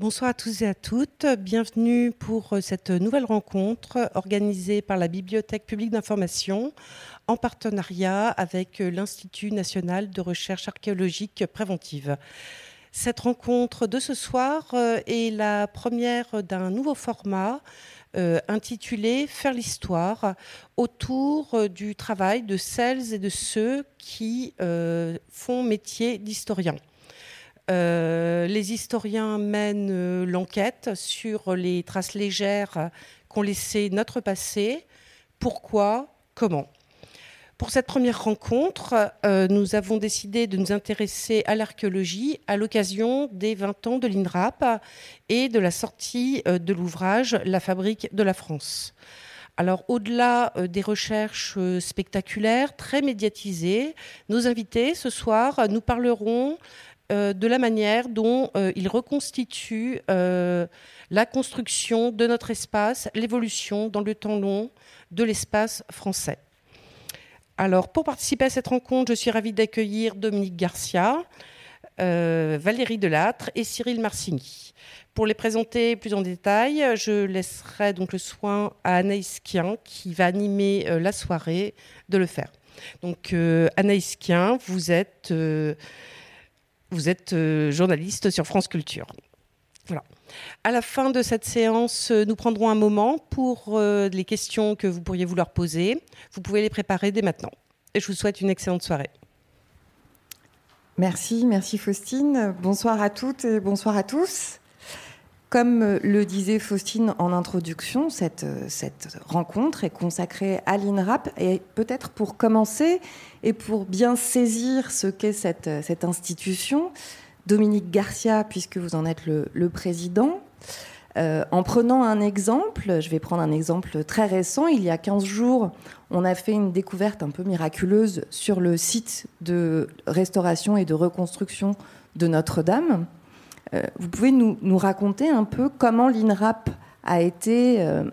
Bonsoir à tous et à toutes. Bienvenue pour euh, cette nouvelle rencontre organisée par la Bibliothèque publique d'information en partenariat avec euh, l'Institut national de recherche archéologique préventive. Cette rencontre de ce soir euh, est la première d'un nouveau format intitulé Faire l'histoire autour du travail de celles et de ceux qui font métier d'historien. Euh, les historiens mènent euh, l'enquête sur les traces légères qu'ont laissé notre passé, pourquoi, comment? Pour cette première rencontre, euh, nous avons décidé de nous intéresser à l'archéologie à l'occasion des 20 ans de l'INRAP et de la sortie de l'ouvrage La fabrique de la France. Alors, au-delà des recherches spectaculaires, très médiatisées, nos invités ce soir nous parleront euh, de la manière dont euh, il reconstitue euh, la construction de notre espace, l'évolution dans le temps long de l'espace français. Alors, pour participer à cette rencontre, je suis ravie d'accueillir Dominique Garcia, Valérie Delattre et Cyril Marcini. Pour les présenter plus en détail, je laisserai donc le soin à Anaïs Kien, qui va animer la soirée, de le faire. Donc, Anaïs Kien, vous êtes vous êtes euh, journaliste sur France Culture. Voilà. À la fin de cette séance, euh, nous prendrons un moment pour euh, les questions que vous pourriez vouloir poser. Vous pouvez les préparer dès maintenant. Et je vous souhaite une excellente soirée. Merci, merci Faustine. Bonsoir à toutes et bonsoir à tous. Comme le disait Faustine en introduction, cette, cette rencontre est consacrée à l'INRAP. Et peut-être pour commencer et pour bien saisir ce qu'est cette, cette, institution, Dominique Garcia, puisque vous en êtes le, président, euh, en prenant un exemple, je vais prendre un exemple très récent, il y a 15 jours, on a fait une découverte un peu miraculeuse sur le site de restauration et de reconstruction de Notre-Dame. Euh, vous pouvez nous, raconter un peu comment l'INRAP a été euh,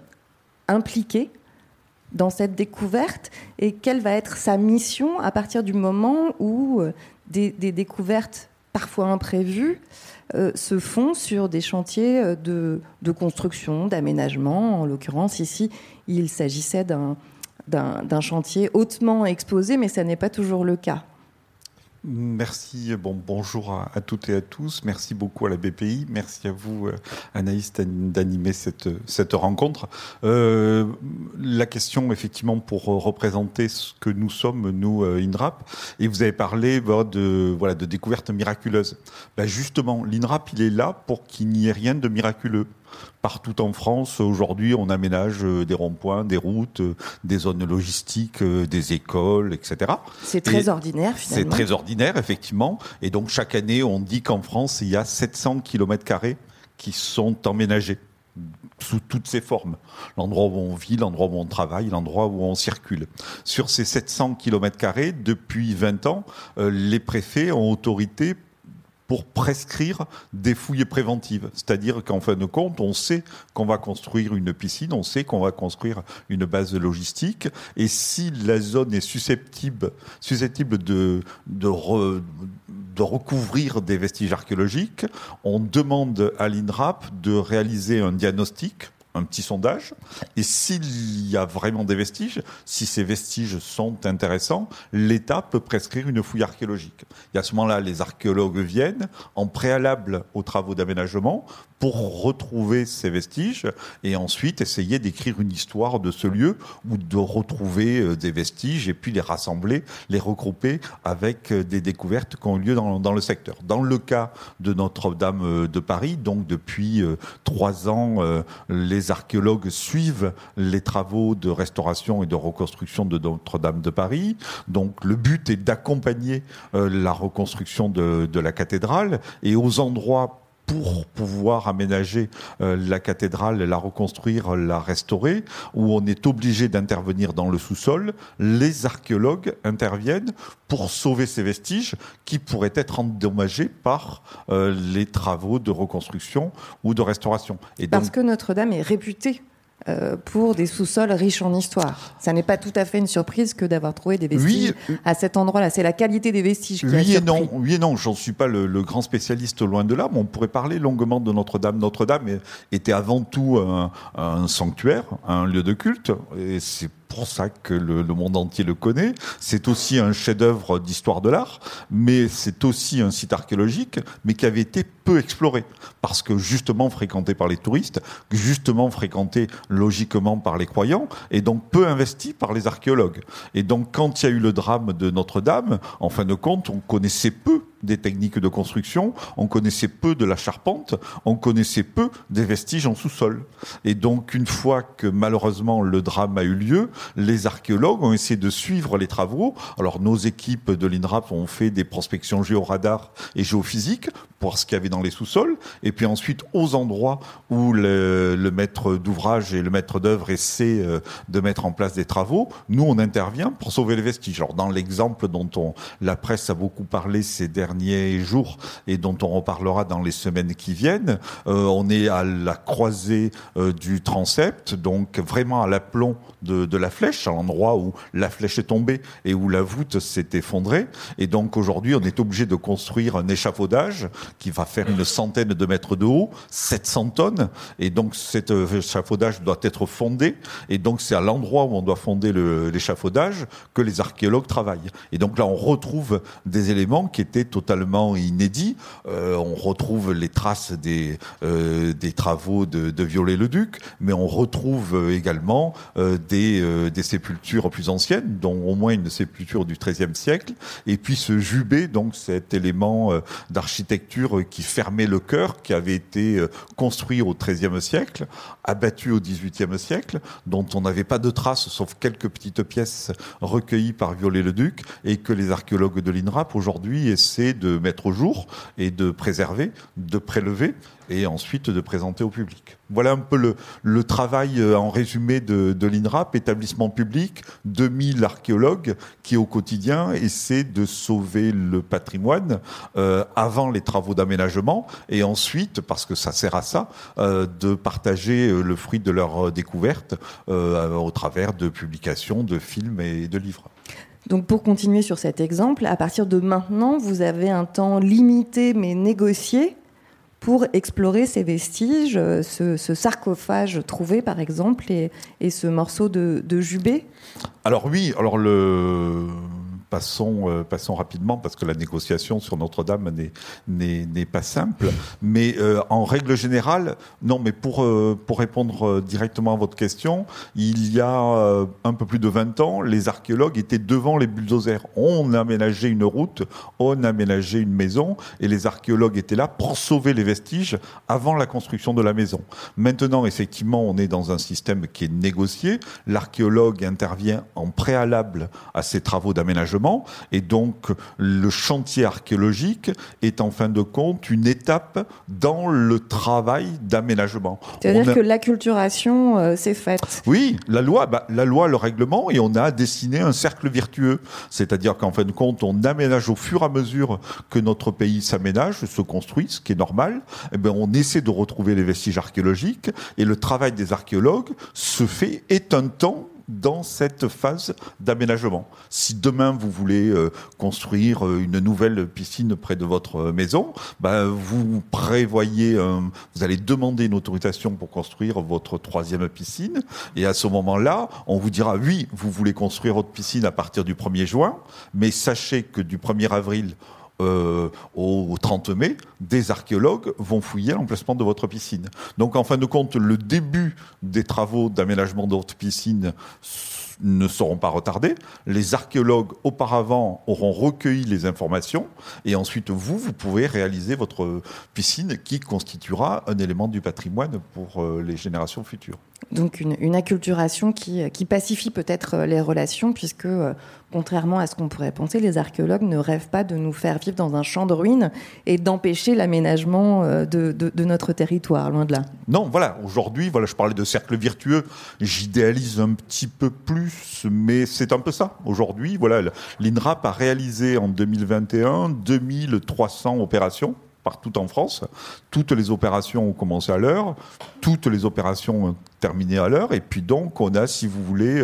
impliqué dans cette découverte et quelle va être sa mission à partir du moment où euh, des, découvertes parfois imprévues se font sur des chantiers de, construction, d'aménagement. En l'occurrence, ici, il s'agissait d'un chantier hautement exposé, mais ça n'est pas toujours le cas. Merci, bon, bonjour à, toutes et à tous. Merci beaucoup à la BPI. Merci à vous, euh, Anaïs, d'animer cette, rencontre. Euh, la question, effectivement, pour représenter ce que nous sommes, nous, euh, INRAP, et vous avez parlé de, voilà, de découvertes miraculeuses. Bah, justement, l'INRAP, il est là pour qu'il n'y ait rien de miraculeux. Partout en France, aujourd'hui, on aménage euh, des ronds-points, des routes, euh, des zones logistiques, euh, des écoles, etc. C'est très ordinaire, finalement. C'est très ordinaire, effectivement. Et donc, chaque année, on dit qu'en France, il y a 700 km qui sont emménagés sous toutes ses formes. L'endroit où on vit, l'endroit où on travaille, l'endroit où on circule. Sur ces 700 km depuis 20 ans, les préfets ont autorité pour prescrire des fouilles préventives. C'est-à-dire qu'en fin de compte, on sait qu'on va construire une piscine, on sait qu'on va construire une base logistique, et si la zone est susceptible, susceptible de, de, de recouvrir des vestiges archéologiques, on demande à l'INRAP de réaliser un diagnostic un petit sondage. Et s'il y a vraiment des vestiges, si ces vestiges sont intéressants, l'État peut prescrire une fouille archéologique. Et à ce moment-là, les archéologues viennent en préalable aux travaux d'aménagement pour retrouver ces vestiges et ensuite essayer d'écrire une histoire de ce lieu ou de retrouver euh, des vestiges et puis les rassembler, les regrouper avec euh, des découvertes qui ont eu lieu dans, le secteur. Dans le cas de Notre-Dame euh, de Paris, donc depuis trois ans, les archéologues suivent les travaux de restauration et de reconstruction de Notre-Dame de Paris. Donc le but est d'accompagner la reconstruction de la cathédrale et aux endroits pour pouvoir aménager euh, la cathédrale, la reconstruire, la restaurer, où on est obligé d'intervenir dans le sous-sol, les archéologues interviennent pour sauver ces vestiges qui pourraient être endommagés par euh, les travaux de reconstruction ou de restauration. Et Parce que Notre-Dame est réputée euh, pour des sous-sols riches en histoire. Ça n'est pas tout à fait une surprise que d'avoir trouvé des vestiges à cet endroit-là. C'est la qualité des vestiges qui oui a et non, oui et non. J'en suis pas le, le, grand spécialiste loin de là, mais on pourrait parler longuement de Notre-Dame. Notre-Dame était avant tout un, un, sanctuaire, un lieu de culte, et c'est pour ça que le, le, monde entier le connaît. C'est aussi un chef-d'œuvre d'histoire de l'art, mais c'est aussi un site archéologique, mais qui avait été peu exploré parce que justement fréquenté par les touristes, justement fréquenté logiquement par les croyants, et donc peu investi par les archéologues. Et donc quand il y a eu le drame de Notre-Dame, en fin de compte, on connaissait peu des techniques de construction, on connaissait peu de la charpente, on connaissait peu des vestiges en sous-sol. Et donc, une fois que malheureusement le drame a eu lieu, les archéologues ont essayé de suivre les travaux. Alors, nos équipes de l'INRAP ont fait des prospections géoradar et géophysiques pour voir ce qu'il y avait dans les sous-sols. Et puis ensuite, aux endroits où le, maître d'ouvrage et le maître d'œuvre essaient euh, de mettre en place des travaux, nous, on intervient pour sauver les vestiges. Alors, dans l'exemple dont on, la presse a beaucoup parlé ces derniers derniers jours et dont on reparlera dans les semaines qui viennent. Euh, on est à la croisée euh, du transept, donc vraiment à l'aplomb de, la flèche, à l'endroit où la flèche est tombée et où la voûte s'est effondrée. Et donc aujourd'hui, on est obligé de construire un échafaudage qui va faire une centaine de mètres de haut, 700 tonnes. Et donc cet échafaudage doit être fondé. Et donc c'est à l'endroit où on doit fonder l'échafaudage que les archéologues travaillent. Et donc là, on retrouve des éléments qui étaient totalement inédit. Euh, on retrouve les traces des, euh, des travaux de, de Viollet-le-Duc, mais on retrouve également euh, des, euh, des sépultures plus anciennes, dont au moins une sépulture du XIIIe siècle, et puis ce jubé, donc cet élément d'architecture qui fermait le cœur, qui avait été construit au XIIIe siècle, abattu au XVIIIe siècle, dont on n'avait pas de traces, sauf quelques petites pièces recueillies par Viollet-le-Duc, et que les archéologues de l'INRAP aujourd'hui essaient de mettre au jour et de préserver, de prélever et ensuite de présenter au public. Voilà un peu le, travail euh, en résumé de, l'INRAP, établissement public, 2000 archéologues qui au quotidien essaient de sauver le patrimoine euh, avant les travaux d'aménagement et ensuite, parce que ça sert à ça, euh, de partager le fruit de leur découverte au travers de publications, de films et de livres. Donc pour continuer sur cet exemple, à partir de maintenant, vous avez un temps limité mais négocié pour explorer ces vestiges, ce, ce sarcophage trouvé par exemple et, ce morceau de, jubé? Alors oui, alors le passons, euh, passons rapidement parce que la négociation sur Notre-Dame n'est pas simple. Mais euh, en règle générale, non, mais pour, euh, répondre directement à votre question, il y a un peu plus de 20 ans, les archéologues étaient devant les bulldozers. On aménageait une route, on aménageait une maison et les archéologues étaient là pour sauver les vestiges avant la construction de la maison. Maintenant, effectivement, on est dans un système qui est négocié. L'archéologue intervient en préalable à ces travaux d'aménagement et donc, le chantier archéologique est en fin de compte une étape dans le travail d'aménagement. C'est-à-dire a... que l'acculturation euh, s'est faite. Oui, la loi, bah, la loi, le règlement, et on a dessiné un cercle vertueux. C'est-à-dire qu'en fin de compte, on aménage au fur et à mesure que notre pays s'aménage, se construit, ce qui est normal. Eh bien, on essaie de retrouver les vestiges archéologiques et le travail des archéologues se fait, est un temps dans cette phase d'aménagement. Si demain vous voulez euh, construire euh, une nouvelle piscine près de votre maison, ben, vous prévoyez, euh, vous allez demander une autorisation pour construire votre troisième piscine, et à ce moment-là, on vous dira oui, vous voulez construire votre piscine à partir du 1er juin, mais sachez que du 1er avril euh, au 30 mai, des archéologues vont fouiller l'emplacement de votre piscine. Donc, en fin de compte, le début des travaux d'aménagement de votre piscine ne seront pas retardés. Les archéologues, auparavant, auront recueilli les informations et ensuite, vous, vous pouvez réaliser votre piscine qui constituera un élément du patrimoine pour euh, les générations futures. Donc une, acculturation qui, pacifie peut-être les relations, puisque euh, contrairement à ce qu'on pourrait penser, les archéologues ne rêvent pas de nous faire vivre dans un champ de ruines et d'empêcher l'aménagement euh, de, notre territoire, loin de là. Non, voilà, aujourd'hui, voilà, je parlais de cercle vertueux, j'idéalise un petit peu plus, mais c'est un peu ça. Aujourd'hui, voilà, l'INRAP a réalisé en 2021 2300 opérations partout en France. Toutes les opérations ont commencé à l'heure, toutes les opérations ont terminé à l'heure, et puis donc on a, si vous voulez,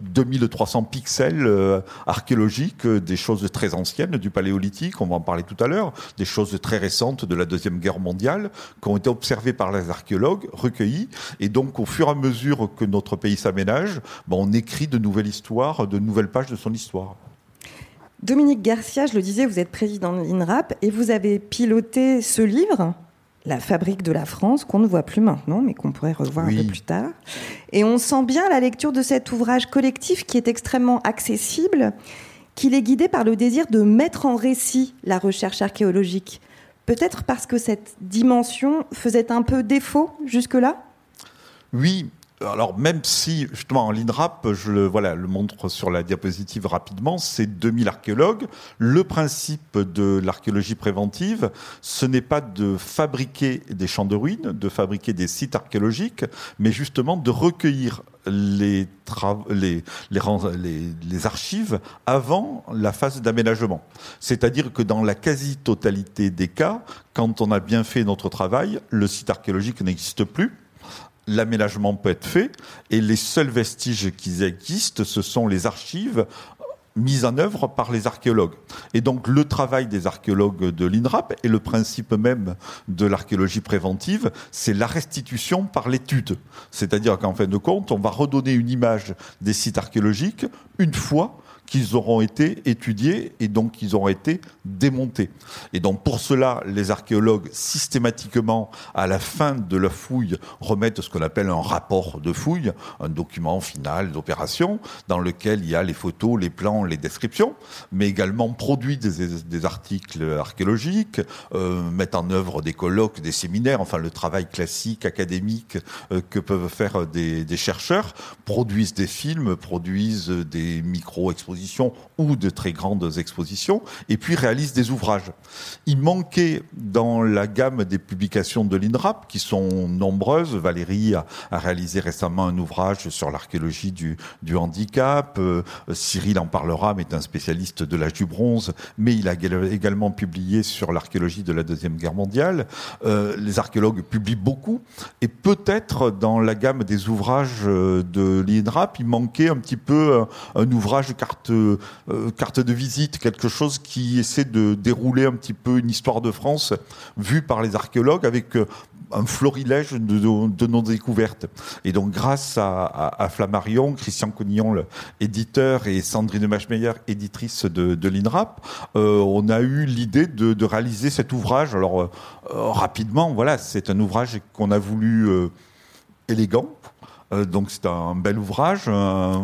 2300 pixels euh, archéologiques, euh, des choses très anciennes du paléolithique, on va en parler tout à l'heure, des choses très récentes de la Deuxième Guerre mondiale, qui ont été observées par les archéologues, recueillies, et donc au fur et à mesure que notre pays s'aménage, ben, on écrit de nouvelles histoires, de nouvelles pages de son histoire. Dominique Garcia, je le disais, vous êtes président de l'INRAP et vous avez piloté ce livre la fabrique de la France, qu'on ne voit plus maintenant, mais qu'on pourrait revoir un peu plus tard. Et on sent bien la lecture de cet ouvrage collectif qui est extrêmement accessible, qu'il est guidé par le désir de mettre en récit la recherche archéologique. Peut-être parce que cette dimension faisait un peu défaut jusque-là? Oui, alors même si justement en l'INRAP, je le, voilà, le montre sur la diapositive rapidement, c'est 2000 archéologues. Le principe de l'archéologie préventive, ce n'est pas de fabriquer des champs de ruines, de fabriquer des sites archéologiques, mais justement de recueillir les, les, les, les, archives avant la phase d'aménagement. C'est-à-dire que dans la quasi-totalité des cas, quand on a bien fait notre travail, le site archéologique n'existe plus l'aménagement peut être fait et les seuls vestiges qui existent, ce sont les archives mises en œuvre par les archéologues. Et donc le travail des archéologues de l'INRAP et le principe même de l'archéologie préventive, c'est la restitution par l'étude. C'est-à-dire qu'en fin de compte, on va redonner une image des sites archéologiques une fois qu'ils auront été étudiés et donc qu'ils auront été démontés. Et donc pour cela, les archéologues systématiquement, à la fin de la fouille, remettent ce qu'on appelle un rapport de fouille, un document final d'opération, dans lequel il y a les photos, les plans, les descriptions, mais également produit des, articles archéologiques, euh, mettent en œuvre des colloques, des séminaires, enfin le travail classique, académique euh, que peuvent faire des, des chercheurs, produisent des films, produisent des micro-expositions ou de très grandes expositions, et puis réalise des ouvrages. Il manquait dans la gamme des publications de l'INRAP, qui sont nombreuses, Valérie a, réalisé récemment un ouvrage sur l'archéologie du, du, handicap, euh, Cyril en parlera, mais est un spécialiste de l'âge du bronze, mais il a également publié sur l'archéologie de la Deuxième Guerre mondiale. Euh, les archéologues publient beaucoup, et peut-être dans la gamme des ouvrages euh, de l'INRAP, il manquait un petit peu un, un ouvrage carte euh, carte de visite, quelque chose qui essaie de dérouler un petit peu une histoire de France vue par les archéologues avec euh, un florilège de, nos découvertes. Et donc, grâce à, Flammarion, Christian Cognillon, éditeur, et Sandrine Machmeyer, éditrice de, l'INRAP, euh, on a eu l'idée de, réaliser cet ouvrage. Alors, rapidement, voilà, c'est un ouvrage qu'on a voulu élégant, donc c'est un bel ouvrage,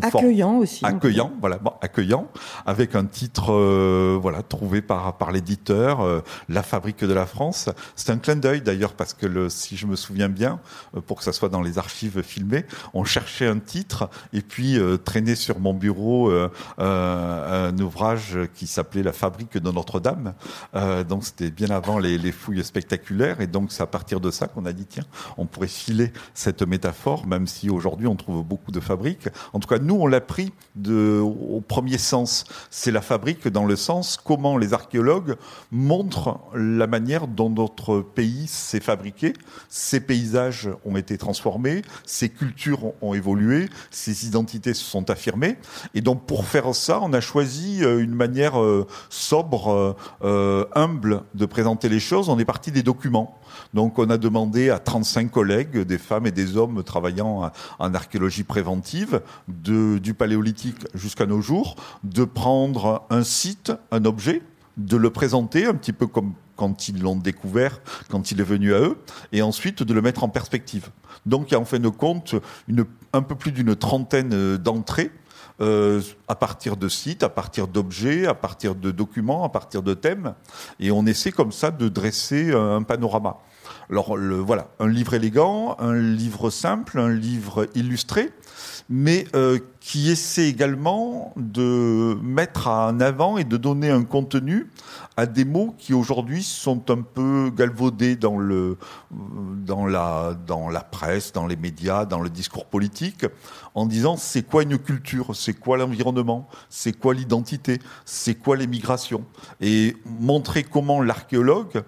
accueillant aussi, accueillant, voilà, accueillant, avec un titre, euh, voilà, trouvé par par l'éditeur, euh, La Fabrique de la France. C'est un clin d'œil d'ailleurs parce que le, si je me souviens bien, pour que ça soit dans les archives filmées, on cherchait un titre et puis traînait sur mon bureau un ouvrage qui s'appelait La Fabrique de Notre-Dame. donc c'était bien avant les, les fouilles spectaculaires et donc c'est à partir de ça qu'on a dit tiens, on pourrait filer cette métaphore, même si aujourd'hui on trouve beaucoup de fabriques. En tout cas, nous, on l'a pris au premier sens. C'est la fabrique dans le sens comment les archéologues montrent la manière dont notre pays s'est fabriqué. Ces paysages ont été transformés, ces cultures ont évolué, ces identités se sont affirmées. Et donc, pour faire ça, on a choisi euh, une manière euh, sobre, euh, humble de présenter les choses. On est parti des documents. Donc on a demandé à 35 collègues, des femmes et des hommes travaillant en archéologie préventive, du paléolithique jusqu'à nos jours, de prendre un site, un objet, de le présenter un petit peu comme quand ils l'ont découvert, quand il est venu à eux, et ensuite de le mettre en perspective. Donc il y a en fin de compte un peu plus d'une trentaine d'entrées euh, à partir de sites, à partir d'objets, à partir de documents, à partir de thèmes, et on essaie comme ça de dresser un panorama. Alors voilà, un livre élégant, un livre simple, un livre illustré, mais euh, qui essaie également de mettre en avant et de donner un contenu à des mots qui aujourd'hui sont un peu galvaudés dans la, dans la presse, dans les médias, dans le discours politique, en disant c'est quoi une culture, c'est quoi l'environnement, c'est quoi l'identité, c'est quoi les migrations, et montrer comment l'archéologue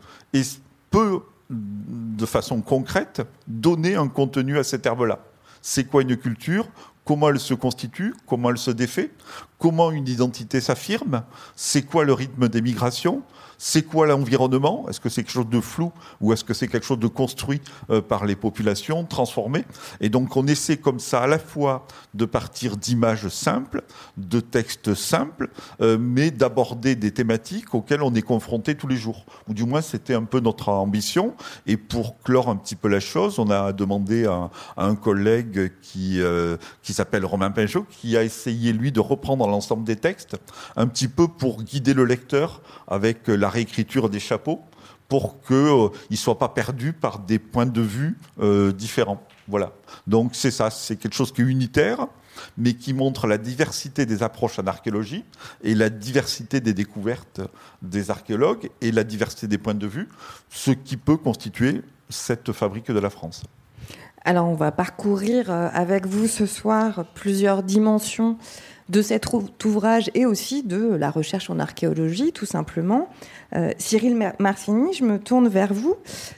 peut, de façon concrète, donner un contenu à cette herbe-là. C'est quoi une culture? Comment elle se constitue? Comment elle se défait? Comment une identité s'affirme? C'est quoi le rythme des migrations c'est quoi l'environnement? Est-ce que c'est quelque chose de flou ou est-ce que c'est quelque chose de construit euh, par les populations, transformé? Et donc on essaie comme ça à la fois de partir d'images simples, de textes simples, euh, mais d'aborder des thématiques auxquelles on est confronté tous les jours. Ou du moins c'était un peu notre ambition. Et pour clore un petit peu la chose, on a demandé à, un collègue qui, euh, qui s'appelle Romain Pinchot, qui a essayé lui de reprendre l'ensemble des textes, un petit peu pour guider le lecteur avec la réécriture des chapeaux pour qu'ils euh, ne soient pas perdus par des points de vue euh, différents. Voilà. Donc c'est ça, c'est quelque chose qui est unitaire, mais qui montre la diversité des approches en archéologie et la diversité des découvertes des archéologues et la diversité des points de vue, ce qui peut constituer cette fabrique de la France. Alors on va parcourir euh, avec vous ce soir plusieurs dimensions de cet ouvrage et aussi de la recherche en archéologie, tout simplement. Euh, Cyril Marcini, je me tourne vers vous.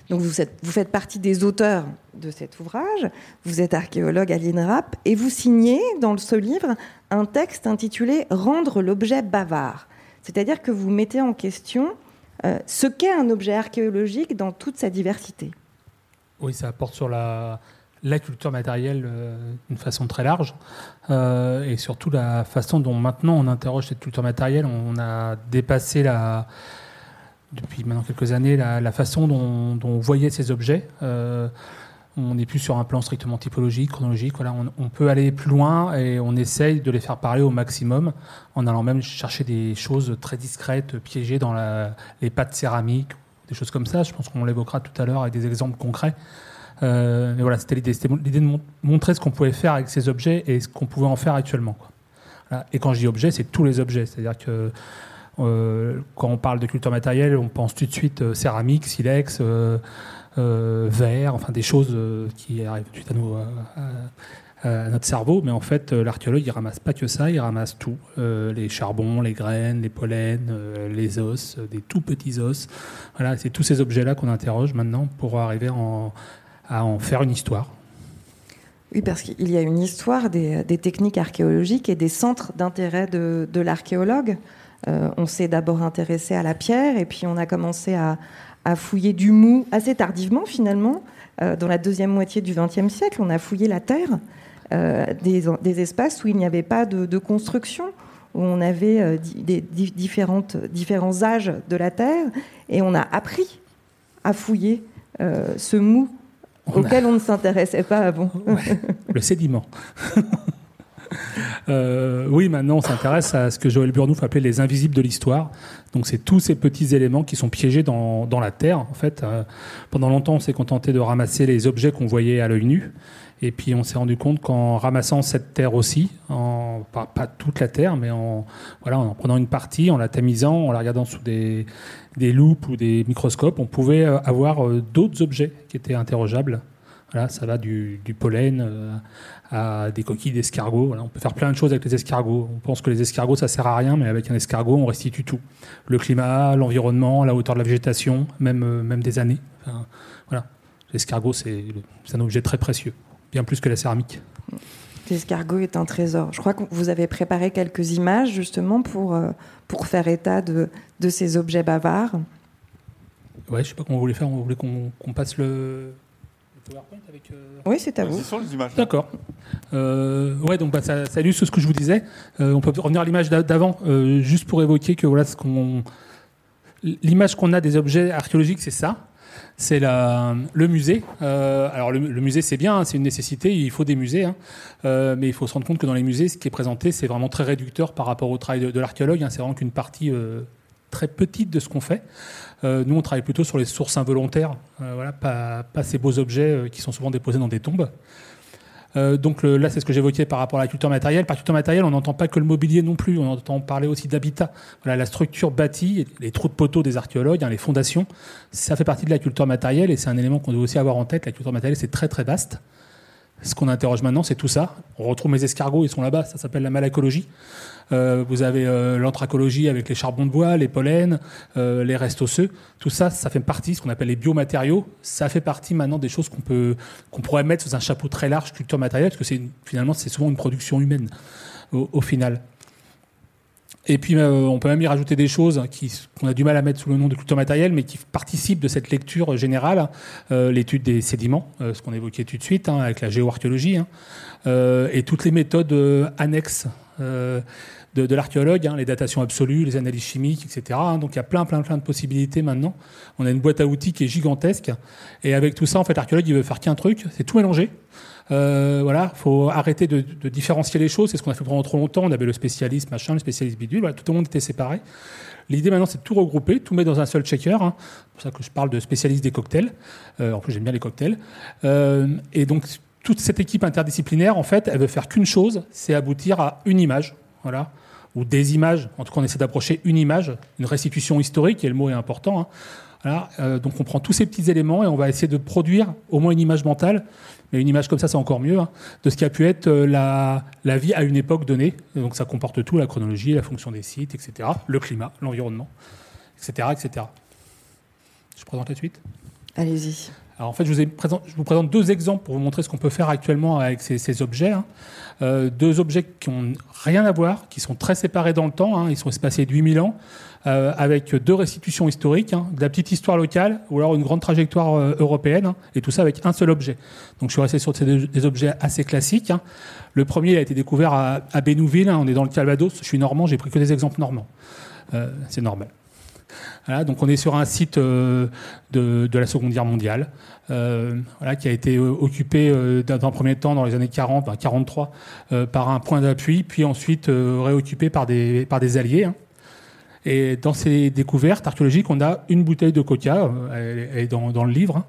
Donc vous, vous, faites partie des auteurs de cet ouvrage. Vous êtes archéologue à l'INRAP et vous signez dans ce livre un texte intitulé Rendre l'objet bavard. C'est-à-dire que vous mettez en question euh, ce qu'est un objet archéologique dans toute sa diversité. Oui, ça apporte sur la, la culture matérielle euh, d'une façon très large euh, et surtout la façon dont maintenant on interroge cette culture matérielle. On a dépassé la, depuis maintenant quelques années la, façon dont, on voyait ces objets. Euh, on n'est plus sur un plan strictement typologique, chronologique. On, peut aller plus loin et on essaye de les faire parler au maximum en allant même chercher des choses très discrètes, piégées dans les pattes céramiques, des choses comme ça. Je pense qu'on l'évoquera tout à l'heure avec des exemples concrets. Euh, mais voilà, c'était l'idée. C'était l'idée de montrer ce qu'on pouvait faire avec ces objets et ce qu'on pouvait en faire actuellement. Et quand je dis objet, c'est tous les objets. C'est-à-dire que euh, quand on parle de culture matérielle, on pense tout de suite euh, céramique, silex, verre, enfin des choses qui arrivent tout à, nous, à, notre cerveau. Mais en fait, l'archéologue, il ramasse pas que ça, il ramasse tout. les charbons, les graines, les pollens, les os, des tout petits os. Voilà, c'est tous ces objets-là qu'on interroge maintenant pour arriver en, à en faire une histoire. Oui, parce qu'il y a une histoire des, techniques archéologiques et des centres d'intérêt de, l'archéologue. Euh, on s'est d'abord intéressé à la pierre et puis on a commencé à, fouiller du mou assez tardivement finalement. Euh, dans la deuxième moitié du XXe siècle, on a fouillé la terre, euh, des, espaces où il n'y avait pas de, construction, où on avait différentes, différents âges de la terre et on a appris à fouiller ce mou auquel on ne s'intéressait pas avant. le sédiment. Euh, oui, maintenant on s'intéresse à ce que Joël Burnouf appelait les invisibles de l'histoire. Donc c'est tous ces petits éléments qui sont piégés dans, dans la terre. En fait, euh, pendant longtemps on s'est contenté de ramasser les objets qu'on voyait à l'œil nu. Et puis on s'est rendu compte qu'en ramassant cette terre aussi, en, pas, pas, toute la terre, mais en, voilà, en prenant une partie, en la tamisant, en la regardant sous des, des loupes ou des microscopes, on pouvait euh, avoir euh, d'autres objets qui étaient interrogeables. Voilà, ça va du, pollen euh, à des coquilles d'escargots. on peut faire plein de choses avec les escargots. On pense que les escargots, ça sert à rien, mais avec un escargot, on restitue tout. Le climat, l'environnement, la hauteur de la végétation, même, même des années. voilà. L'escargot, c'est un objet très précieux, bien plus que la céramique. L'escargot est un trésor. Je crois que vous avez préparé quelques images justement pour, euh, pour faire état de, de ces objets bavards. Ouais, je sais pas comment vous voulez faire. On voulait qu'on passe le, PowerPoint avec. Euh, oui, c'est à vous. les images. D'accord. Euh, ouais, donc bah, ça, ça, illustre ce que je vous disais. on peut revenir à l'image d'avant, juste pour évoquer que voilà ce qu'on. L'image qu'on a des objets archéologiques, c'est ça c'est le musée. Euh, alors le, musée c'est bien, hein, c'est une nécessité, il faut des musées, hein. euh, mais il faut se rendre compte que dans les musées, ce qui est présenté, c'est vraiment très réducteur par rapport au travail de, l'archéologue. Hein. c'est vraiment qu'une partie euh, très petite de ce qu'on fait. nous, on travaille plutôt sur les sources involontaires, voilà, pas, pas, ces beaux objets qui sont souvent déposés dans des tombes. Donc là, c'est ce que j'évoquais par rapport à la culture matérielle. Par culture matérielle, on n'entend pas que le mobilier non plus, on entend parler aussi d'habitat. Voilà, la structure bâtie, les trous de poteaux des archéologues, hein, les fondations, ça fait partie de la culture matérielle et c'est un élément qu'on doit aussi avoir en tête. La culture matérielle, c'est très très vaste. Ce qu'on interroge maintenant, c'est tout ça. On retrouve mes escargots, ils sont là-bas, ça s'appelle la malacologie. Euh, vous avez euh, l'anthracologie avec les charbons de bois, les pollens, euh, les restes osseux. Tout ça, ça fait partie, ce qu'on appelle les biomatériaux. Ça fait partie maintenant des choses qu'on peut, qu'on pourrait mettre sous un chapeau très large culture matérielle, parce que c'est finalement c'est souvent une production humaine au final. Et puis, on peut même y rajouter des choses qu'on a du mal à mettre sous le nom de culture matérielle, mais qui participent de cette lecture générale, l'étude des sédiments, ce qu'on évoquait tout de suite, hein, avec la géoarchéologie, hein, et toutes les méthodes annexes de, de l'archéologue, hein, les datations absolues, les analyses chimiques, etc. donc, il y a plein, plein, plein de possibilités maintenant. On a une boîte à outils qui est gigantesque, et avec tout ça, en fait, l'archéologue, il veut faire qu'un truc, c'est tout mélanger. Euh, voilà, faut arrêter de, différencier les choses. C'est ce qu'on a fait pendant trop longtemps. On avait le spécialiste machin, le spécialiste bidule. tout le monde était séparé. L'idée maintenant, c'est de tout regrouper, tout mettre dans un seul checker. Hein. C'est pour ça que je parle de spécialiste des cocktails. Euh, en plus, j'aime bien les cocktails. Euh, et donc, toute cette équipe interdisciplinaire, en fait, elle veut faire qu'une chose, c'est aboutir à une image. Voilà ou des images. En tout cas, on essaie d'approcher une image, une restitution historique, et le mot est important. Hein. Voilà, euh, donc on prend tous ces petits éléments et on va essayer de produire au moins une image mentale, mais une image comme ça c'est encore mieux, hein, de ce qui a pu être euh, la, vie à une époque donnée. donc ça comporte tout, la chronologie, la fonction des sites, etc., le climat, l'environnement, etc., etc. Je présente la suite? Allez-y. Alors en fait, je vous, présente, deux exemples pour vous montrer ce qu'on peut faire actuellement avec ces, ces objets. Hein. Euh, deux objets qui n'ont rien à voir, qui sont très séparés dans le temps. Hein. Ils sont espacés de 8000 ans. Euh, avec deux restitutions historiques, hein, de la petite histoire locale ou alors une grande trajectoire euh, européenne, et tout ça avec un seul objet. Donc je suis resté sur des objets assez classiques. Le premier a été découvert à, à Bénouville, on est dans le Calvados, je suis normand, j'ai pris que des exemples normands. C'est normal. Donc on est sur un site de, de, la Seconde Guerre mondiale, voilà, qui a été occupé d'un premier temps dans les années 40, 43, par un point d'appui, puis ensuite réoccupé par des, par des alliés. Hein. Et dans ces découvertes archéologiques, on a une bouteille de coca, euh, elle est dans, dans le livre. Hein.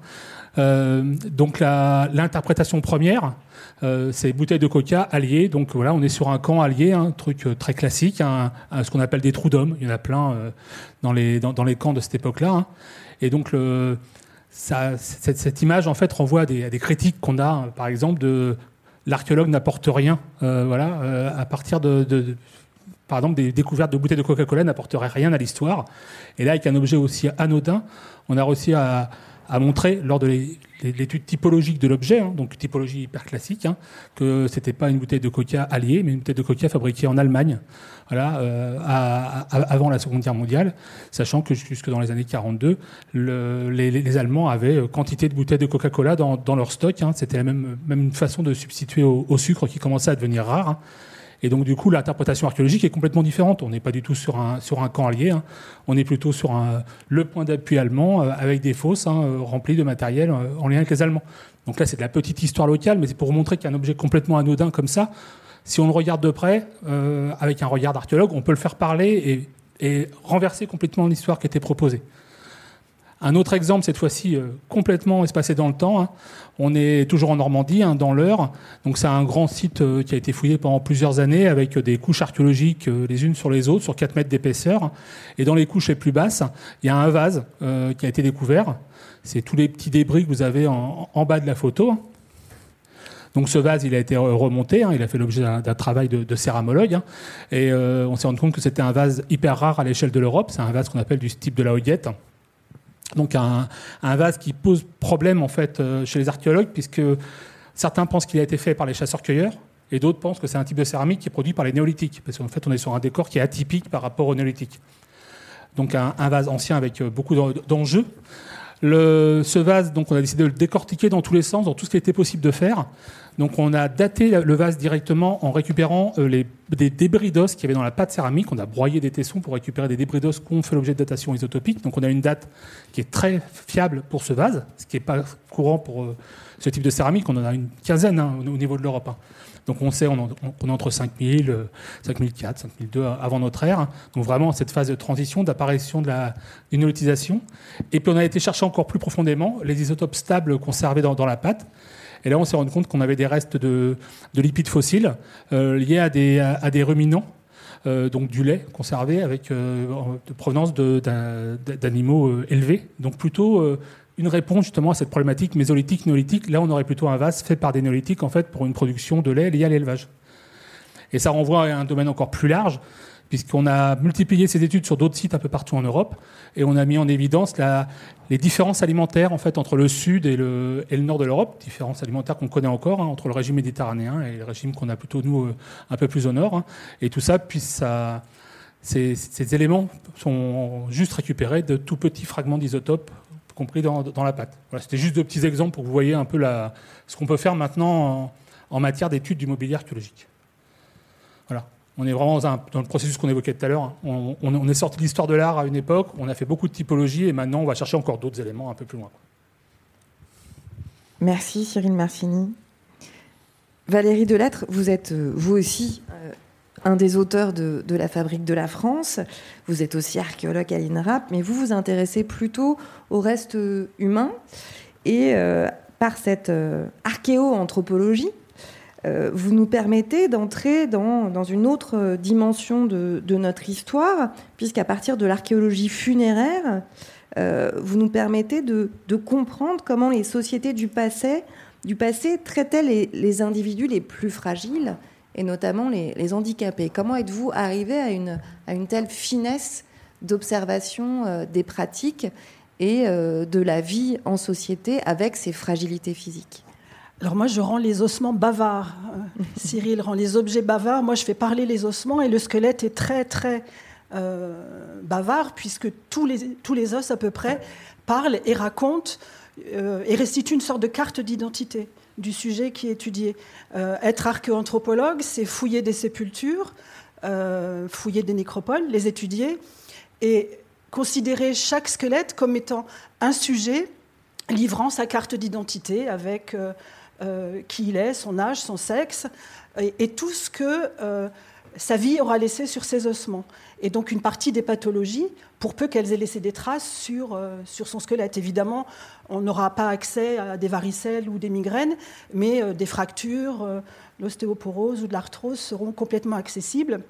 Euh, donc l'interprétation première, euh, c'est bouteille de coca alliée. Donc voilà, on est sur un camp allié, un truc euh, très classique, un, ce qu'on appelle des trous d'hommes. Il y en a plein euh, dans, les, camps de cette époque-là. Hein. Et donc cette, image en fait renvoie à des, critiques qu'on a, par exemple, de l'archéologue n'apporte rien, euh, voilà, à partir de, de, par exemple, des découvertes de bouteilles de Coca-Cola n'apporteraient rien à l'histoire. Et là, avec un objet aussi anodin, on a réussi à, montrer, lors de l'étude typologique de l'objet, hein, donc typologie hyper classique, hein, que c'était pas une bouteille de Coca alliée, mais une bouteille de Coca fabriquée en Allemagne, voilà, euh, avant la Seconde Guerre mondiale, sachant que jusque dans les années 42, les, Allemands avaient euh, quantité de bouteilles de Coca-Cola dans, leur stock. Hein. c'était la même, une façon de substituer au, sucre qui commençait à devenir rare. Et donc, du coup, l'interprétation archéologique est complètement différente. On n'est pas du tout sur un, camp allié. Hein. On est plutôt sur un, le point d'appui allemand euh, avec des fosses hein, euh, remplies de matériel euh, en lien avec les Allemands. Donc là, c'est de la petite histoire locale, mais c'est pour montrer qu'un objet complètement anodin comme ça, si on le regarde de près, avec un regard d'archéologue, on peut le faire parler et, et renverser complètement l'histoire qui était proposée. Un autre exemple, cette fois-ci euh, complètement espacé dans le temps. Hein. On est toujours en Normandie, hein, dans l'Eure. Donc c'est un grand site euh, qui a été fouillé pendant plusieurs années avec des couches archéologiques euh, les unes sur les autres, sur 4 mètres d'épaisseur. Et dans les couches les plus basses, il y a un vase qui a été découvert. C'est tous les petits débris que vous avez en, bas de la photo. Donc ce vase, il a été remonté, hein, il a fait l'objet d'un travail de, de céramologue, et on s'est rendu compte que c'était un vase hyper rare à l'échelle de l'Europe. C'est un vase qu'on appelle du type de la Hoyette. Donc un, vase qui pose problème en fait euh, chez les archéologues puisque certains pensent qu'il a été fait par les chasseurs-cueilleurs et d'autres pensent que c'est un type de céramique qui est produit par les néolithiques parce qu'en fait on est sur un décor qui est atypique par rapport aux néolithiques. Donc un, vase ancien avec euh, beaucoup d'enjeux. ce vase, donc on a décidé de le décortiquer dans tous les sens, dans tout ce qui était possible de faire. Donc on a daté le vase directement en récupérant euh, des débris d'os qu'il y avait dans la pâte céramique. On a broyé des tessons pour récupérer des débris d'os qui ont fait l'objet de datation isotopique. Donc on a une date qui est très fiable pour ce vase, ce qui n'est pas courant pour euh, ce type de céramique. On en a une quinzaine hein, au, niveau de l'Europe. Hein. Donc on sait, on, est entre 5000, 5004, 5002 avant notre ère. Donc vraiment cette phase de transition, d'apparition de la utilisation. Et puis on a été chercher encore plus profondément les isotopes stables conservés dans la pâte. Et là, on s'est rendu compte qu'on avait des restes de, lipides fossiles liés à des, ruminants. donc du lait conservé avec de provenance d'animaux élevés. Donc plutôt une réponse justement à cette problématique mésolithique, néolithique. Là, on aurait plutôt un vase fait par des néolithiques en fait pour une production de lait liée à l'élevage. Et ça renvoie à un domaine encore plus large, puisqu'on a multiplié ces études sur d'autres sites un peu partout en Europe, et on a mis en évidence les différences alimentaires en fait entre le sud et le, nord de l'Europe, différences alimentaires qu'on connaît encore hein, entre le régime méditerranéen et le régime qu'on a plutôt nous euh, un peu plus au nord. Hein. Et tout ça, puis ça, ces, éléments sont juste récupérés de tout petits fragments d'isotopes compris dans, la pâte. Voilà, C'était juste deux petits exemples pour que vous voyez un peu ce qu'on peut faire maintenant en, matière d'études du mobilier archéologique. Voilà. On est vraiment dans, le processus qu'on évoquait tout à l'heure. On, est sorti de l'histoire de l'art à une époque, on a fait beaucoup de typologie et maintenant on va chercher encore d'autres éléments un peu plus loin. Merci Cyril Marcini. Valérie Delattre, vous êtes euh, vous aussi euh, un des auteurs de, la Fabrique de la France. Vous êtes aussi archéologue à l'INRAP, mais vous vous intéressez plutôt au reste humain. Et euh, par cette euh, archéo-anthropologie, euh, vous nous permettez d'entrer dans, une autre dimension de, notre histoire, puisqu'à partir de l'archéologie funéraire, vous nous permettez de, comprendre comment les sociétés du passé, traitaient les individus les plus fragiles et notamment les, handicapés. Comment êtes-vous arrivé à une, telle finesse d'observation euh, des pratiques et euh, de la vie en société avec ses fragilités physiques? Alors moi, je rends les ossements bavards. Euh, Cyril rend les objets bavards. Moi, je fais parler les ossements et le squelette est très, très bavard puisque tous les, tous les os à peu près parlent et racontent et restituent une sorte de carte d'identité du sujet qui est étudié. Euh, être archéoanthropologue, c'est fouiller des sépultures, euh, fouiller des nécropoles, les étudier et considérer chaque squelette comme étant un sujet livrant sa carte d'identité avec euh, qui il est, son âge, son sexe et tout ce que sa vie aura laissé sur ses ossements. Et donc une partie des pathologies, pour peu qu'elles aient laissé des traces sur, euh, sur son squelette. Évidemment, on n'aura pas accès à des varicelles ou des migraines, mais euh, des fractures, euh, l'ostéoporose ou de l'arthrose seront complètement accessibles.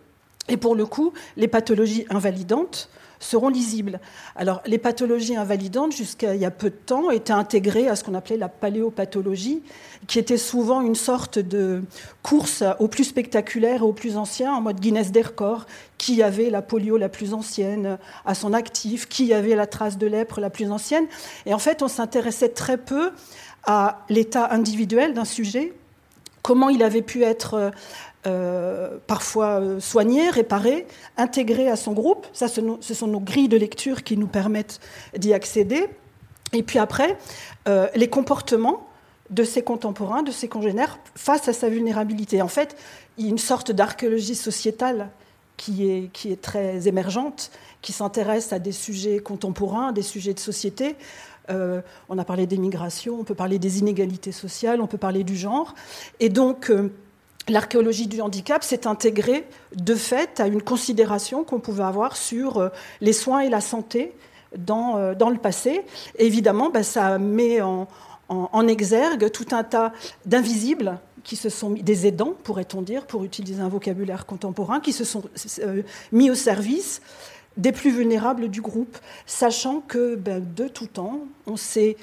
Et pour le coup, les pathologies invalidantes, seront lisibles. Alors, les pathologies invalidantes, jusqu'à il y a peu de temps, étaient intégrées à ce qu'on appelait la paléopathologie, qui était souvent une sorte de course au plus spectaculaire et au plus ancien, en mode Guinness des records. Qui avait la polio la plus ancienne à son actif Qui avait la trace de lèpre la plus ancienne Et en fait, on s'intéressait très peu à l'état individuel d'un sujet, comment il avait pu être euh, parfois euh, soigner, réparer, intégrer à son groupe. Ça, ce sont nos grilles de lecture qui nous permettent d'y accéder. Et puis après, euh, les comportements de ses contemporains, de ses congénères, face à sa vulnérabilité. En fait, il y a une sorte d'archéologie sociétale qui est, qui est très émergente, qui s'intéresse à des sujets contemporains, des sujets de société. on a parlé des migrations, on peut parler des inégalités sociales, on peut parler du genre. Et donc, l'archéologie du handicap s'est intégrée de fait à une considération qu'on pouvait avoir sur euh, les soins et la santé dans, euh, dans le passé. évidemment, bah, ça met en, exergue tout un tas d'invisibles qui se sont mis, des aidants, pourrait-on dire, pour utiliser un vocabulaire contemporain, qui se sont euh, mis au service des plus vulnérables du groupe, sachant que ben, de tout temps, on s'est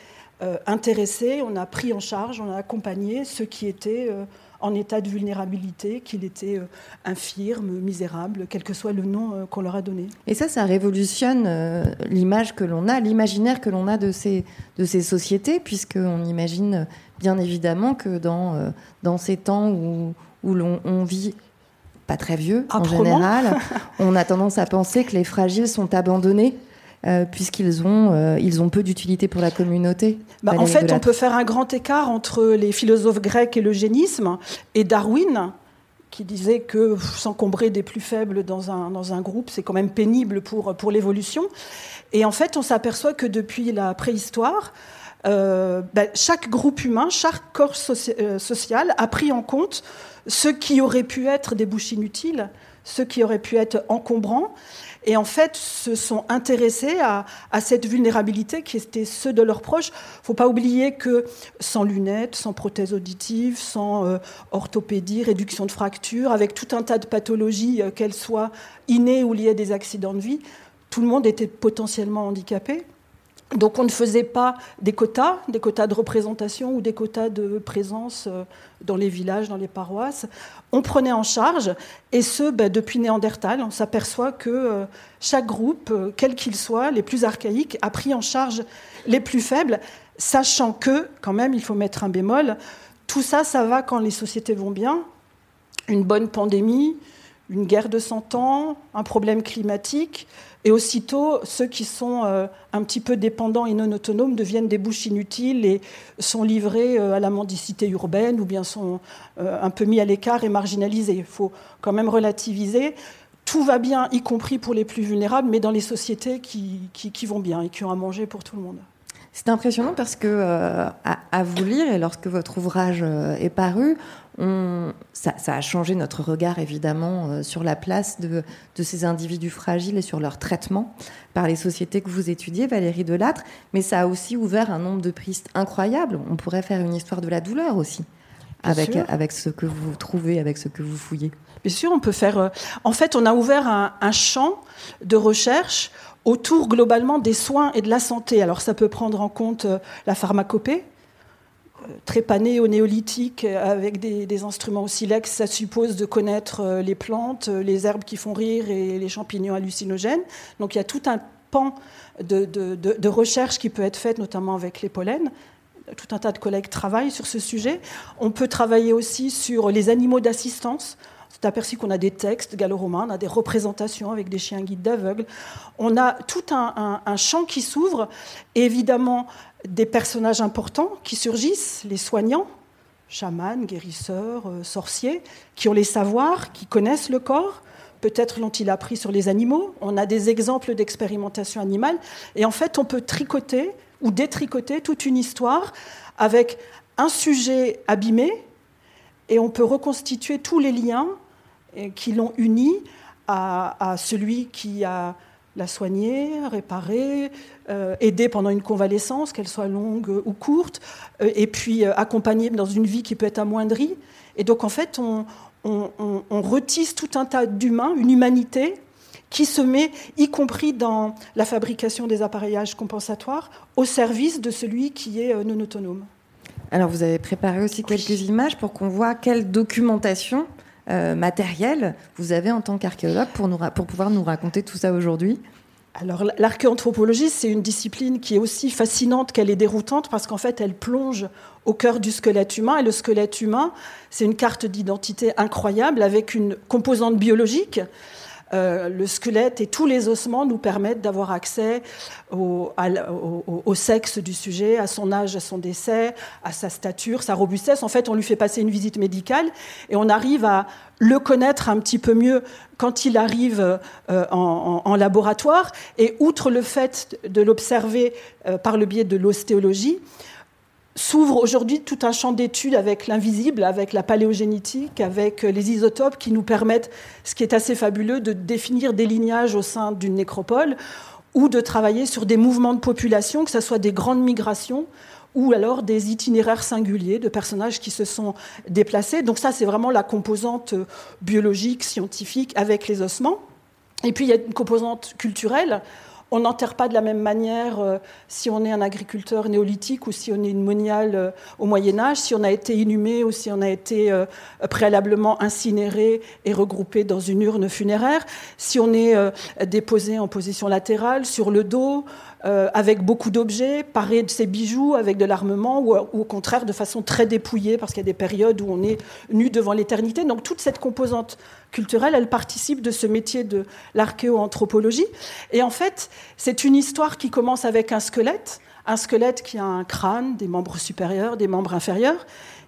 intéressé, on a pris en charge, on a accompagné ceux qui étaient en état de vulnérabilité, qu'il était euh, infirme, misérable, quel que soit le nom euh, qu'on leur a donné. Et ça, ça révolutionne euh, l'image que l'on a, l'imaginaire que l'on a de ces, de ces sociétés, puisqu'on imagine bien évidemment que dans, dans ces temps où, où l'on on vit pas très vieux en général, on a tendance à penser que les fragiles sont abandonnés euh, puisqu'ils ont, euh, ils ont peu d'utilité pour la communauté bah, En fait, on peut faire un grand écart entre les philosophes grecs et l'eugénisme, et Darwin, qui disait que s'encombrer des plus faibles dans un, dans un groupe, c'est quand même pénible pour, pour l'évolution. Et en fait, on s'aperçoit que depuis la préhistoire, euh, bah, chaque groupe humain, chaque corps social a pris en compte ce qui aurait pu être des bouches inutiles, ce qui aurait pu être encombrant, et en fait se sont intéressés à, cette vulnérabilité qui était ceux de leurs proches. Il faut pas oublier que sans lunettes, sans prothèse auditive, sans euh, orthopédie, réduction de fractures, avec tout un tas de pathologies, euh, qu'elles soient innées ou liées à des accidents de vie, tout le monde était potentiellement handicapé. Donc on ne faisait pas des quotas, des quotas de représentation ou des quotas de présence euh, dans les villages, dans les paroisses. On prenait en charge, et ce, ben, depuis Néandertal, on s'aperçoit que euh, chaque groupe, euh, quel qu'il soit, les plus archaïques, a pris en charge les plus faibles, sachant que, quand même, il faut mettre un bémol, tout ça, ça va quand les sociétés vont bien. Une bonne pandémie, une guerre de 100 ans, un problème climatique, et aussitôt, ceux qui sont euh, un petit peu dépendants et non autonomes deviennent des bouches inutiles et sont livrés euh, à la mendicité urbaine ou bien sont euh, un peu mis à l'écart et marginalisés. Il faut quand même relativiser. Tout va bien, y compris pour les plus vulnérables, mais dans les sociétés qui, qui, vont bien et qui ont à manger pour tout le monde. C'est impressionnant parce que, à, vous lire, et lorsque votre ouvrage est paru, ça, a changé notre regard évidemment euh, sur la place de, ces individus fragiles et sur leur traitement par les sociétés que vous étudiez, Valérie Delattre, mais ça a aussi ouvert un nombre de pistes incroyables. On pourrait faire une histoire de la douleur aussi. Avec, avec, ce que vous trouvez, avec ce que vous fouillez. Bien sûr, on peut faire. Euh, en fait, on a ouvert un, un champ de recherche autour globalement des soins et de la santé. Alors, ça peut prendre en compte euh, la pharmacopée, trépané au néolithique avec des, instruments au silex, ça suppose de connaître euh, les plantes, euh, les herbes qui font rire et les champignons hallucinogènes. Donc il y a tout un pan de, recherche qui peut être faite, notamment avec les pollens. Tout un tas de collègues travaillent sur ce sujet. On peut travailler aussi sur les animaux d'assistance. C'est aperçu qu'on a des textes gallo-romains, on a des représentations avec des chiens guides d'aveugles. On a tout un, champ qui s'ouvre. Évidemment, des personnages importants qui surgissent, les soignants, chamans, guérisseurs, euh, sorciers, qui ont les savoirs, qui connaissent le corps. Peut-être l'ont-ils appris sur les animaux. On a des exemples d'expérimentation animale. Et en fait, on peut tricoter ou détricoter toute une histoire avec un sujet abîmé et on peut reconstituer tous les liens qui l'ont uni à, à celui qui a la soigner, réparer, euh, aider pendant une convalescence, qu'elle soit longue ou courte, euh, et puis euh, accompagner dans une vie qui peut être amoindrie. Et donc en fait, on, retisse tout un tas d'humains, une humanité qui se met, y compris dans la fabrication des appareillages compensatoires, au service de celui qui est non autonome. Alors vous avez préparé aussi quelques images pour qu'on voit quelle documentation euh, matériel vous avez en tant qu'archéologue pour, pouvoir nous raconter tout ça aujourd'hui alors l'archéanthropologie, c'est une discipline qui est aussi fascinante qu'elle est déroutante parce qu'en fait, elle plonge au cœur du squelette humain. Et le squelette humain, c'est une carte d'identité incroyable avec une composante biologique euh, le squelette et tous les ossements nous permettent d'avoir accès au, sexe du sujet, à son âge, à son décès, à sa stature, sa robustesse. En fait, on lui fait passer une visite médicale et on arrive à le connaître un petit peu mieux quand il arrive euh, en, laboratoire. Et outre le fait de l'observer euh, par le biais de l'ostéologie, s'ouvre aujourd'hui tout un champ d'études avec l'invisible, avec la paléogénétique, avec euh, les isotopes qui nous permettent, ce qui est assez fabuleux, de définir des lignages au sein d'une nécropole ou de travailler sur des mouvements de population, que ce soit des grandes migrations ou alors des itinéraires singuliers de personnages qui se sont déplacés. Donc ça, c'est vraiment la composante euh, biologique, scientifique avec les ossements. Et puis il y a une composante culturelle on n'enterre pas de la même manière euh, si on est un agriculteur néolithique ou si on est une moniale euh, au Moyen Âge, si on a été inhumé ou si on a été euh, préalablement incinéré et regroupé dans une urne funéraire, si on est déposé en position latérale sur le dos, avec beaucoup d'objets, paré de ses bijoux, avec de l'armement, ou, ou, au contraire de façon très dépouillée, parce qu'il y a des périodes où on est nu devant l'éternité. Donc toute cette composante culturelle, elle participe de ce métier de l'archéoanthropologie. Et en fait, c'est une histoire qui commence avec un squelette, un squelette qui a un crâne, des membres supérieurs, des membres inférieurs.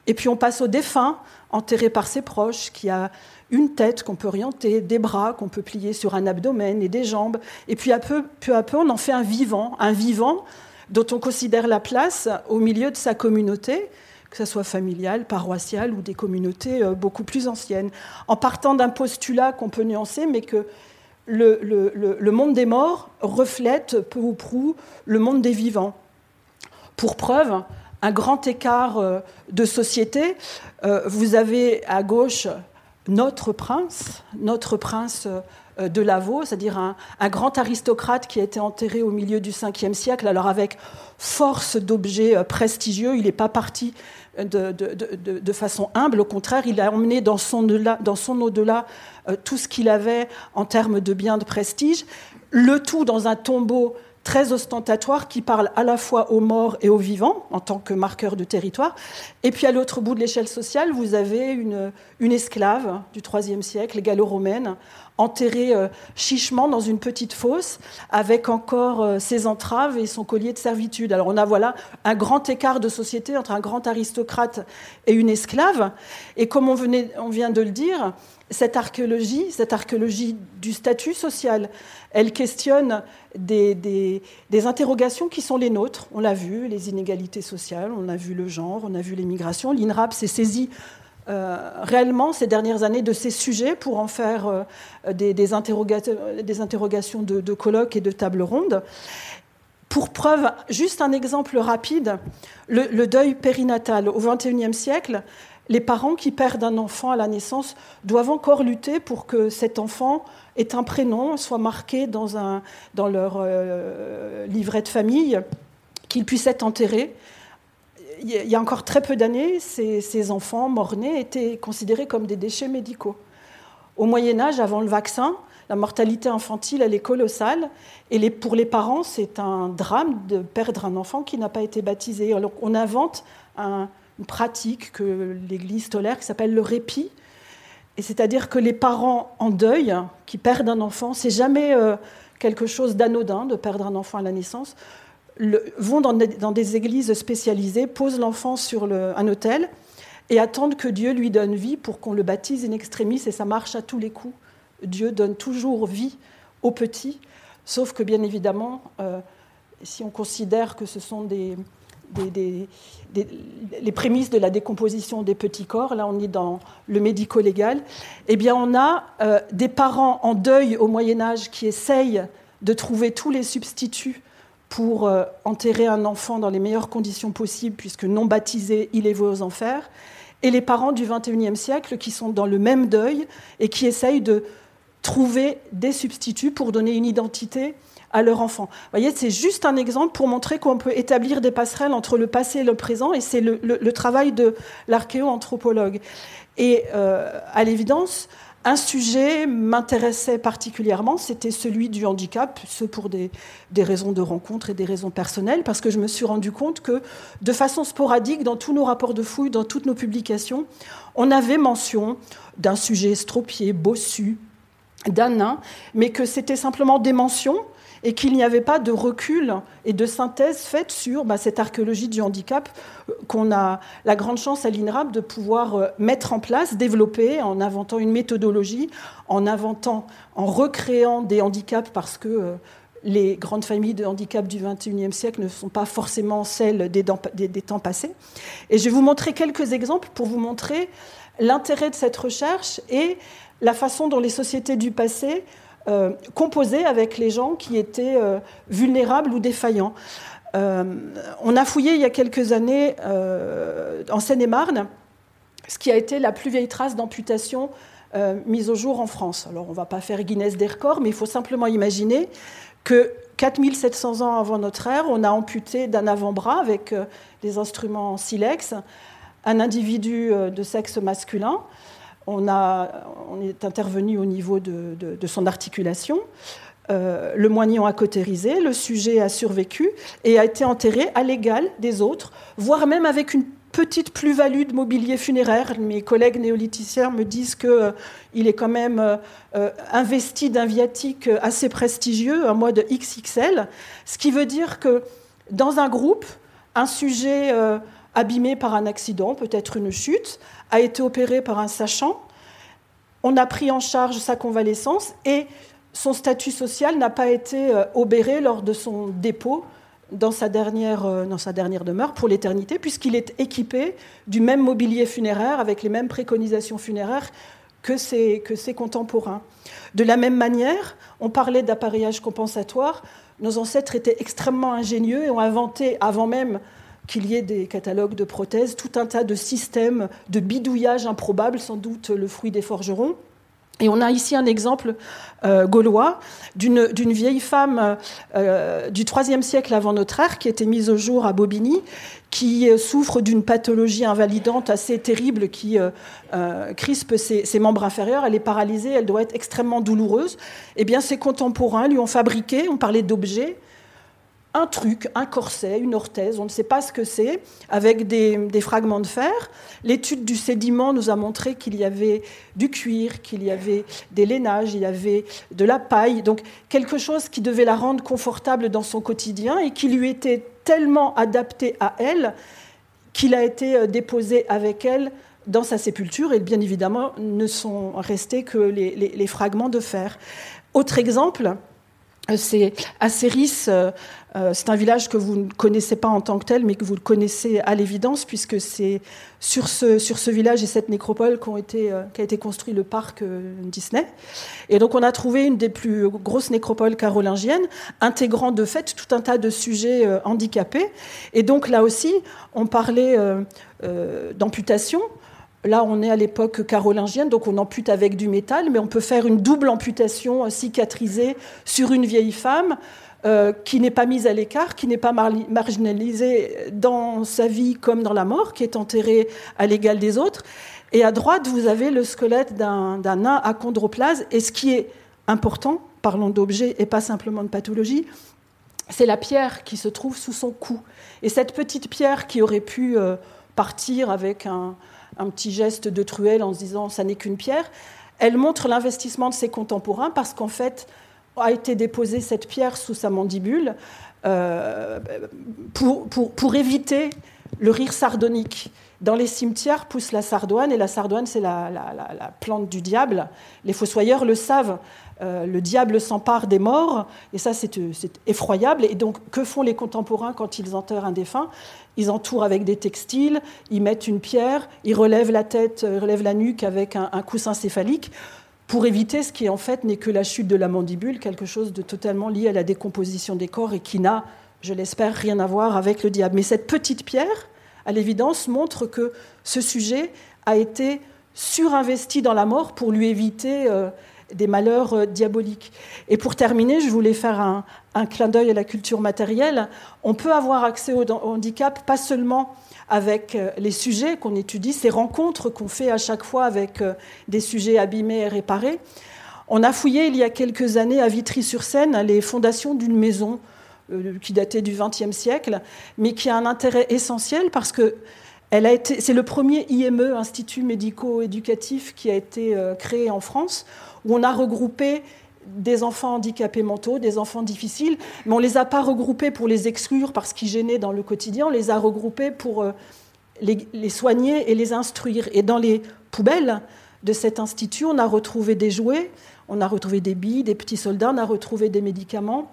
Et puis on passe au défunt, enterré par ses proches, qui a une tête qu'on peut orienter, des bras qu'on peut plier sur un abdomen et des jambes. Et puis peu à peu, on en fait un vivant, un vivant dont on considère la place au milieu de sa communauté que ce soit familial, paroissial ou des communautés euh, beaucoup plus anciennes, en partant d'un postulat qu'on peut nuancer, mais que le, monde des morts reflète peu ou prou le monde des vivants. Pour preuve, un grand écart euh, de société. Euh, vous avez à gauche notre prince, notre prince de Lavaux, c'est-à-dire un, grand aristocrate qui a été enterré au milieu du 5e siècle, alors avec force d'objets prestigieux. Il n'est pas parti de, façon humble, au contraire, il a emmené dans son, au-delà tout ce qu'il avait en termes de biens de prestige, le tout dans un tombeau très ostentatoire qui parle à la fois aux morts et aux vivants en tant que marqueur de territoire. Et puis à l'autre bout de l'échelle sociale, vous avez une, une esclave du IIIe siècle, gallo-romaine, enterrée euh, chichement dans une petite fosse avec encore euh, ses entraves et son collier de servitude. Alors on a voilà un grand écart de société entre un grand aristocrate et une esclave. Et comme on, venait, on vient de le dire, cette archéologie, cette archéologie du statut social, elle questionne des, interrogations qui sont les nôtres. On l'a vu, les inégalités sociales, on a vu le genre, on a vu l'immigration. L'INRAP s'est saisi réellement ces dernières années de ces sujets pour en faire euh, des, interrogations de, colloques et de tables rondes. Pour preuve, juste un exemple rapide, le, deuil périnatal au XXIe siècle, les parents qui perdent un enfant à la naissance doivent encore lutter pour que cet enfant ait un prénom, soit marqué dans leur euh, livret de famille, qu'il puisse être enterré. Il y a encore très peu d'années, ces, enfants morts-nés étaient considérés comme des déchets médicaux. Au Moyen Âge, avant le vaccin, la mortalité infantile, elle est colossale. Et pour les parents, c'est un drame de perdre un enfant qui n'a pas été baptisé. On invente un, une pratique que l'Église tolère qui s'appelle le répit. Et c'est-à-dire que les parents en deuil, qui perdent un enfant, c'est jamais euh, quelque chose d'anodin de perdre un enfant à la naissance, vont dans des, églises spécialisées, posent l'enfant sur un autel et attendent que Dieu lui donne vie pour qu'on le baptise in extremis, et ça marche à tous les coups. Dieu donne toujours vie aux petits, sauf que bien évidemment, euh, si on considère que ce sont les prémices de la décomposition des petits corps, là on est dans le médico-légal, eh bien on a euh, des parents en deuil au Moyen Âge qui essayent de trouver tous les substituts pour euh, enterrer un enfant dans les meilleures conditions possibles, puisque non baptisé, il est voué aux enfers, et les parents du XXIe siècle qui sont dans le même deuil et qui essayent de trouver des substituts pour donner une identité à leur enfant. Vous voyez, c'est juste un exemple pour montrer qu'on peut établir des passerelles entre le passé et le présent, et c'est le, travail de l'archéo-anthropologue. Et euh, à l'évidence, un sujet m'intéressait particulièrement, c'était celui du handicap, ce pour des, raisons de rencontre et des raisons personnelles, parce que je me suis rendu compte que de façon sporadique, dans tous nos rapports de fouilles, dans toutes nos publications, on avait mention d'un sujet estropié, bossu, d'un nain, mais que c'était simplement des mentions et qu'il n'y avait pas de recul et de synthèse faite sur bah, cette archéologie du handicap euh, qu'on a la grande chance à l'INRAP de pouvoir euh, mettre en place, développer en inventant une méthodologie, en inventant, en recréant des handicaps parce que euh, les grandes familles de handicap du XXIe siècle ne sont pas forcément celles des, des, temps passés. Et je vais vous montrer quelques exemples pour vous montrer l'intérêt de cette recherche et la façon dont les sociétés du passé euh, composer avec les gens qui étaient euh, vulnérables ou défaillants. Euh, on a fouillé il y a quelques années en Seine-et-Marne ce qui a été la plus vieille trace d'amputation mise au jour en France. Alors on ne va pas faire Guinness des records, mais il faut simplement imaginer que 4700 ans avant notre ère, on a amputé d'un avant-bras avec des instruments silex un individu de sexe masculin on, est intervenu au niveau de, son articulation. Euh, le moignon a cautérisé, le sujet a survécu et a été enterré à l'égal des autres, voire même avec une petite plus-value de mobilier funéraire. Mes collègues néolithiciens me disent qu'il euh, est quand même euh, investi d'un viatique assez prestigieux, un mois de XXL, ce qui veut dire que dans un groupe, un sujet abîmé par un accident, peut-être une chute, a été opéré par un sachant. On a pris en charge sa convalescence et son statut social n'a pas été euh, obéré lors de son dépôt dans sa dernière, euh, dans sa dernière demeure pour l'éternité, puisqu'il est équipé du même mobilier funéraire, avec les mêmes préconisations funéraires que ses, que ses contemporains. De la même manière, on parlait d'appareillage compensatoire. Nos ancêtres étaient extrêmement ingénieux et ont inventé, avant même qu'il y ait des catalogues de prothèses, tout un tas de systèmes de bidouillage improbable, sans doute le fruit des forgerons. Et on a ici un exemple euh, gaulois d'une vieille femme euh, du IIIe siècle avant notre ère qui été mise au jour à Bobigny, qui euh, souffre d'une pathologie invalidante assez terrible qui crispe ses, ses, membres inférieurs. Elle est paralysée, elle doit être extrêmement douloureuse. Eh bien, ses contemporains lui ont fabriqué, on parlait d'objets, un truc, un corset, une orthèse, on ne sait pas ce que c'est, avec des, fragments de fer. L'étude du sédiment nous a montré qu'il y avait du cuir, qu'il y avait des lainages, il y avait de la paille, donc quelque chose qui devait la rendre confortable dans son quotidien et qui lui était tellement adapté à elle qu'il a été euh, déposé avec elle dans sa sépulture et bien évidemment ne sont restés que les fragments de fer. Autre exemple, c'est Acéris, euh, euh, c'est un village que vous ne connaissez pas en tant que tel, mais que vous le connaissez à l'évidence, puisque c'est sur ce, sur ce village et cette nécropole qu'a été, euh, été construit le parc Disney. Et donc on a trouvé une des plus grosses nécropoles carolingiennes, intégrant de fait tout un tas de sujets handicapés. Et donc là aussi, on parlait d'amputation. Là, on est à l'époque carolingienne, donc on ampute avec du métal, mais on peut faire une double amputation cicatrisée sur une vieille femme euh, qui n'est pas mise à l'écart, qui n'est pas marginalisée dans sa vie comme dans la mort, qui est enterrée à l'égal des autres. Et à droite, vous avez le squelette d'un nain achondroplase. Et ce qui est important, parlons d'objet et pas simplement de pathologie, c'est la pierre qui se trouve sous son cou. Et cette petite pierre qui aurait pu euh, partir avec un, un petit geste de truelle en se disant ça n'est qu'une pierre. Elle montre l'investissement de ses contemporains parce qu'en fait, a été déposée cette pierre sous sa mandibule euh, pour, pour, pour, éviter le rire sardonique. Dans les cimetières pousse la sardoine, et la sardoine, c'est la, la, plante du diable. Les fossoyeurs le savent. Euh, le diable s'empare des morts, et ça c'est effroyable. Et donc que font les contemporains quand ils enterrent un défunt? Ils entourent avec des textiles, ils mettent une pierre, ils relèvent la tête, ils relèvent la nuque avec un, coussin céphalique pour éviter ce qui en fait n'est que la chute de la mandibule, quelque chose de totalement lié à la décomposition des corps et qui n'a, je l'espère, rien à voir avec le diable. Mais cette petite pierre, à l'évidence, montre que ce sujet a été surinvesti dans la mort pour lui éviter euh, des malheurs euh, diaboliques. Et pour terminer, je voulais faire un, clin d'œil à la culture matérielle. On peut avoir accès au handicap pas seulement avec euh, les sujets qu'on étudie, ces rencontres qu'on fait à chaque fois avec euh, des sujets abîmés et réparés. On a fouillé il y a quelques années à Vitry-sur-Seine les fondations d'une maison qui datait du XXe siècle, mais qui a un intérêt essentiel parce que c'est le premier IME, Institut médico-éducatif, qui a été créé en France, où on a regroupé des enfants handicapés mentaux, des enfants difficiles, mais on ne les a pas regroupés pour les exclure parce qu'ils gênaient dans le quotidien, on les a regroupés pour euh, les, soigner et les instruire. Et dans les poubelles de cet institut, on a retrouvé des jouets, on a retrouvé des billes, des petits soldats, on a retrouvé des médicaments,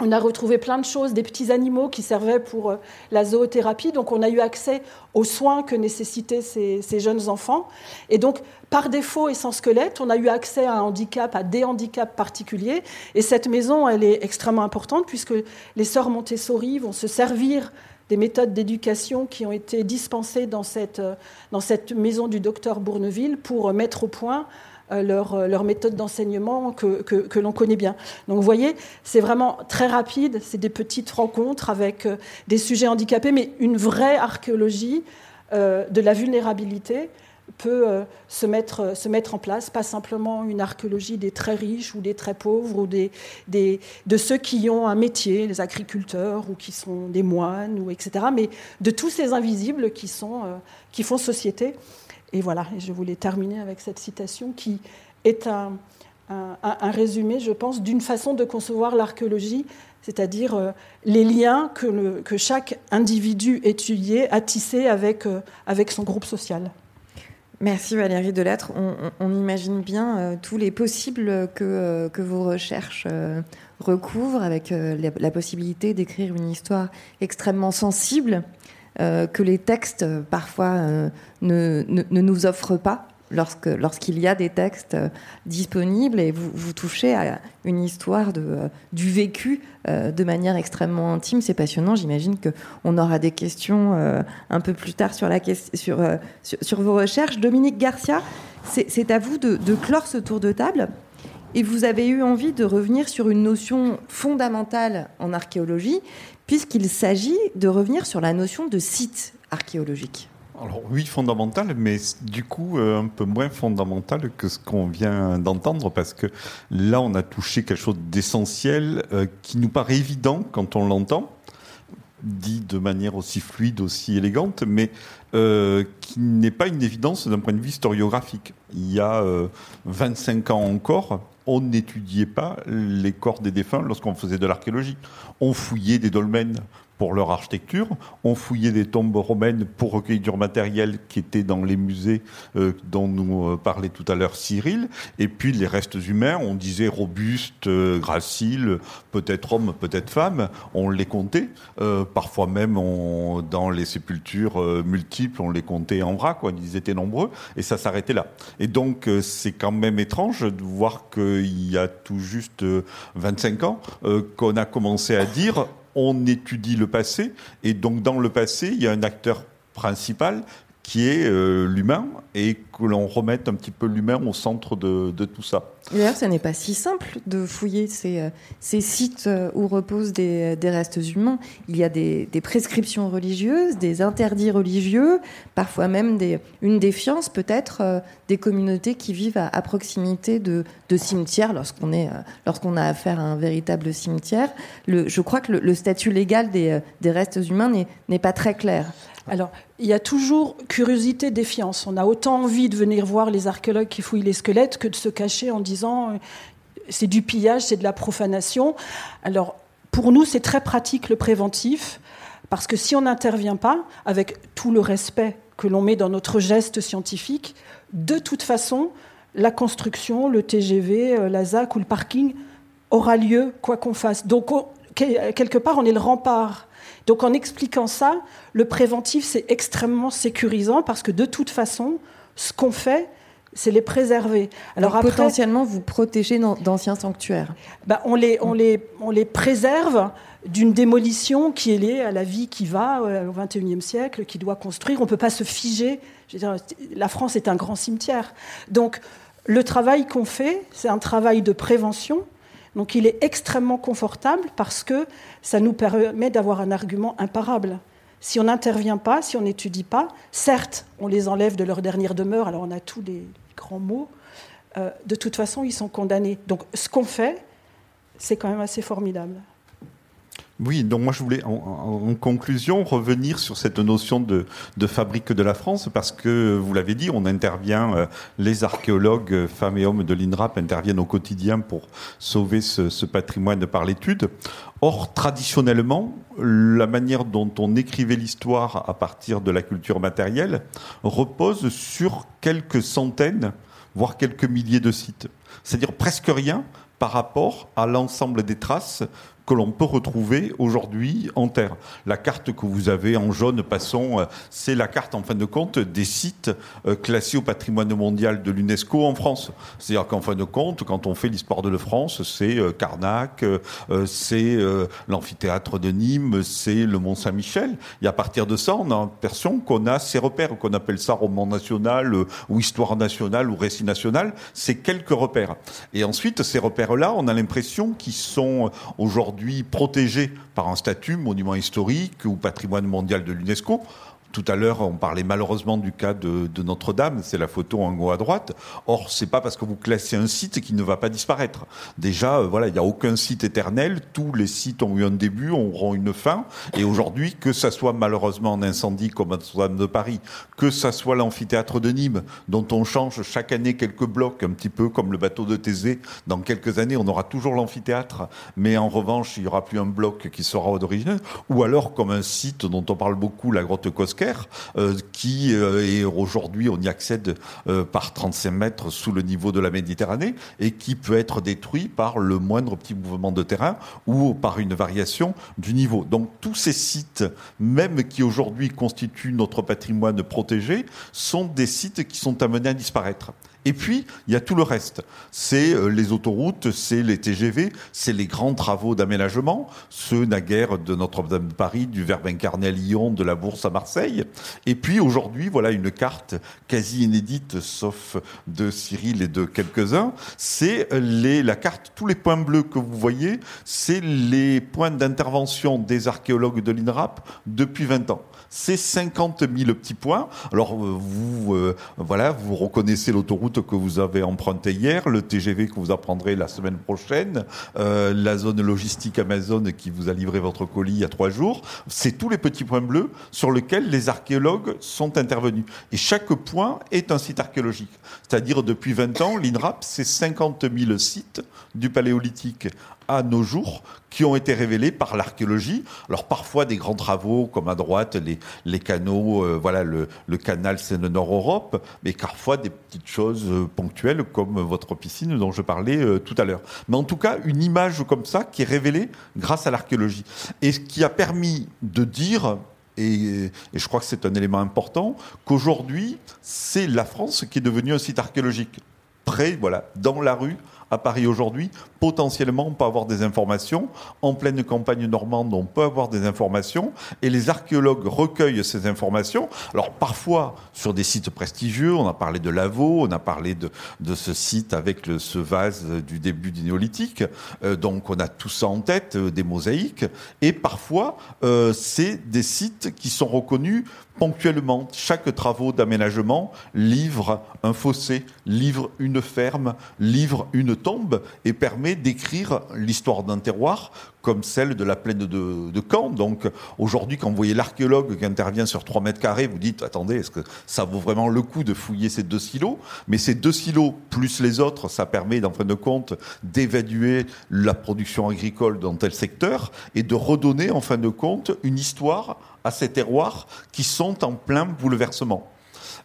on a retrouvé plein de choses, des petits animaux qui servaient pour euh, la zoothérapie. Donc on a eu accès aux soins que nécessitaient ces, jeunes enfants. Et donc par défaut et sans squelette, on a eu accès à un handicap, à des handicaps particuliers. Et cette maison, elle est extrêmement importante puisque les sœurs Montessori vont se servir des méthodes d'éducation qui ont été dispensées dans cette, euh, dans cette maison du docteur Bourneville pour mettre au point euh, leur, euh, leur, méthode d'enseignement que, que, l'on connaît bien. Donc vous voyez, c'est vraiment très rapide, c'est des petites rencontres avec euh, des sujets handicapés, mais une vraie archéologie de la vulnérabilité peut se, mettre, se mettre en place, pas simplement une archéologie des très riches ou des très pauvres ou des, des, de ceux qui ont un métier, les agriculteurs ou qui sont des moines, ou etc., mais de tous ces invisibles qui, sont, qui font société. Et voilà, je voulais terminer avec cette citation qui est un, résumé, je pense, d'une façon de concevoir l'archéologie, c'est-à-dire euh, les liens que, que, chaque individu étudié a tissés avec, euh, avec son groupe social. Merci Valérie Delattre. On, on, imagine bien euh, tous les possibles que, que vos recherches recouvrent, avec la, possibilité d'écrire une histoire extrêmement sensible euh, que les textes euh, parfois euh, ne, nous offrent pas. lorsque lorsqu'il y a des textes disponibles et vous, vous touchez à une histoire de, du vécu de manière extrêmement intime. C'est passionnant. J'imagine qu'on aura des questions un peu plus tard sur, la, sur, sur, vos recherches. Dominique Garcia, c'est à vous de clore ce tour de table. Et vous avez eu envie de revenir sur une notion fondamentale en archéologie, puisqu'il s'agit de revenir sur la notion de site archéologique. Alors oui, fondamental, mais du coup euh, un peu moins fondamental que ce qu'on vient d'entendre, parce que là on a touché quelque chose d'essentiel euh, qui nous paraît évident quand on l'entend, dit de manière aussi fluide, aussi élégante, mais euh, qui n'est pas une évidence d'un point de vue historiographique. Il y a 25 ans encore, on n'étudiait pas les corps des défunts lorsqu'on faisait de l'archéologie. On fouillait des dolmens pour leur architecture. On fouillait des tombes romaines pour recueillir du matériel qui était dans les musées euh, dont nous euh, parlait tout à l'heure Cyril. Et puis les restes humains, on disait robustes, euh, graciles, peut-être hommes, peut-être femmes. On les comptait. parfois même dans les sépultures multiples, on les comptait en vrac. Quoi. Ils étaient nombreux. Et ça s'arrêtait là. Et donc c'est quand même étrange de voir qu'il y a tout juste 25 ans qu'on a commencé à dire on étudie le passé, et donc dans le passé, il y a un acteur principal qui est euh, l'humain, que l'on remette un petit peu l'humain au centre de, tout ça. D'ailleurs, ce n'est pas si simple de fouiller ces, euh, sites euh, où reposent des, restes humains. Il y a des, prescriptions religieuses, des interdits religieux, parfois même une défiance peut-être des communautés qui vivent à, proximité de, cimetières lorsqu'on a affaire à un véritable cimetière. je crois que le, statut légal des restes humains n'est pas très clair. Alors, il y a toujours curiosité, défiance. On a autant envie de venir voir les archéologues qui fouillent les squelettes que de se cacher en disant euh, c'est du pillage, c'est de la profanation. Alors, pour nous, c'est très pratique le préventif, parce que si on n'intervient pas, avec tout le respect que l'on met dans notre geste scientifique, de toute façon, la construction, le TGV, euh, la ZAC ou le parking aura lieu quoi qu'on fasse. Donc, quelque part, on est le rempart donc en expliquant ça, le préventif, c'est extrêmement sécurisant parce que de toute façon, ce qu'on fait, c'est les préserver. Alors potentiellement, vous protégez d'anciens sanctuaires. Bah, on, les, on, les, on les préserve d'une démolition qui est liée à la vie qui va euh, au XXIe siècle, qui doit construire. On ne peut pas se figer. Je veux dire, la France est un grand cimetière. Donc le travail qu'on fait, c'est un travail de prévention donc il est extrêmement confortable parce que ça nous permet d'avoir un argument imparable. Si on n'intervient pas, si on n'étudie pas, certes, on les enlève de leur dernière demeure, alors on a tous les grands mots, euh, de toute façon, ils sont condamnés. Donc ce qu'on fait, c'est quand même assez formidable. Oui, donc moi je voulais en, conclusion revenir sur cette notion de, fabrique de la France parce que vous l'avez dit, on intervient, euh, les archéologues, femmes et hommes de l'INRAP interviennent au quotidien pour sauver ce, patrimoine par l'étude. Or, traditionnellement, la manière dont on écrivait l'histoire à partir de la culture matérielle repose sur quelques centaines, voire quelques milliers de sites. C'est-à-dire presque rien par rapport à l'ensemble des traces que l'on peut retrouver aujourd'hui en terre. La carte que vous avez en jaune, passons, euh, c'est la carte en fin de compte des sites euh, classés au patrimoine mondial de l'UNESCO en France. C'est-à-dire qu'en fin de compte, quand on fait l'histoire de France, c'est euh, Carnac, c'est l'amphithéâtre de Nîmes, c'est le Mont Saint-Michel. Et à partir de ça, on a l'impression qu'on a ces repères, qu'on appelle ça roman national ou histoire nationale ou récit national. C'est quelques repères. Et ensuite, ces repères-là, on a l'impression qu'ils sont aujourd'hui protégé par un statut monument historique ou patrimoine mondial de l'UNESCO. Tout à l'heure, on parlait malheureusement du cas de, Notre-Dame, c'est la photo en haut à droite. Or, c'est pas parce que vous classez un site qu'il ne va pas disparaître. Déjà, euh, voilà, il n'y a aucun site éternel. Tous les sites ont eu un début, auront une fin. Et aujourd'hui, que ça soit malheureusement un incendie comme Notre-Dame de Paris, que ça soit l'amphithéâtre de Nîmes, dont on change chaque année quelques blocs, un petit peu comme le bateau de Thésée. Dans quelques années, on aura toujours l'amphithéâtre, mais en revanche, il n'y aura plus un bloc qui sera d'origine. Ou alors, comme un site dont on parle beaucoup, la grotte Cosca, Caire, qui est aujourd'hui, on y accède par 35 mètres sous le niveau de la Méditerranée, et qui peut être détruit par le moindre petit mouvement de terrain ou par une variation du niveau. Donc tous ces sites, même qui aujourd'hui constituent notre patrimoine protégé, sont des sites qui sont amenés à disparaître. Et puis, il y a tout le reste. C'est euh, les autoroutes, c'est les TGV, c'est les grands travaux d'aménagement, ceux naguère de Notre-Dame de Paris, du Verbe incarné à Lyon, de la Bourse à Marseille. Et puis aujourd'hui, voilà une carte quasi inédite, sauf de Cyril et de quelques-uns. C'est les, la carte, tous les points bleus que vous voyez, c'est les points d'intervention des archéologues de l'INRAP depuis 20 ans c'est 50 000 petits points. Alors euh, vous, euh, voilà, vous reconnaissez l'autoroute que vous avez empruntée hier, le TGV que vous apprendrez la semaine prochaine, euh, la zone logistique Amazon qui vous a livré votre colis il y a trois jours. C'est tous les petits points bleus sur lesquels les archéologues sont intervenus. Et chaque point est un site archéologique. C'est-à-dire depuis 20 ans, l'INRAP, c'est 50 000 sites du paléolithique à nos jours qui ont été révélés par l'archéologie. Alors parfois des grands travaux comme à droite les, les canaux, euh, voilà le, le canal Seine-Nord-Europe, mais parfois des petites choses euh, ponctuelles comme votre piscine dont je parlais euh, tout à l'heure. Mais en tout cas une image comme ça qui est révélée grâce à l'archéologie et ce qui a permis de dire et, et, je crois que c'est un élément important, qu'aujourd'hui, c'est la France qui est devenue un site archéologique. Près, voilà, dans la rue, à Paris aujourd'hui, potentiellement on peut avoir des informations. En pleine campagne normande, on peut avoir des informations et les archéologues recueillent ces informations. Alors parfois sur des sites prestigieux, on a parlé de Lavaux, on a parlé de, ce site avec ce vase du début du néolithique. Euh, donc on a tout ça en tête, euh, des mosaïques. Et parfois, euh, c'est des sites qui sont reconnus ponctuellement. Chaque travaux d'aménagement livre un fossé, livre une ferme, livre une tombe et permet d'écrire l'histoire d'un terroir comme celle de la plaine de, de Caen. Donc aujourd'hui, quand vous voyez l'archéologue qui intervient sur 3 mètres carrés, vous dites, attendez, est-ce que ça vaut vraiment le coup de fouiller ces deux silos? Mais ces deux silos, plus les autres, ça permet, en fin de compte, d'évaluer la production agricole dans tel secteur et de redonner, en fin de compte, une histoire à ces terroirs qui sont en plein bouleversement.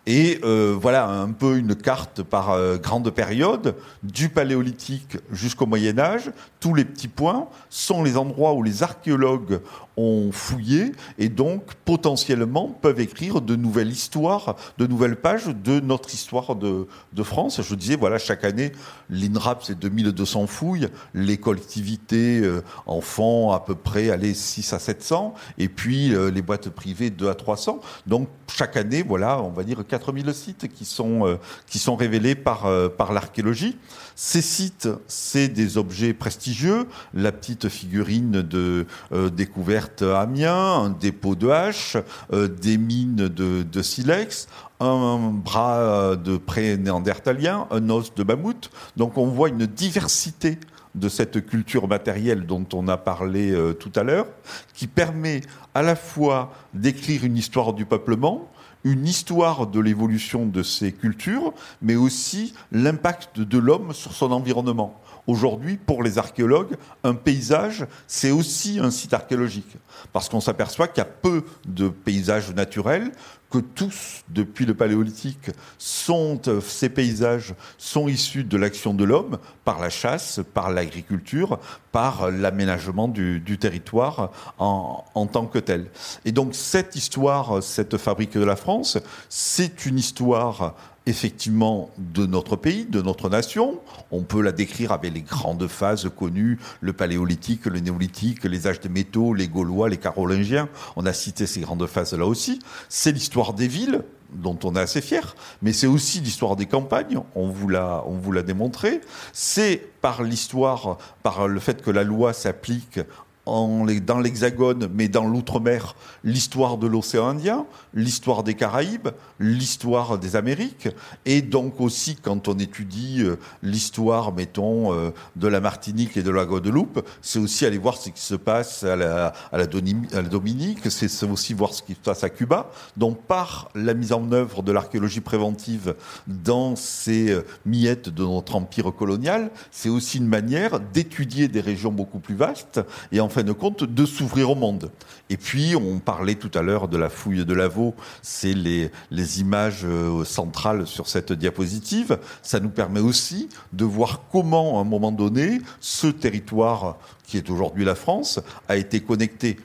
Et euh, voilà un peu une carte par euh, grande période, du paléolithique jusqu'au Moyen Âge. Tous les petits points sont les endroits où les archéologues ont fouillé et donc potentiellement peuvent écrire de nouvelles histoires, de nouvelles pages de notre histoire de, de France. Je disais, voilà, chaque année, l'INRAP, c'est 2200 fouilles, les collectivités euh, en font à peu près allez, 6 à 700, et puis euh, les boîtes privées 2 à 300. Donc chaque année, voilà, on va dire 4000 sites qui sont, euh, qui sont révélés par, euh, par l'archéologie. Ces sites, c'est des objets prestigieux, la petite figurine de euh, découverte à Amiens, un dépôt de hache, euh, des mines de, silex, un bras de pré-néandertalien, un os de mammouth. Donc on voit une diversité de cette culture matérielle dont on a parlé euh, tout à l'heure, qui permet à la fois d'écrire une histoire du peuplement, une histoire de l'évolution de ces cultures, mais aussi l'impact de l'homme sur son environnement. Aujourd'hui, pour les archéologues, un paysage, c'est aussi un site archéologique. Parce qu'on s'aperçoit qu'il y a peu de paysages naturels, que tous, depuis le paléolithique, sont, ces paysages sont issus de l'action de l'homme, par la chasse, par l'agriculture, par l'aménagement du, territoire en, en, tant que tel. Et donc cette histoire, cette fabrique de la France, c'est une histoire effectivement de notre pays, de notre nation. On peut la décrire avec les grandes phases connues, le paléolithique, le néolithique, les âges des métaux, les Gaulois, les Carolingiens. On a cité ces grandes phases là aussi. C'est l'histoire des villes dont on est assez fier, mais c'est aussi l'histoire des campagnes, on vous l'a, on vous l'a démontré. C'est par l'histoire, par le fait que la loi s'applique dans l'Hexagone, mais dans l'outre-mer, l'histoire de l'océan Indien, l'histoire des Caraïbes, l'histoire des Amériques, et donc aussi quand on étudie euh, l'histoire, mettons, euh, de la Martinique et de la Guadeloupe, c'est aussi aller voir ce qui se passe à la Dominique, c'est aussi voir ce qui se passe à Cuba. Donc par la mise en œuvre de l'archéologie préventive dans ces euh, miettes de notre empire colonial, c'est aussi une manière d'étudier des régions beaucoup plus vastes et en de compte, de s'ouvrir au monde. Et puis, on parlait tout à l'heure de la fouille de Lavaux, c'est les, les images euh, centrales sur cette diapositive. Ça nous permet aussi de voir comment, à un moment donné, ce territoire qui est aujourd'hui la France a été connecté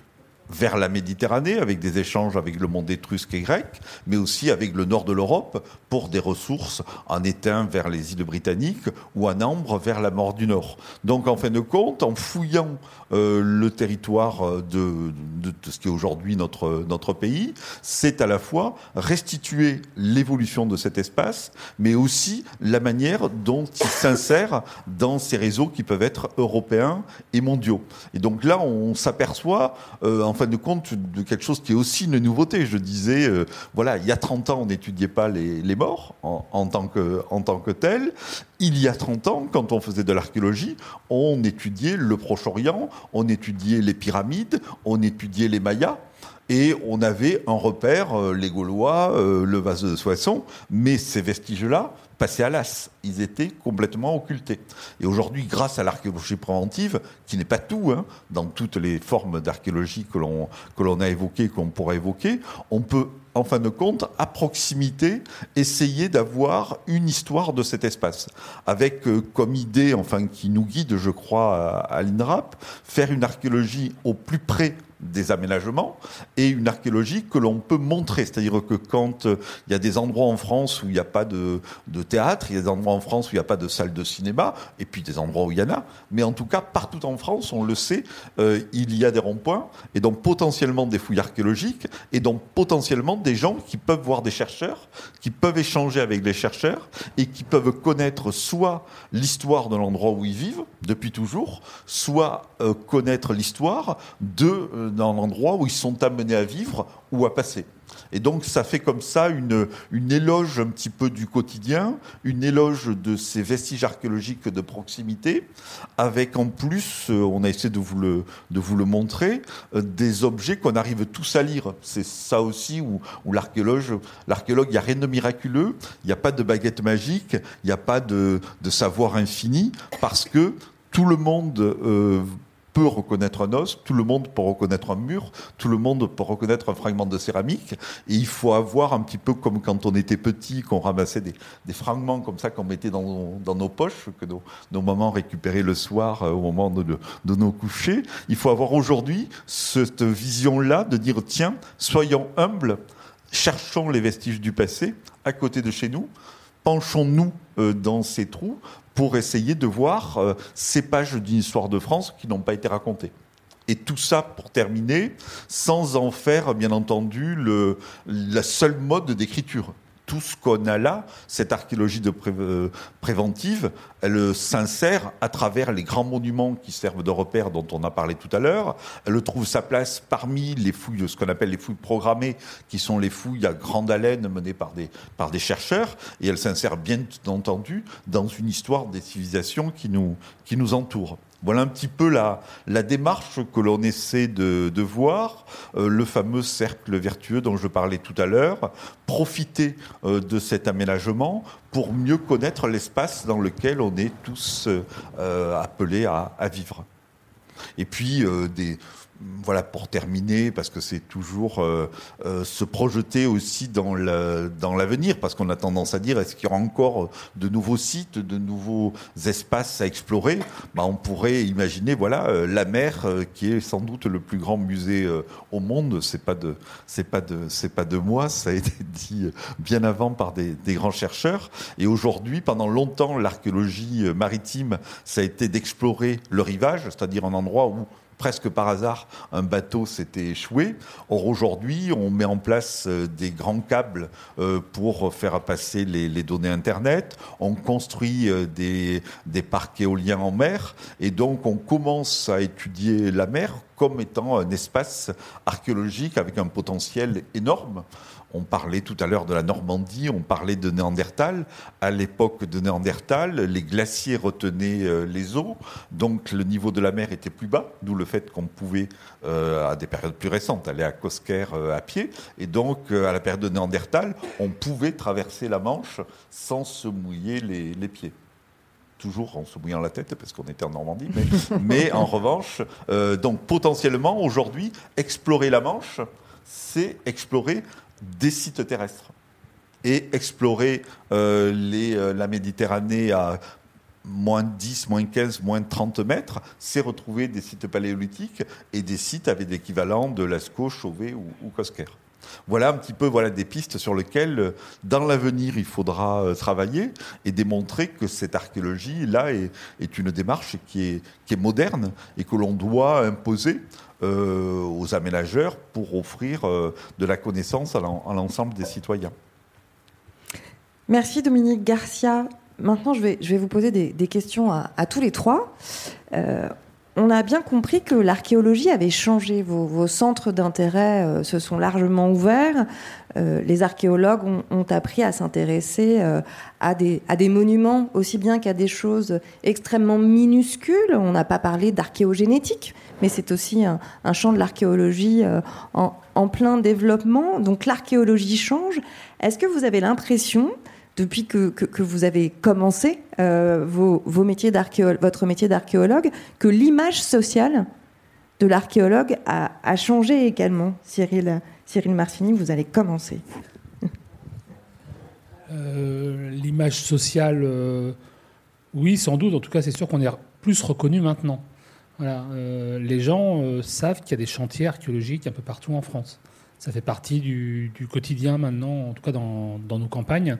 vers la Méditerranée, avec des échanges avec le monde étrusque et grec, mais aussi avec le nord de l'Europe pour des ressources en étain vers les îles britanniques ou en ambre vers la mort du Nord. Donc en fin de compte, en fouillant euh, le territoire de, de, de, ce qui est aujourd'hui notre, notre pays, c'est à la fois restituer l'évolution de cet espace, mais aussi la manière dont il s'insère dans ces réseaux qui peuvent être européens et mondiaux. Et donc là, on s'aperçoit, euh, en de compte, de quelque chose qui est aussi une nouveauté. Je disais, euh, voilà, il y a 30 ans, on n'étudiait pas les, morts en, en, tant que, en tels. Il y a 30 ans, quand on faisait de l'archéologie, on étudiait le Proche-Orient, on étudiait les pyramides, on étudiait les Mayas. Et on avait un repère, euh, les Gaulois, euh, le vase de Soissons, mais ces vestiges-là passaient à l'as. Ils étaient complètement occultés. Et aujourd'hui, grâce à l'archéologie préventive, qui n'est pas tout, hein, dans toutes les formes d'archéologie que l'on que l'on a évoquées, qu'on pourrait évoquer, on peut en fin de compte, à proximité, essayer d'avoir une histoire de cet espace. Avec euh, comme idée, enfin, qui nous guide, je crois, à l'INRAP, faire une archéologie au plus près des aménagements et une archéologie que l'on peut montrer. C'est-à-dire que quand euh, il y a des endroits en France où il n'y a pas de, de, théâtre, il y a des endroits en France où il n'y a pas de salle de cinéma, et puis des endroits où il y en a, mais en tout cas, partout en France, on le sait, euh, il y a des ronds-points, et donc potentiellement des fouilles archéologiques, et donc potentiellement des gens qui peuvent voir des chercheurs, qui peuvent échanger avec les chercheurs, et qui peuvent connaître soit l'histoire de l'endroit où ils vivent, depuis toujours, soit euh, connaître l'histoire de... dans l'endroit où ils sont amenés à vivre ou à passer. Et donc ça fait comme ça une, une éloge un petit peu du quotidien, une éloge de ces vestiges archéologiques de proximité, avec en plus, euh, on a essayé de vous le, de vous le montrer, euh, des objets qu'on arrive tous à lire. C'est ça aussi où, où l'archéologue, l'archéologue, il n'y a rien de miraculeux, il n'y a pas de baguette magique, il n'y a pas de, de savoir infini, parce que tout le monde euh, peut reconnaître un os, tout le monde peut reconnaître un mur, tout le monde peut reconnaître un fragment de céramique. Et il faut avoir un petit peu comme quand on était petit, qu'on ramassait des, fragments comme ça qu'on mettait dans, nos poches, que nos, nos, mamans récupéraient le soir euh, au moment de, de nos couchers. Il faut avoir aujourd'hui cette vision-là de dire, tiens, soyons humbles, cherchons les vestiges du passé à côté de chez nous, penchons-nous euh, dans ces trous pour essayer de voir euh, ces pages d'une histoire de France qui n'ont pas été racontées. Et tout ça pour terminer, sans en faire, bien entendu, le, la seule mode d'écriture tout ce qu'on a là, cette archéologie de euh, préventive, elle s'insère à travers les grands monuments qui servent de repères dont on a parlé tout à l'heure. Elle trouve sa place parmi les fouilles, ce qu'on appelle les fouilles programmées, qui sont les fouilles à grande haleine menées par des, par des chercheurs. Et elle s'insère bien entendu dans une histoire des civilisations qui nous, qui nous entourent. Voilà un petit peu la, démarche que l'on essaie de, voir, euh, le fameux cercle vertueux dont je parlais tout à l'heure, profiter euh, de cet aménagement pour mieux connaître l'espace dans lequel on est tous euh, appelés à, à, vivre. Et puis des voilà pour terminer parce que c'est toujours euh, euh, se projeter aussi dans la, dans l'avenir parce qu'on a tendance à dire est-ce qu'il y aura encore de nouveaux sites de nouveaux espaces à explorer? Bah, on pourrait imaginer voilà euh, la mer euh, qui est sans doute le plus grand musée euh, au monde. C'est pas de c'est pas de c'est pas de moi ça a été dit bien avant par des, des grands chercheurs. Et aujourd'hui pendant longtemps l'archéologie maritime ça a été d'explorer le rivage c'est-à-dire un endroit où presque par hasard, un bateau s'était échoué. Or, aujourd'hui, on met en place euh, des grands câbles euh, pour faire passer les, données Internet. On construit euh, des parcs éoliens en mer. Et donc, on commence à étudier la mer comme étant un espace archéologique avec un potentiel énorme. On parlait tout à l'heure de la Normandie, on parlait de Néandertal. À l'époque de Néandertal, les glaciers retenaient euh, les eaux, donc le niveau de la mer était plus bas, d'où le fait qu'on pouvait, euh, à des périodes plus récentes, aller à Cosquer euh, à pied. Et donc, euh, à la période de Néandertal, on pouvait traverser la Manche sans se mouiller les, les pieds. toujours en se mouillant la tête parce qu'on était en Normandie. Mais, en revanche, euh, donc potentiellement aujourd'hui, explorer la Manche, c'est explorer des sites terrestres et explorer euh, euh, la Méditerranée à moins 10, moins 15, moins 30 mètres, c'est retrouver des sites paléolithiques et des sites avec l'équivalent de Lascaux, Chauvet ou, ou Cosquer. Voilà un petit peu voilà, des pistes sur lesquelles, dans l'avenir, il faudra euh, travailler et démontrer que cette archéologie-là est, est, une démarche qui est, moderne et que l'on doit imposer euh, aux aménageurs pour offrir euh, de la connaissance à l'ensemble des citoyens. Merci Dominique Garcia. Maintenant, je vais, je vais vous poser des, questions à, à, tous les trois. Euh, on a bien compris que l'archéologie avait changé. Vos, centres d'intérêt euh, se sont largement ouverts. Euh, les archéologues ont, appris à s'intéresser euh, à, des, monuments aussi bien qu'à des choses extrêmement minuscules. On n'a pas parlé d'archéogénétique, mais c'est aussi un, champ de l'archéologie en, plein développement. Donc l'archéologie change. Est-ce que vous avez l'impression depuis que, que, vous avez commencé euh, vos, vos, métiers votre métier d'archéologue, que l'image sociale de l'archéologue a, a, changé également. Cyril, Cyril Marcini, vous allez commencer. Euh, l'image sociale, euh, oui, sans doute. En tout cas, c'est sûr qu'on est plus reconnu maintenant. Voilà, les gens savent qu'il y a des chantiers archéologiques un peu partout en France. Ça fait partie du, du quotidien maintenant, en tout cas dans, dans nos campagnes.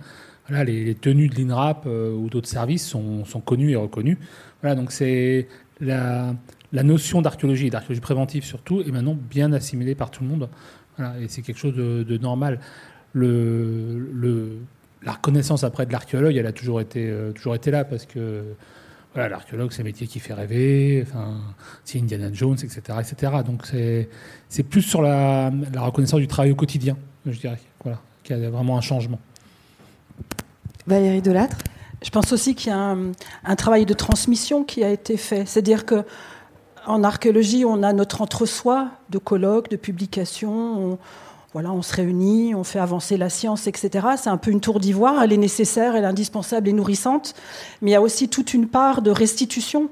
Voilà, les, tenues de l'INRAP euh, ou d'autres services sont, connues et reconnues. Voilà, donc c'est la, notion d'archéologie et d'archéologie préventive surtout est maintenant bien assimilée par tout le monde. Voilà, et c'est quelque chose de, normal. La reconnaissance après de l'archéologue, elle a toujours été, euh, toujours été là parce que l'archéologue, c'est un métier qui fait rêver. C'est Indiana Jones, etc., etc. Donc c'est c'est plus sur la, la reconnaissance du travail au quotidien, je dirais. Voilà, qu'il y a vraiment un changement. Valérie Je pense aussi qu'il y a un, travail de transmission qui a été fait. C'est-à-dire que en archéologie, on a notre entre-soi de colloques, de publications. On, voilà, on se réunit, on fait avancer la science, etc. C'est un peu une tour d'ivoire. Elle est nécessaire, elle est indispensable et nourrissante. Mais il y a aussi toute une part de restitution.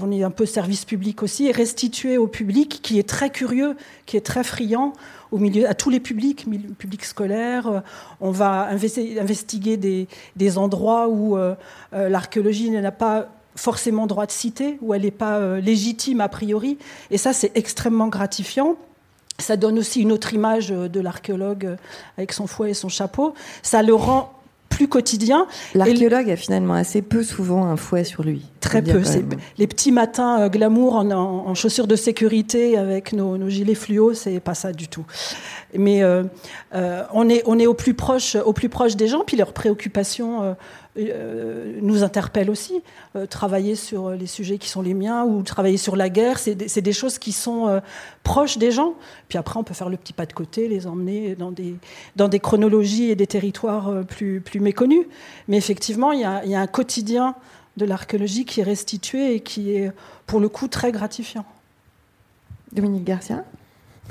On est un peu service public aussi, et restituer au public qui est très curieux, qui est très friand au milieu, à tous les publics, public scolaire. On va investiguer des, endroits où euh, l'archéologie n'a pas forcément droit de citer, où elle n'est pas euh, légitime a priori. Et ça, c'est extrêmement gratifiant. Ça donne aussi une autre image de l'archéologue avec son fouet et son chapeau. Ça le rend plus quotidien. L'archéologue a finalement assez peu souvent un fouet sur lui. Très peu. Les petits matins euh, glamour en, en, en, chaussures de sécurité avec nos, nos gilets fluo, c'est pas ça du tout. Mais euh, euh, on, est, on est au plus proche, au plus proche des gens, puis leurs préoccupations nous interpellent aussi. Euh, travailler sur les sujets qui sont les miens ou travailler sur la guerre, c'est des, choses qui sont euh, proches des gens. Puis après, on peut faire le petit pas de côté, les emmener dans des, chronologies et des territoires euh, plus, plus méconnus. Mais effectivement, il y a, il y a un quotidien de l'archéologie qui est restitué et qui est pour le coup très gratifiant. Dominique Garcia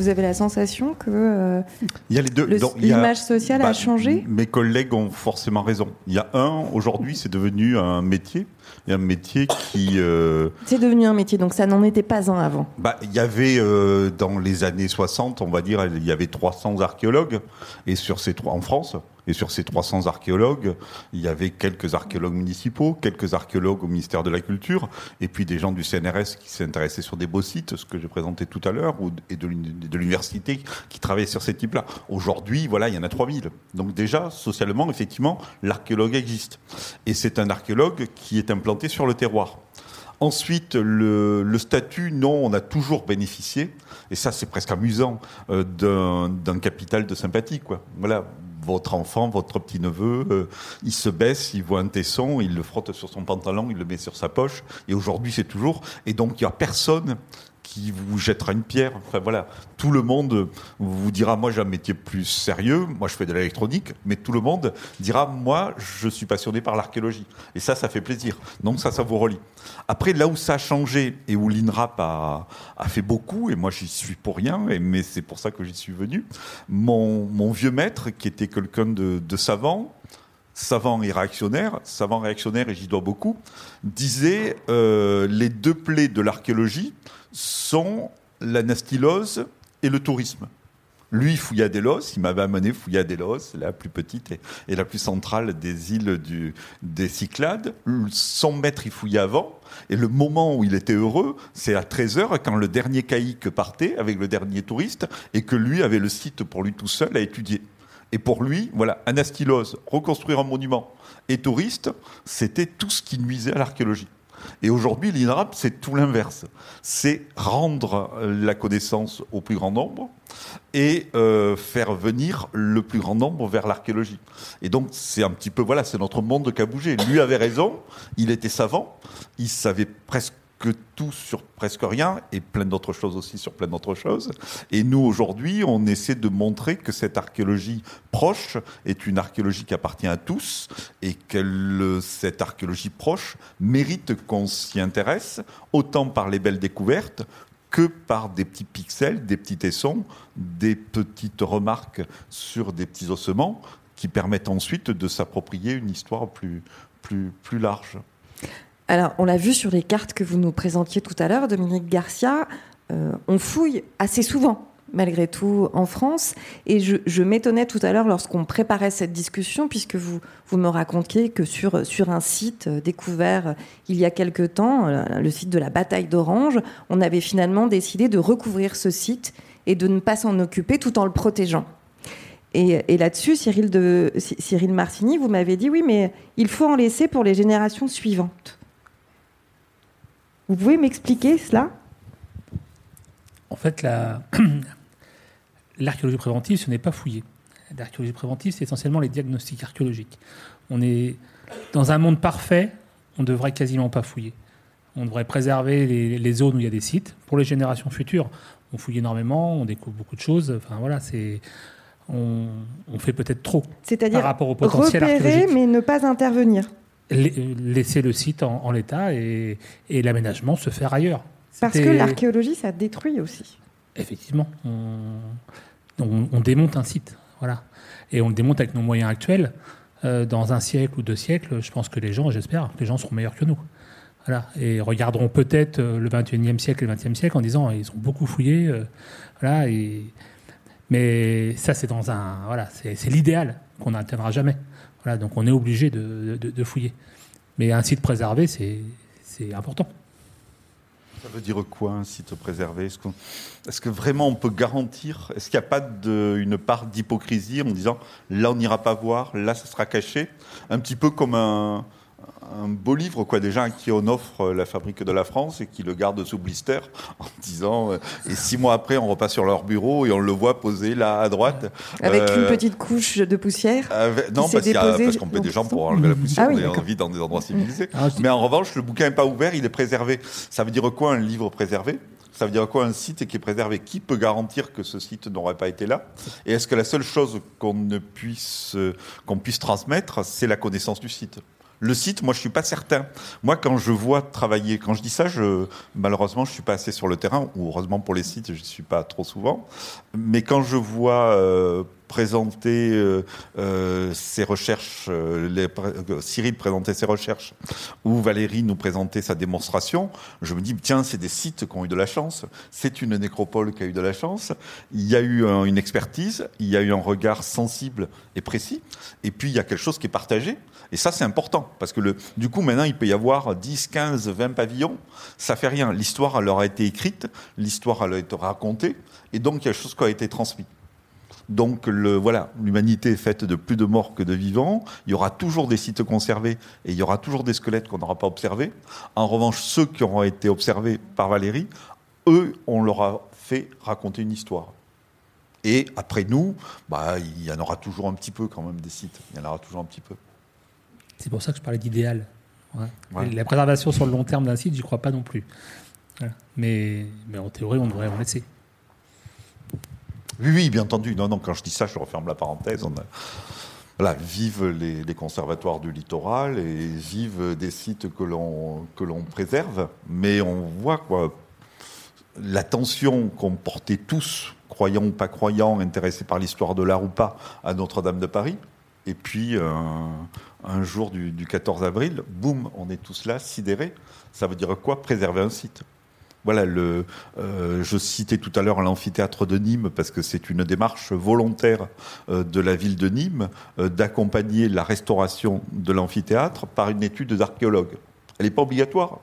vous avez la sensation que euh, il y a les deux. L'image sociale bah, a changé? Mes collègues ont forcément raison. Il y a un aujourd'hui, c'est devenu un métier. Il y a un métier qui. Euh... C'est devenu un métier, donc ça n'en était pas un avant. Bah, il y avait euh, dans les années 60, on va dire, il y avait 300 archéologues et sur ces trois en France. Et sur ces 300 archéologues, il y avait quelques archéologues municipaux, quelques archéologues au ministère de la Culture, et puis des gens du CNRS qui s'intéressaient sur des beaux sites, ce que j'ai présenté tout à l'heure, et de l'université qui travaillaient sur ces types-là. Aujourd'hui, voilà, il y en a 3000. Donc déjà, socialement, effectivement, l'archéologue existe. Et c'est un archéologue qui est implanté sur le terroir. Ensuite, le, le, statut, non, on a toujours bénéficié, et ça c'est presque amusant, euh, d'un capital de sympathie. Quoi. Voilà, votre enfant, votre petit-neveu, euh, il se baisse, il voit un tesson, il le frotte sur son pantalon, il le met sur sa poche, et aujourd'hui c'est toujours. Et donc il n'y a personne qui vous jettera une pierre. Enfin voilà, tout le monde vous dira moi j'ai un métier plus sérieux, moi je fais de l'électronique, mais tout le monde dira moi je suis passionné par l'archéologie. Et ça, ça fait plaisir. Donc ça, ça vous relie. Après, là où ça a changé et où l'INRAP a, fait beaucoup, et moi j'y suis pour rien, et, mais c'est pour ça que j'y suis venu, mon, mon, vieux maître, qui était quelqu'un de, de savant, savant et réactionnaire, savant réactionnaire et j'y dois beaucoup, disait euh, les deux plaies de l'archéologie sont l'anastylose et le tourisme. Lui, fouilla Delos, il m'avait amené fouilla Delos, la plus petite et, la plus centrale des îles des Cyclades. Son maître, il fouillait avant. Et le moment où il était heureux, c'est à 13h, quand le dernier caïque partait avec le dernier touriste, et que lui avait le site pour lui tout seul à étudier. Et pour lui, voilà, anastylose, reconstruire un monument et touriste, c'était tout ce qui nuisait à l'archéologie. Et aujourd'hui, l'INRAP, c'est tout l'inverse. C'est rendre la connaissance au plus grand nombre et euh, faire venir le plus grand nombre vers l'archéologie. Et donc, c'est un petit peu, voilà, c'est notre monde qui a bougé. Lui avait raison, il était savant, il savait presque que tout sur presque rien et plein d'autres choses aussi sur plein d'autres choses. Et nous, aujourd'hui, on essaie de montrer que cette archéologie proche est une archéologie qui appartient à tous et que cette archéologie proche mérite qu'on s'y intéresse, autant par les belles découvertes que par des petits pixels, des petits tessons, des petites remarques sur des petits ossements qui permettent ensuite de s'approprier une histoire plus, plus, plus large. Alors, on l'a vu sur les cartes que vous nous présentiez tout à l'heure, Dominique Garcia, euh, on fouille assez souvent malgré tout en France. Et je, m'étonnais tout à l'heure lorsqu'on préparait cette discussion, puisque vous, me racontiez que sur, sur un site euh, découvert euh, il y a quelque temps, le site de la bataille d'Orange, on avait finalement décidé de recouvrir ce site et de ne pas s'en occuper tout en le protégeant. Et, et là-dessus, Cyril, de, Cyril Martini, vous m'avez dit oui, mais il faut en laisser pour les générations suivantes. Vous pouvez m'expliquer cela? En fait, l'archéologie préventive, ce n'est pas fouiller. L'archéologie préventive, c'est essentiellement les diagnostics archéologiques. On est dans un monde parfait, on ne devrait quasiment pas fouiller. On devrait préserver les, zones où il y a des sites. Pour les générations futures, on fouille énormément, on découvre beaucoup de choses. Enfin voilà, c'est on, fait peut-être trop par rapport au potentiel repérer, mais ne pas intervenir laisser le site en, l'état et, l'aménagement se faire ailleurs. Parce que l'archéologie, ça détruit aussi. Effectivement. On, démonte un site. Voilà. Et on le démonte avec nos moyens actuels. Euh, dans un siècle ou deux siècles, je pense que les gens, j'espère, que les gens seront meilleurs que nous. Voilà. Et regarderont peut-être euh, le 21e siècle et le 20e siècle en disant ils ont beaucoup fouillé. Euh, voilà, et... Mais ça, c'est dans un. Voilà, c'est l'idéal qu'on n'atteindra jamais donc on est obligé de, fouiller. Mais un site préservé, c'est important. Ça veut dire quoi un site préservé? Est-ce que vraiment on peut garantir? Est-ce qu'il n'y a pas de, une part d'hypocrisie en disant là on n'ira pas voir, là ça sera caché? Un petit peu comme un, un beau livre, quoi, déjà, qui on offre la fabrique de la France et qui le garde sous blister en disant, euh, et six mois après, on repasse sur leur bureau et on le voit posé là à droite. Avec une euh, petite couche de poussière Non, parce, qu'on paie des gens pour enlever la poussière, ah on vit dans des endroits civilisés. Ah, Mais en revanche, le bouquin n'est pas ouvert, il est préservé. Ça veut dire quoi un livre préservé? Ça veut dire quoi un site qui est préservé? Qui peut garantir que ce site n'aurait pas été là? Et est-ce que la seule chose qu'on ne puisse qu'on puisse transmettre, c'est la connaissance du site? Le site, moi, je suis pas certain. Moi, quand je vois travailler, quand je dis ça, je, malheureusement, je suis pas assez sur le terrain, ou heureusement pour les sites, je ne suis pas trop souvent. Mais quand je vois euh, présenter euh, euh, ses recherches, les, Cyril présenter ses recherches, ou Valérie nous présenter sa démonstration, je me dis, tiens, c'est des sites qui ont eu de la chance, c'est une nécropole qui a eu de la chance, il y a eu une expertise, il y a eu un regard sensible et précis, et puis il y a quelque chose qui est partagé. Et ça, c'est important, parce que le, du coup, maintenant, il peut y avoir 10, 15, 20 pavillons, ça fait rien. L'histoire, leur a été écrite, l'histoire, elle a été racontée, et donc il y a quelque chose qui a été transmis. Donc le, voilà, l'humanité est faite de plus de morts que de vivants. Il y aura toujours des sites conservés et il y aura toujours des squelettes qu'on n'aura pas observés. En revanche, ceux qui auront été observés par Valérie, eux, on leur a fait raconter une histoire. Et après nous, bah, il y en aura toujours un petit peu quand même des sites. Il y en aura toujours un petit peu. C'est pour ça que je parlais d'idéal. La préservation sur le long terme d'un site, j'y crois pas non plus. Mais, mais en théorie, on devrait en laisser. Oui, oui, bien entendu. Non, non, quand je dis ça, je referme la parenthèse. Voilà, vive les, conservatoires du littoral et vive des sites que l'on préserve. Mais on voit quoi l'attention qu'on portait tous, croyants ou pas croyants, intéressés par l'histoire de l'art ou pas, à Notre-Dame de Paris Et puis, un jour du, 14 avril, boum, on est tous là, sidérés. Ça veut dire quoi? Préserver un site. Voilà, le, je citais tout à l'heure l'amphithéâtre de Nîmes parce que c'est une démarche volontaire de la ville de Nîmes d'accompagner la restauration de l'amphithéâtre par une étude d'archéologue. Elle n'est pas obligatoire,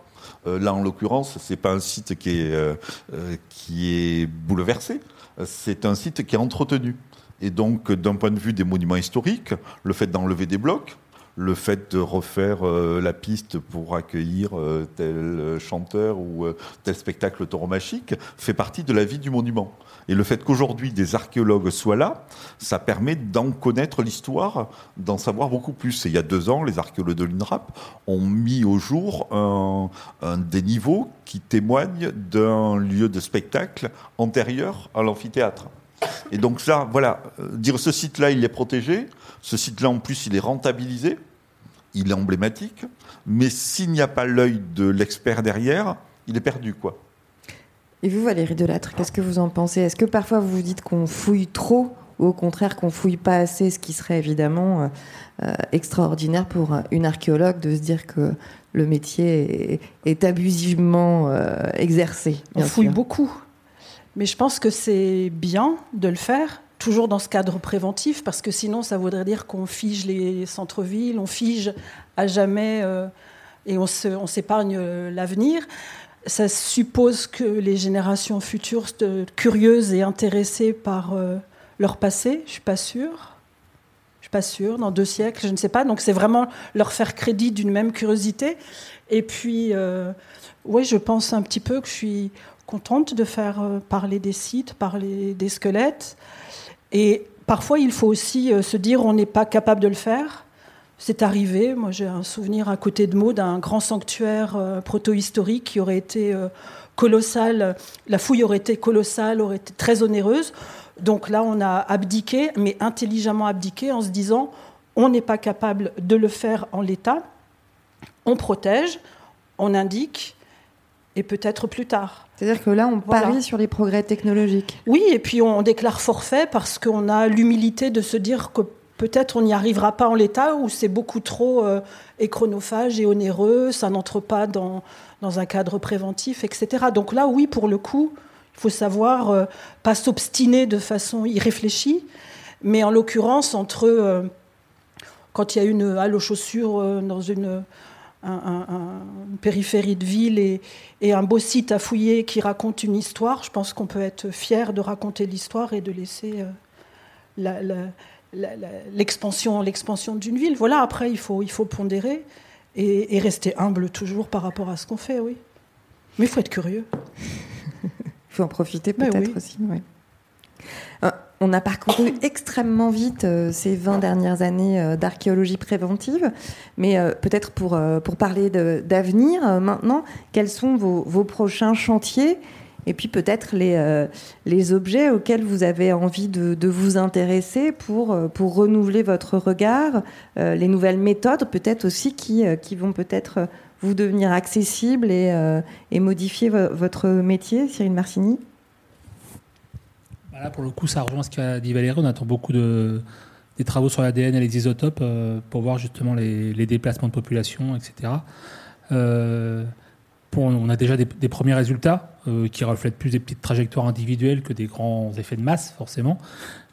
euh, là, en l'occurrence, c'est pas un site euh, euh, qui est bouleversé, c'est un site qui est entretenu. Et donc, d'un point de vue des monuments historiques, le fait d'enlever des blocs, le fait de refaire la piste pour accueillir tel chanteur ou tel spectacle tauromachique fait partie de la vie du monument. Et le fait qu'aujourd'hui des archéologues soient là, ça permet d'en connaître l'histoire, d'en savoir beaucoup plus. Et il y a deux ans, les archéologues de l'INRAP ont mis au jour un, des niveaux qui témoignent d'un lieu de spectacle antérieur à l'amphithéâtre. Et donc ça, voilà, euh, dire ce site-là, il est protégé, ce site-là, en plus, il est rentabilisé, il est emblématique, mais s'il n'y a pas l'œil de l'expert derrière, il est perdu, quoi. Et vous, Valérie Delattre, qu'est-ce que vous en pensez? Est-ce que parfois vous vous dites qu'on fouille trop ou au contraire qu'on fouille pas assez, ce qui serait évidemment euh, euh, extraordinaire pour une archéologue de se dire que le métier est, abusivement euh, exercé On fouille beaucoup, mais je pense que c'est bien de le faire, toujours dans ce cadre préventif, parce que sinon ça voudrait dire qu'on fige les centres-villes, on fige à jamais et on s'épargne l'avenir ça suppose que les générations futures curieuses et intéressées par euh, leur passé. Je suis pas sûre. Je suis pas sûre. Dans deux siècles, je ne sais pas. Donc c'est vraiment leur faire crédit d'une même curiosité. Et puis, euh, oui, je pense un petit peu que je suis contente de faire euh, parler des sites, parler des squelettes. Et parfois, il faut aussi se dire on n'est pas capable de le faire. C'est arrivé. Moi, j'ai un souvenir à côté de Meaux d'un grand sanctuaire euh, proto-historique qui aurait été euh, colossal. La fouille aurait été colossale, aurait été très onéreuse. Donc là, on a abdiqué, mais intelligemment abdiqué, en se disant on n'est pas capable de le faire en l'état. On protège, on indique, et peut-être plus tard. C'est-à-dire que là, on parie sur les progrès technologiques. Oui, et puis on déclare forfait parce qu'on a l'humilité de se dire que peut-être on n'y arrivera pas en l'état ou c'est beaucoup trop euh, échronophage et onéreux, ça n'entre pas dans, dans un cadre préventif, etc. Donc là, oui, pour le coup, il faut savoir euh, pas s'obstiner de façon irréfléchie, mais en l'occurrence, entre euh, quand il y a une halle aux chaussures dans une, périphérie de ville et, et, un beau site à fouiller qui raconte une histoire, je pense qu'on peut être fier de raconter l'histoire et de laisser la l'expansion l'expansion d'une ville. Voilà, après, il faut, il faut pondérer et, rester humble toujours par rapport à ce qu'on fait, oui. Mais il faut être curieux. Il faut en profiter peut-être aussi. Euh, on a parcouru extrêmement vite euh, ces 20 dernières années euh, d'archéologie préventive, mais peut-être pour, pour parler d'avenir maintenant, quels sont vos, vos prochains chantiers? Et puis peut-être les, euh, les objets auxquels vous avez envie de, de vous intéresser pour, euh, pour renouveler votre regard, euh, les nouvelles méthodes peut-être aussi qui, qui vont peut-être vous devenir accessibles et, et modifier votre métier, Cyril Marcini? Là, pour le coup, ça rejoint ce qu'a dit Valérie. On attend beaucoup de, des travaux sur l'ADN et les isotopes pour voir justement les, déplacements de population, etc. on a déjà des, premiers résultats. Euh, qui reflètent plus des petites trajectoires individuelles que des grands effets de masse, forcément.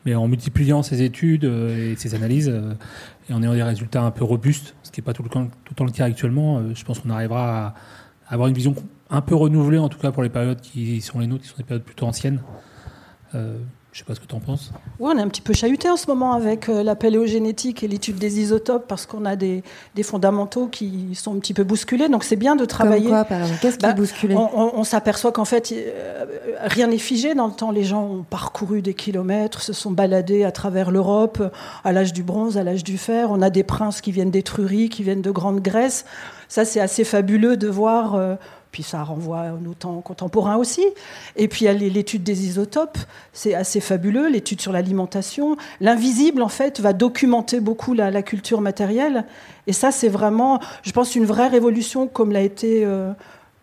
Mais en multipliant ces études euh, et ces analyses, euh, et en ayant des résultats un peu robustes, ce qui n'est pas tout tout le temps le cas actuellement, je pense qu'on arrivera à avoir une vision un peu renouvelée, en tout cas pour les périodes qui sont les nôtres, qui sont des périodes plutôt anciennes. Je ne sais pas ce que tu en penses. Oui, on est un petit peu chahuté en ce moment avec euh, la paléogénétique et l'étude des isotopes parce qu'on a des, fondamentaux qui sont un petit peu bousculés. Donc c'est bien de travailler. Comme quoi, Qu'est-ce qui est bah, bousculé On, s'aperçoit qu'en fait, euh, rien n'est figé dans le temps. Les gens ont parcouru des kilomètres, se sont baladés à travers l'Europe à l'âge du bronze, à l'âge du fer. On a des princes qui viennent d'Étrurie, qui viennent de Grande Grèce. Ça, c'est assez fabuleux de voir. Puis ça renvoie à nos temps contemporains aussi. Et puis il y a l'étude des isotopes, c'est assez fabuleux, l'étude sur l'alimentation. L'invisible, en fait, va documenter beaucoup la, culture matérielle. Et ça, c'est vraiment, je pense, une vraie révolution comme l'a été euh,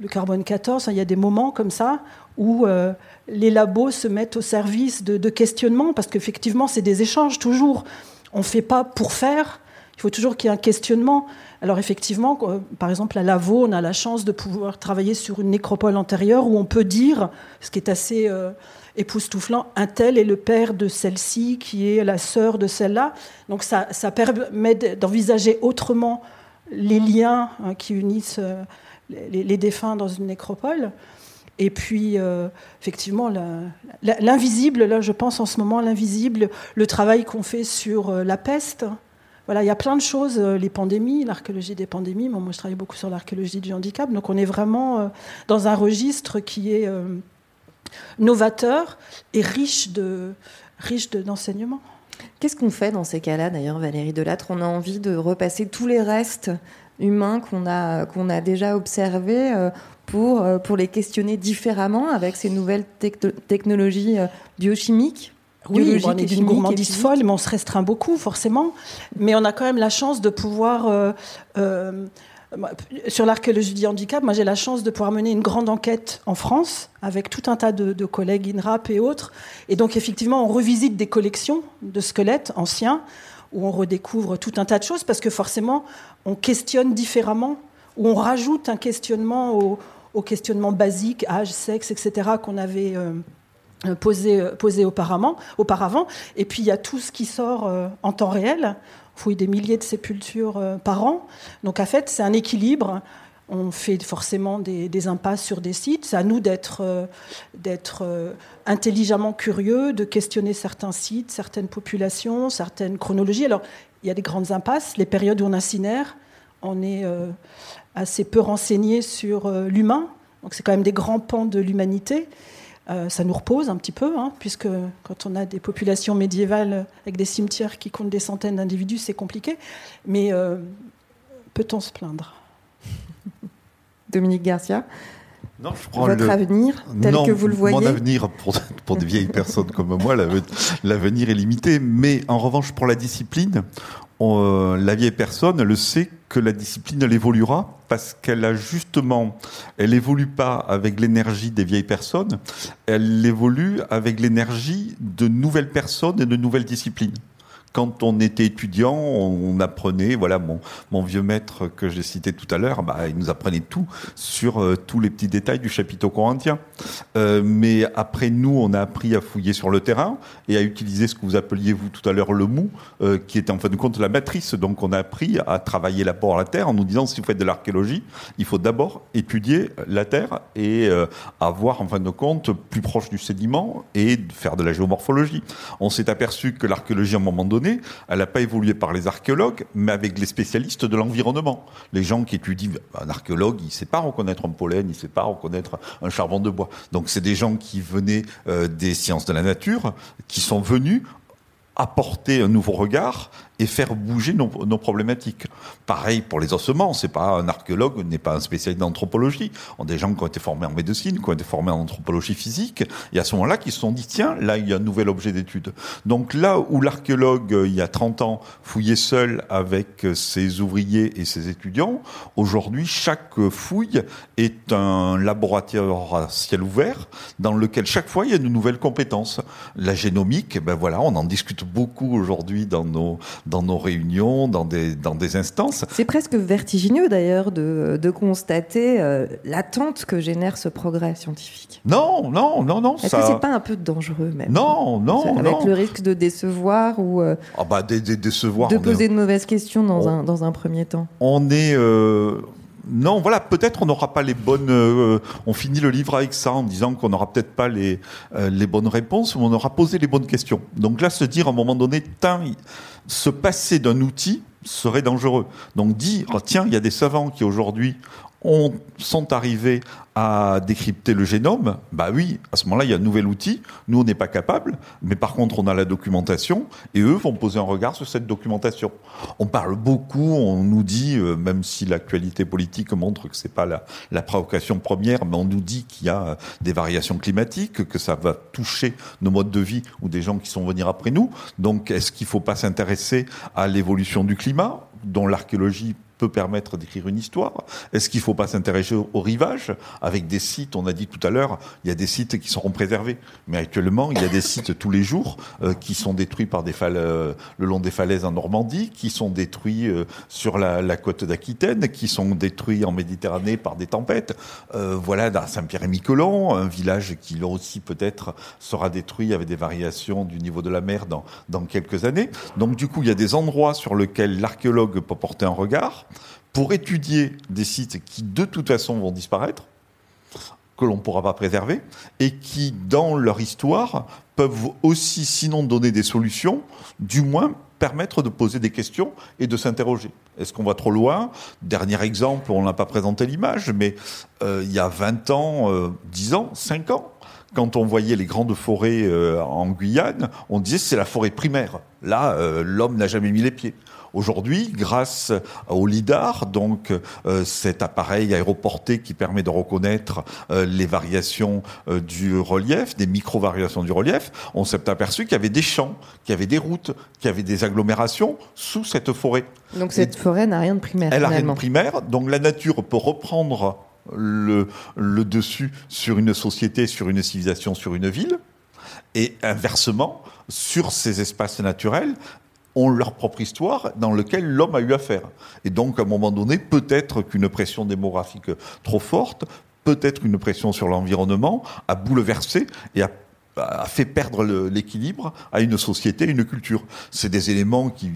le carbone 14. Il y a des moments comme ça où euh, les labos se mettent au service de, de questionnements, parce qu'effectivement, c'est des échanges toujours on ne fait pas pour faire. Il faut toujours qu'il y ait un questionnement. Alors effectivement, par exemple à Lavaux, on a la chance de pouvoir travailler sur une nécropole antérieure où on peut dire, ce qui est assez euh, époustouflant, un tel est le père de celle-ci, qui est la sœur de celle-là. Donc ça, permet d'envisager autrement les liens hein, qui unissent euh, les, défunts dans une nécropole. Et puis, euh, effectivement, l'invisible, là, je pense en ce moment, l'invisible, le travail qu'on fait sur la peste, voilà, il y a plein de choses, euh, les pandémies, l'archéologie des pandémies. moi, je travaille beaucoup sur l'archéologie du handicap. Donc, on est vraiment euh, dans un registre qui est euh, novateur et riche de riche d'enseignements. Qu'est-ce qu'on fait dans ces cas-là, d'ailleurs, Valérie Delattre? On a envie de repasser tous les restes humains qu'on a, qu'on a déjà observés pour, pour les questionner différemment avec ces nouvelles technologies biochimiques? Oui, on est d'une gourmandise folle, mais on se restreint beaucoup, forcément. Mais on a quand même la chance de pouvoir. Euh, euh, sur l'archéologie du handicap, moi j'ai la chance de pouvoir mener une grande enquête en France avec tout un tas de, collègues INRAP et autres. Et donc effectivement, on revisite des collections de squelettes anciens où on redécouvre tout un tas de choses parce que forcément, on questionne différemment, ou on rajoute un questionnement au, questionnement basique, âge, sexe, etc., qu'on avait. Euh, posé, euh, posé auparavant, auparavant. Et puis il y a tout ce qui sort euh, en temps réel. On fouille des milliers de sépultures par an. Donc en fait, c'est un équilibre. On fait forcément des, impasses sur des sites. C'est à nous d'être intelligemment curieux, de questionner certains sites, certaines populations, certaines chronologies. Alors, il y a des grandes impasses. Les périodes où on incinère, on est assez peu renseigné sur l'humain. Donc, c'est quand même des grands pans de l'humanité. Euh, ça nous repose un petit peu, hein, puisque quand on a des populations médiévales avec des cimetières qui comptent des centaines d'individus, c'est compliqué. Mais euh, peut-on se plaindre? Dominique Garcia non, je prends Votre avenir, tel que vous le voyez? Mon avenir, pour, pour des vieilles personnes comme moi, l'avenir est limité. Mais en revanche, pour la discipline, euh, la vieille personne le sait que la discipline elle évoluera parce qu'elle a justement, elle évolue pas avec l'énergie des vieilles personnes, elle évolue avec l'énergie de nouvelles personnes et de nouvelles disciplines quand on était étudiant, on, apprenait, voilà, mon, mon vieux maître que j'ai cité tout à l'heure, bah, il nous apprenait tout sur euh, tous les petits détails du chapitre corinthien. Euh, mais après, nous, on a appris à fouiller sur le terrain et à utiliser ce que vous appeliez, vous, tout à l'heure, le mou, euh, qui est en fin de compte la matrice. Donc, on a appris à travailler l'apport à la terre en nous disant, si vous faites de l'archéologie, il faut d'abord étudier la terre et avoir, en fin de compte, plus proche du sédiment et faire de la géomorphologie. On s'est aperçu que l'archéologie, à un moment donné, elle n'a pas évolué par les archéologues, mais avec les spécialistes de l'environnement. Les gens qui étudient, un archéologue, il ne sait pas reconnaître un pollen, il ne sait pas reconnaître un charbon de bois. Donc c'est des gens qui venaient euh, des sciences de la nature, qui sont venus apporter un nouveau regard et faire bouger nos, problématiques. Pareil pour les ossements, c'est pas un archéologue n'est pas un spécialiste d'anthropologie. On a des gens qui ont été formés en médecine, qui ont été formés en anthropologie physique, et à ce moment-là, qui se sont dit tiens, là il y a un nouvel objet d'étude. Donc là où l'archéologue il y a 30 ans fouillait seul avec ses ouvriers et ses étudiants, aujourd'hui chaque fouille est un laboratoire à ciel ouvert dans lequel chaque fois il y a une nouvelle compétence. La génomique, ben voilà, on en discute beaucoup aujourd'hui dans nos dans nos réunions, dans des, dans des instances. C'est presque vertigineux d'ailleurs de, de constater euh, l'attente que génère ce progrès scientifique. Non, non, non, non. Est-ce ça... que c'est pas un peu dangereux même? Non, non, Avec le risque de décevoir ou euh, ah bah, de, décevoir, de poser de mauvaises questions dans, un, dans un premier temps? On est... Euh, non, voilà, peut-être on n'aura pas les bonnes. Euh, on finit le livre avec ça en disant qu'on n'aura peut-être pas les, euh, les bonnes réponses, mais on aura posé les bonnes questions. Donc là, se dire à un moment donné, se passer d'un outil serait dangereux. Donc dire, tiens, il y a des savants qui aujourd'hui ont, sont arrivés à décrypter le génome, bah oui, à ce moment-là, il y a un nouvel outil. Nous, on n'est pas capable, mais par contre, on a la documentation, et eux vont poser un regard sur cette documentation. On parle beaucoup, on nous dit, euh, même si l'actualité politique montre que c'est pas la, la provocation première, mais on nous dit qu'il y a euh, des variations climatiques, que ça va toucher nos modes de vie ou des gens qui sont venir après nous. Donc, est-ce qu'il faut pas s'intéresser à l'évolution du climat dont l'archéologie peut permettre d'écrire une histoire Est-ce qu'il ne faut pas s'intéresser au, rivage Avec des sites, on a dit tout à l'heure, il y a des sites qui seront préservés. Mais actuellement, il y a des sites tous les jours euh, qui sont détruits par des euh, le long des falaises en Normandie, qui sont détruits euh, sur la, côte d'Aquitaine, qui sont détruits en Méditerranée par des tempêtes. voilà, dans Saint-Pierre-et-Miquelon, un village qui là aussi peut-être sera détruit avec des variations du niveau de la mer dans, dans quelques années. Donc du coup, il y a des endroits sur lesquels l'archéologue peut porter un regard pour étudier des sites qui de toute façon vont disparaître, que l'on ne pourra pas préserver, et qui, dans leur histoire, peuvent aussi, sinon donner des solutions, du moins permettre de poser des questions et de s'interroger. Est-ce qu'on va trop loin? Dernier exemple, on n'a pas présenté l'image, mais euh, il y a 20 ans, 10 euh, ans, 5 ans, quand on voyait les grandes forêts euh, en Guyane, on disait c'est la forêt primaire. Là, l'homme n'a jamais mis les pieds. Aujourd'hui, grâce au LIDAR, donc euh, cet appareil aéroporté qui permet de reconnaître euh, les variations euh, du relief, des micro-variations du relief, on s'est aperçu qu'il y avait des champs, qu'il y avait des routes, qu'il y avait des agglomérations sous cette forêt. Donc cette forêt n'a rien de primaire. Elle n'a rien de primaire, donc la nature peut reprendre le, le dessus sur une société, sur une civilisation, sur une ville. Et inversement, sur ces espaces naturels, ont leur propre histoire dans laquelle l'homme a eu affaire. Et donc, à un moment donné, peut-être qu'une pression démographique trop forte, peut-être une pression sur l'environnement a bouleversé et a, fait perdre l'équilibre à une société, une culture. C'est des éléments qui,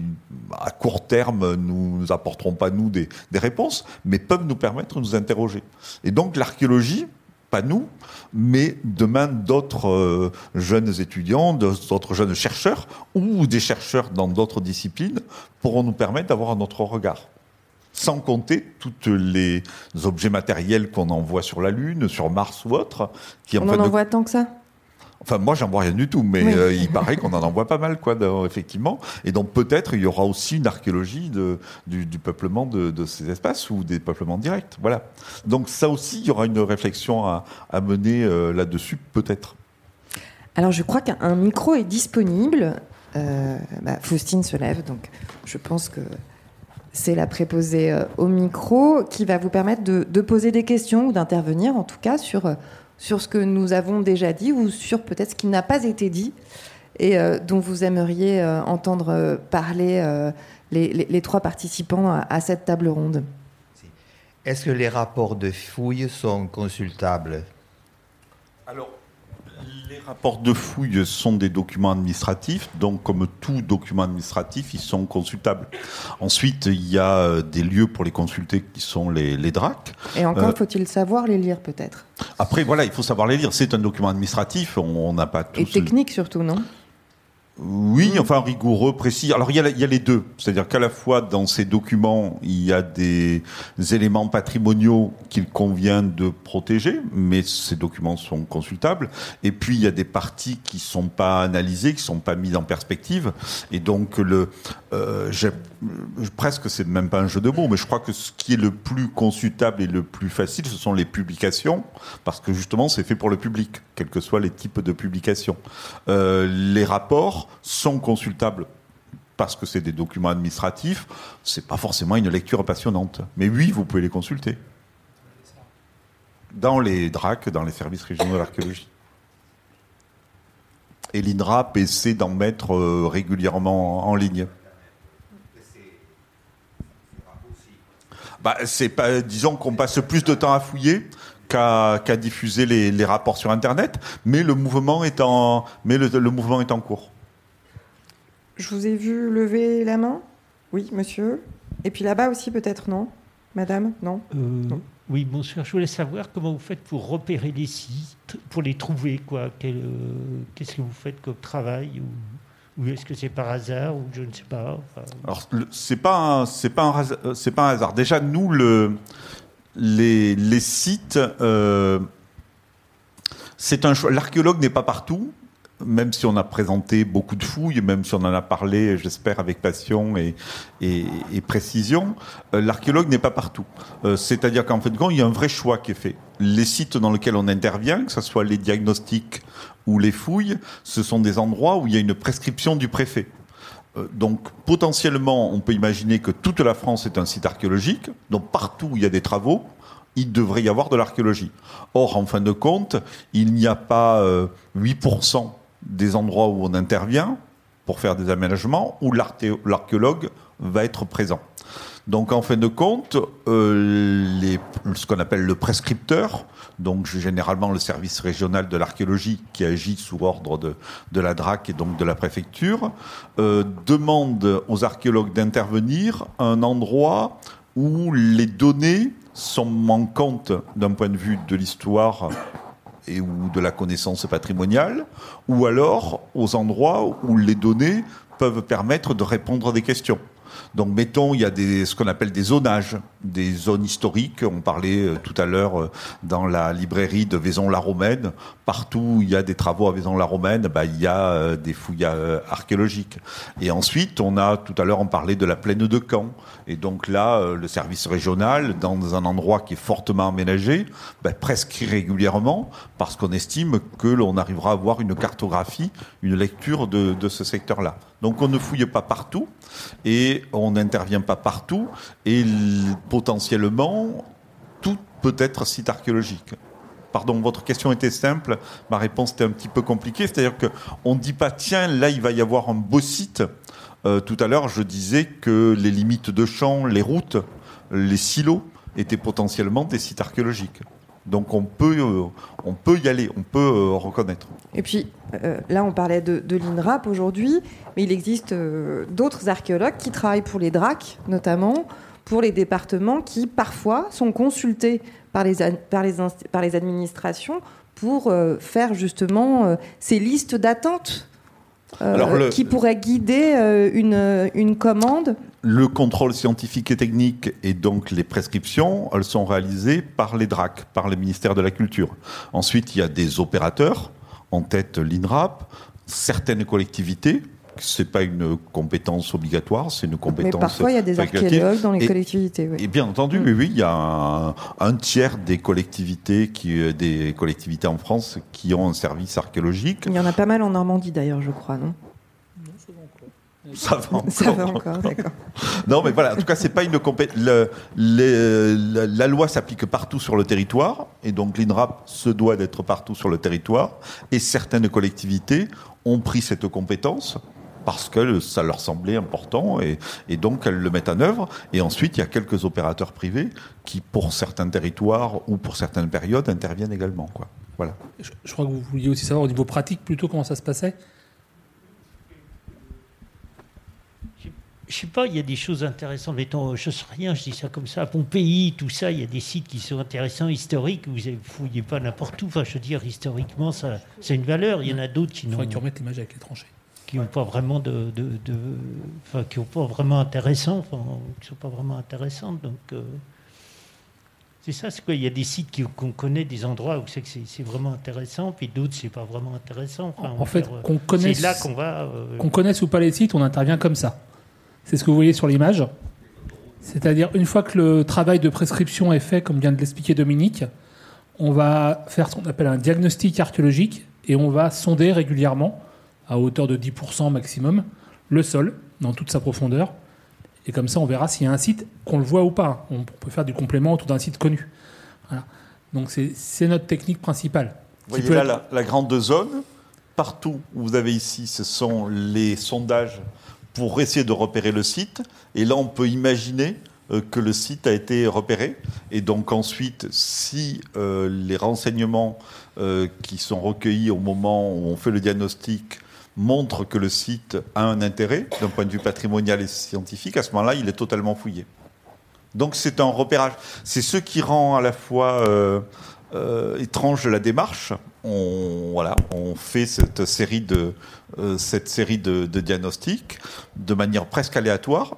à court terme, nous, nous apporteront pas nous des réponses, mais peuvent nous permettre de nous interroger. Et donc, l'archéologie, pas nous, mais demain d'autres euh, jeunes étudiants, d'autres jeunes chercheurs ou des chercheurs dans d'autres disciplines pourront nous permettre d'avoir un autre regard. Sans compter tous les objets matériels qu'on envoie sur la Lune, sur Mars ou autre. Qui, On en, envoie tant que ça? Enfin, moi, j'en vois rien du tout, mais euh, il paraît qu'on en envoie pas mal, quoi, effectivement. Et donc, peut-être, il y aura aussi une archéologie de, du, peuplement de, ces espaces ou des peuplements directs. Voilà. Donc, ça aussi, il y aura une réflexion à, mener euh, là-dessus, peut-être. Alors, je crois qu'un micro est disponible. Euh, bah, Faustine se lève, donc je pense que c'est la préposée au micro qui va vous permettre de, de poser des questions ou d'intervenir, en tout cas, sur sur ce que nous avons déjà dit ou sur peut-être ce qui n'a pas été dit et euh, dont vous aimeriez euh, entendre euh, parler les, trois participants à, cette table ronde. Est-ce que les rapports de fouilles sont consultables? Alors, les rapports de fouilles sont des documents administratifs, donc comme tout document administratif, ils sont consultables. Ensuite, il y a euh, des lieux pour les consulter qui sont les, les DRAC. Et encore, euh, faut-il savoir les lire peut-être? Après, voilà, il faut savoir les lire. C'est un document administratif, on n'a pas tout. Et technique surtout, non? Oui, enfin rigoureux, précis. Alors il y, a, il y a les deux, c'est-à-dire qu'à la fois dans ces documents, il y a des éléments patrimoniaux qu'il convient de protéger, mais ces documents sont consultables. Et puis il y a des parties qui sont pas analysées, qui sont pas mises en perspective. Et donc le, euh, presque c'est même pas un jeu de mots, mais je crois que ce qui est le plus consultable et le plus facile, ce sont les publications, parce que justement c'est fait pour le public, quels que soient les types de publications. Euh, les rapports sont consultables parce que c'est des documents administratifs, c'est pas forcément une lecture passionnante. Mais oui, vous pouvez les consulter. Dans les DRAC, dans les services régionaux de l'archéologie. Et l'INRAP essaie d'en mettre euh, régulièrement en ligne. Bah, c'est pas, disons qu'on passe plus de temps à fouiller qu'à diffuser les, rapports sur Internet, mais le mouvement est en cours. Je vous ai vu lever la main. Oui, monsieur. Et puis là-bas aussi, peut-être, non Madame Non, euh, Oui, bonsoir. Je voulais savoir comment vous faites pour repérer les sites, pour les trouver, quoi. Euh, qu'est-ce que vous faites comme travail ou, est-ce que c'est par hasard ou je ne sais pas Alors, c'est pas c'est pas un euh, c'est pas un hasard. Déjà, nous le les, les sites. c'est un choix. L'archéologue n'est pas partout même si on a présenté beaucoup de fouilles, même si on en a parlé, j'espère, avec passion et, précision, euh, l'archéologue n'est pas partout. Euh, c'est-à-dire qu'en fait, il y a un vrai choix qui est fait. Les sites dans lesquels on intervient, que ce soit les diagnostics ou les fouilles, ce sont des endroits où il y a une prescription du préfet. Euh, donc potentiellement, on peut imaginer que toute la France est un site archéologique. Donc partout où il y a des travaux, il devrait y avoir de l'archéologie. Or, en fin de compte, il n'y a pas 8% euh, des endroits où on intervient pour faire des aménagements où l'archéologue va être présent. Donc en fin de compte, euh, ce qu'on appelle le prescripteur, donc généralement le service régional de l'archéologie qui agit sous ordre de, de, la DRAC et donc de la préfecture, euh, demande aux archéologues d'intervenir à un endroit où les données sont manquantes d'un point de vue de l'histoire et ou de la connaissance patrimoniale, ou alors aux endroits où les données peuvent permettre de répondre à des questions. Donc, mettons, il y a ce qu'on appelle des zonages, des zones historiques. On parlait euh, tout à l'heure euh, dans la librairie de Vaison-la-Romaine. Partout où il y a des travaux à Vaison-la-Romaine, bah, il y a euh, des fouilles archéologiques. Et ensuite, on a, tout à l'heure, on parlait de la plaine de Caen. Et donc là, le service régional, dans un endroit qui est fortement aménagé, bah, presque régulièrement, parce qu'on estime que l'on arrivera à avoir une cartographie, une lecture de, de ce secteur-là. Donc on ne fouille pas partout et on n'intervient pas partout et potentiellement tout peut être site archéologique. Pardon, votre question était simple, ma réponse était un petit peu compliquée. C'est-à-dire qu'on ne dit pas, tiens, là, il va y avoir un beau site. Euh, tout à l'heure, je disais que les limites de champ, les routes, les silos étaient potentiellement des sites archéologiques. Donc on peut, euh, on peut y aller, on peut euh, reconnaître. Et puis euh, là, on parlait de, l'INRAP aujourd'hui, mais il existe d'autres archéologues qui travaillent pour les DRAC, notamment pour les départements qui parfois sont consultés par les, par les, par les administrations pour faire justement ces listes d'attente qui pourraient guider une, une commande le contrôle scientifique et technique et donc les prescriptions, elles sont réalisées par les DRAC, par le ministère de la Culture. Ensuite, il y a des opérateurs, en tête l'INRAP, certaines collectivités, c'est pas une compétence obligatoire, c'est une compétence. Mais parfois, il y a des archéologues dans les collectivités. Et bien entendu, mm. oui, oui, il y a un, tiers des collectivités qui, euh, des collectivités en France qui ont un service archéologique. Il y en a pas mal en Normandie d'ailleurs, je crois, non? Ça va encore. Ça va encore, d'accord. non, mais voilà, en tout cas, c'est pas une compétence. La loi s'applique partout sur le territoire, et donc l'INRAP se doit d'être partout sur le territoire, et certaines collectivités ont pris cette compétence parce que ça leur semblait important et, donc elles le mettent en œuvre. Et ensuite, il y a quelques opérateurs privés qui, pour certains territoires ou pour certaines périodes, interviennent également. Quoi. Voilà. Je, je crois que vous vouliez aussi savoir au niveau pratique plutôt comment ça se passait je sais pas, il y a des choses intéressantes. Mettons, je sais rien, je dis ça comme ça. À Pompéi, tout ça, il y a des sites qui sont intéressants, historiques. Vous ne fouillez pas n'importe où. Enfin, je veux dire, historiquement, ça, c'est une valeur. Il y en a d'autres qui n'ont. Il faudrait que tu l'image avec les tranchées. Qui n'ont pas vraiment de, de, enfin, qui n'ont pas vraiment intéressant, enfin, qui sont pas vraiment intéressantes. Donc, euh, c'est ça. C'est quoi Il y a des sites qu'on connaît, des endroits où c'est que c'est vraiment intéressant, puis d'autres c'est pas vraiment intéressant. en fait, qu'on connaisse, là qu'on va. Euh, qu'on connaisse ou pas les sites, on intervient comme ça. C'est ce que vous voyez sur l'image. C'est-à-dire, une fois que le travail de prescription est fait, comme vient de l'expliquer Dominique, on va faire ce qu'on appelle un diagnostic archéologique et on va sonder régulièrement, à hauteur de 10% maximum, le sol dans toute sa profondeur. Et comme ça, on verra s'il y a un site, qu'on le voit ou pas. On peut faire du complément autour d'un site connu. Donc c'est notre technique principale. Vous voyez là la, la, grande zone. Partout où vous avez ici, ce sont les sondages pour essayer de repérer le site. Et là, on peut imaginer euh, que le site a été repéré. Et donc ensuite, si euh, les renseignements euh, qui sont recueillis au moment où on fait le diagnostic montrent que le site a un intérêt d'un point de vue patrimonial et scientifique, à ce moment-là, il est totalement fouillé. Donc c'est un repérage. C'est ce qui rend à la fois euh, étrange de la démarche. On, voilà, on fait cette série de, euh, cette série de, diagnostics de manière presque aléatoire.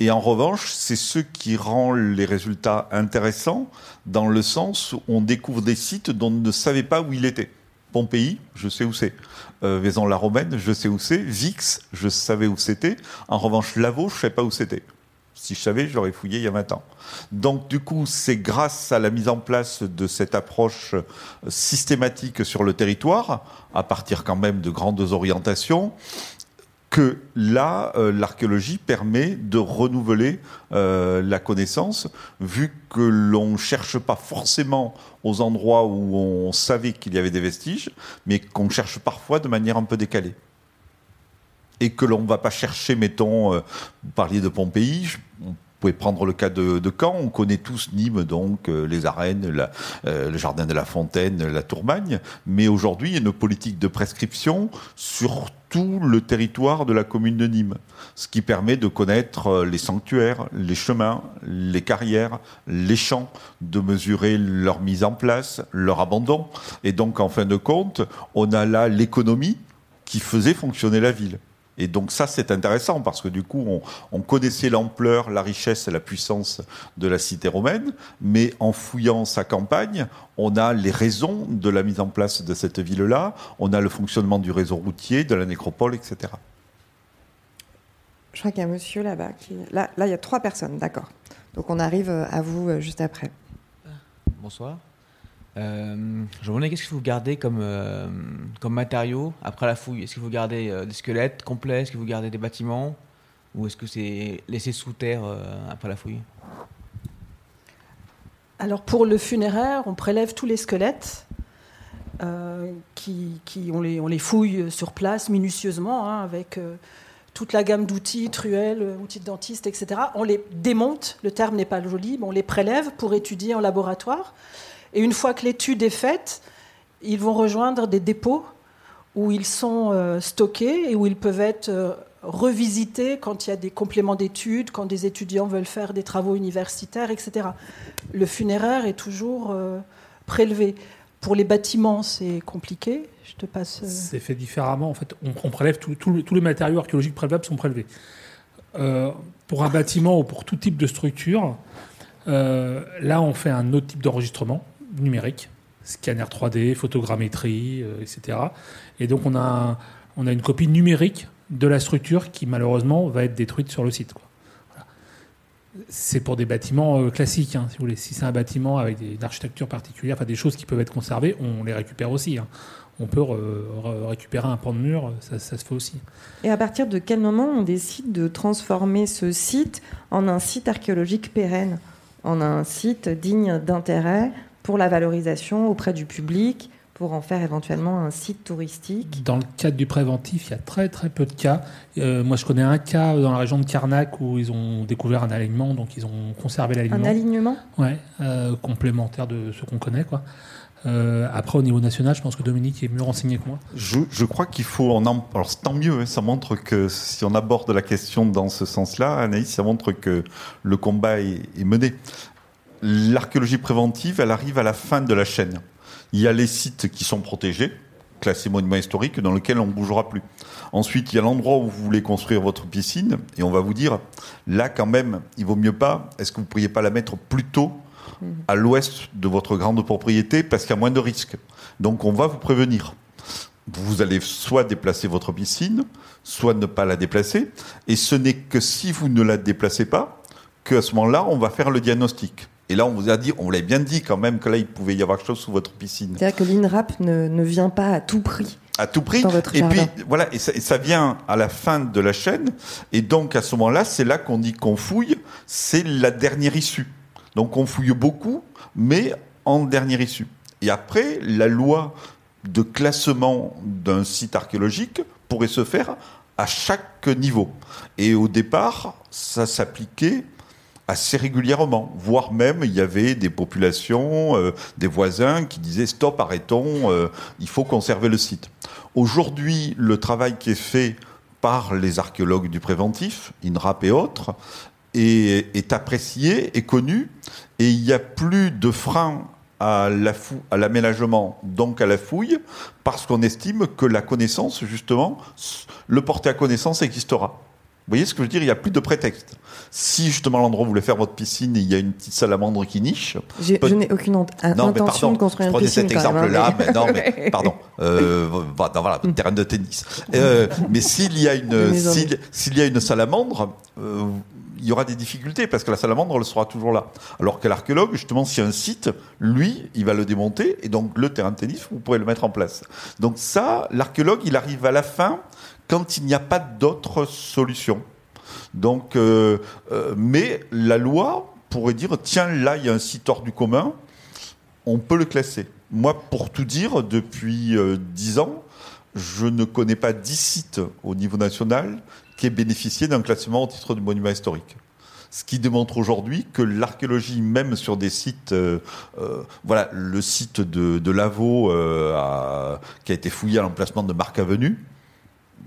Et en revanche, c'est ce qui rend les résultats intéressants dans le sens où on découvre des sites dont on ne savait pas où il était. Pompéi, je sais où c'est. Euh, Vaison-la-Romaine, je sais où c'est. Vix, je savais où c'était. En revanche, Lavaux, je ne savais pas où c'était. Si je savais, j'aurais fouillé il y a 20 ans. Donc du coup, c'est grâce à la mise en place de cette approche systématique sur le territoire, à partir quand même de grandes orientations, que là, euh, l'archéologie permet de renouveler euh, la connaissance, vu que l'on ne cherche pas forcément aux endroits où on savait qu'il y avait des vestiges, mais qu'on cherche parfois de manière un peu décalée. Et que l'on ne va pas chercher, mettons, euh, vous parliez de Pompéi, pouvez prendre le cas de, Caen. On connaît tous Nîmes, donc euh, les arènes, euh, le jardin de la Fontaine, la Tourmagne. Mais aujourd'hui, il y a une politique de prescription sur tout le territoire de la commune de Nîmes, ce qui permet de connaître euh, les sanctuaires, les chemins, les carrières, les champs, de mesurer leur mise en place, leur abandon. Et donc, en fin de compte, on a là l'économie qui faisait fonctionner la ville. Et donc ça, c'est intéressant parce que du coup, on, on connaissait l'ampleur, la richesse et la puissance de la cité romaine, mais en fouillant sa campagne, on a les raisons de la mise en place de cette ville-là, on a le fonctionnement du réseau routier, de la nécropole, etc. Je crois qu'il y a un monsieur là-bas. Qui... Là, là, il y a trois personnes, d'accord. Donc on arrive à vous juste après. Bonsoir. Euh, je me demandais qu'est-ce que vous gardez comme, euh, comme matériaux après la fouille Est-ce que vous gardez euh, des squelettes complets? Est-ce que vous gardez des bâtiments? Ou est-ce que c'est laissé sous terre après la fouille? Alors pour le funéraire, on prélève tous les squelettes. qui, qui on, les, on les fouille sur place minutieusement hein, avec toute la gamme d'outils, truelles, outils de dentiste, etc. On les démonte, le terme n'est pas joli, mais on les prélève pour étudier en laboratoire. Et une fois que l'étude est faite, ils vont rejoindre des dépôts où ils sont euh, stockés et où ils peuvent être euh, revisités quand il y a des compléments d'études, quand des étudiants veulent faire des travaux universitaires, etc. Le funéraire est toujours euh, prélevé. Pour les bâtiments, c'est compliqué. Je te passe. C'est fait différemment. En fait, on, prélève tous les matériaux archéologiques prélevables sont prélevés. Pour un bâtiment ou pour tout type de structure, là, on fait un autre type d'enregistrement numérique, scanner 3D, photogrammétrie, euh, etc. Et donc, on a, on a une copie numérique de la structure qui, malheureusement, va être détruite sur le site. C'est pour des bâtiments euh, classiques, hein, si vous voulez. Si c'est un bâtiment avec des- une architecture particulière, enfin des choses qui peuvent être conservées, on les récupère aussi. hein. On peut re- re- récupérer un pan de mur, ça se fait aussi. Et à partir de quel moment on décide de transformer ce site en un site archéologique pérenne, en un site digne d'intérêt pour la valorisation auprès du public, pour en faire éventuellement un site touristique Dans le cadre du préventif, il y a très très peu de cas. Euh, moi, je connais un cas dans la région de Carnac où ils ont découvert un alignement, donc ils ont conservé Un l'alignement. alignement? Ouais, euh, complémentaire de ce qu'on connaît, quoi. Euh, après, au niveau national, je pense que Dominique est mieux renseigné que moi. Je, je crois qu'il faut en, alors tant mieux, hein, ça montre que si on aborde la question dans ce sens-là, Anaïs, ça montre que le combat est, est mené. L'archéologie préventive, elle arrive à la fin de la chaîne. Il y a les sites qui sont protégés, classés monuments historiques, dans lesquels on ne bougera plus. Ensuite, il y a l'endroit où vous voulez construire votre piscine, et on va vous dire, là quand même, il vaut mieux pas, est-ce que vous ne pourriez pas la mettre plus tôt à l'ouest de votre grande propriété, parce qu'il y a moins de risques. Donc on va vous prévenir vous allez soit déplacer votre piscine, soit ne pas la déplacer. Et ce n'est que si vous ne la déplacez pas, qu'à ce moment-là, on va faire le diagnostic. Et là, on vous a dit, on vous l'avait bien dit quand même que là, il pouvait y avoir quelque chose sous votre piscine. C'est-à-dire que l'INRAP ne, ne vient pas à tout prix. À tout prix. Dans votre et puis, voilà, et ça, et ça vient à la fin de la chaîne. Et donc, à ce moment-là, c'est là qu'on dit qu'on fouille. C'est la dernière issue. Donc, on fouille beaucoup, mais en dernière issue. Et après, la loi de classement d'un site archéologique pourrait se faire à chaque niveau. Et au départ, ça s'appliquait assez régulièrement, voire même il y avait des populations, euh, des voisins qui disaient stop, arrêtons, euh, il faut conserver le site. Aujourd'hui, le travail qui est fait par les archéologues du préventif, INRAP et autres, est, apprécié, est connu, et il n'y a plus de frein à l'aménagement, donc à la fouille, parce qu'on estime que la connaissance, justement, le porter à connaissance existera. Vous voyez ce que je veux dire? Il n'y a plus de prétexte. Si justement l'endroit où vous voulez faire votre piscine, il y a une petite salamandre qui niche. Peut- Je n'ai aucune mais intention pardon, de construire une piscine. cet même, exemple-là, hein, mais non, mais pardon. Euh, voilà, voilà, terrain de tennis. Euh, mais s'il y a une, s'il, s'il y a une salamandre, euh, il y aura des difficultés parce que la salamandre, elle sera toujours là. Alors que l'archéologue, justement, si un site, lui, il va le démonter et donc le terrain de tennis, vous pourrez le mettre en place. Donc ça, l'archéologue, il arrive à la fin quand il n'y a pas d'autre solution. Donc, euh, euh, mais la loi pourrait dire tiens, là, il y a un site hors du commun, on peut le classer. Moi, pour tout dire, depuis euh, dix ans, je ne connais pas dix sites au niveau national qui aient bénéficié d'un classement au titre de monument historique. Ce qui démontre aujourd'hui que l'archéologie, même sur des sites, euh, voilà, le site de, de Lavaux qui a été fouillé à l'emplacement de Marc Avenue,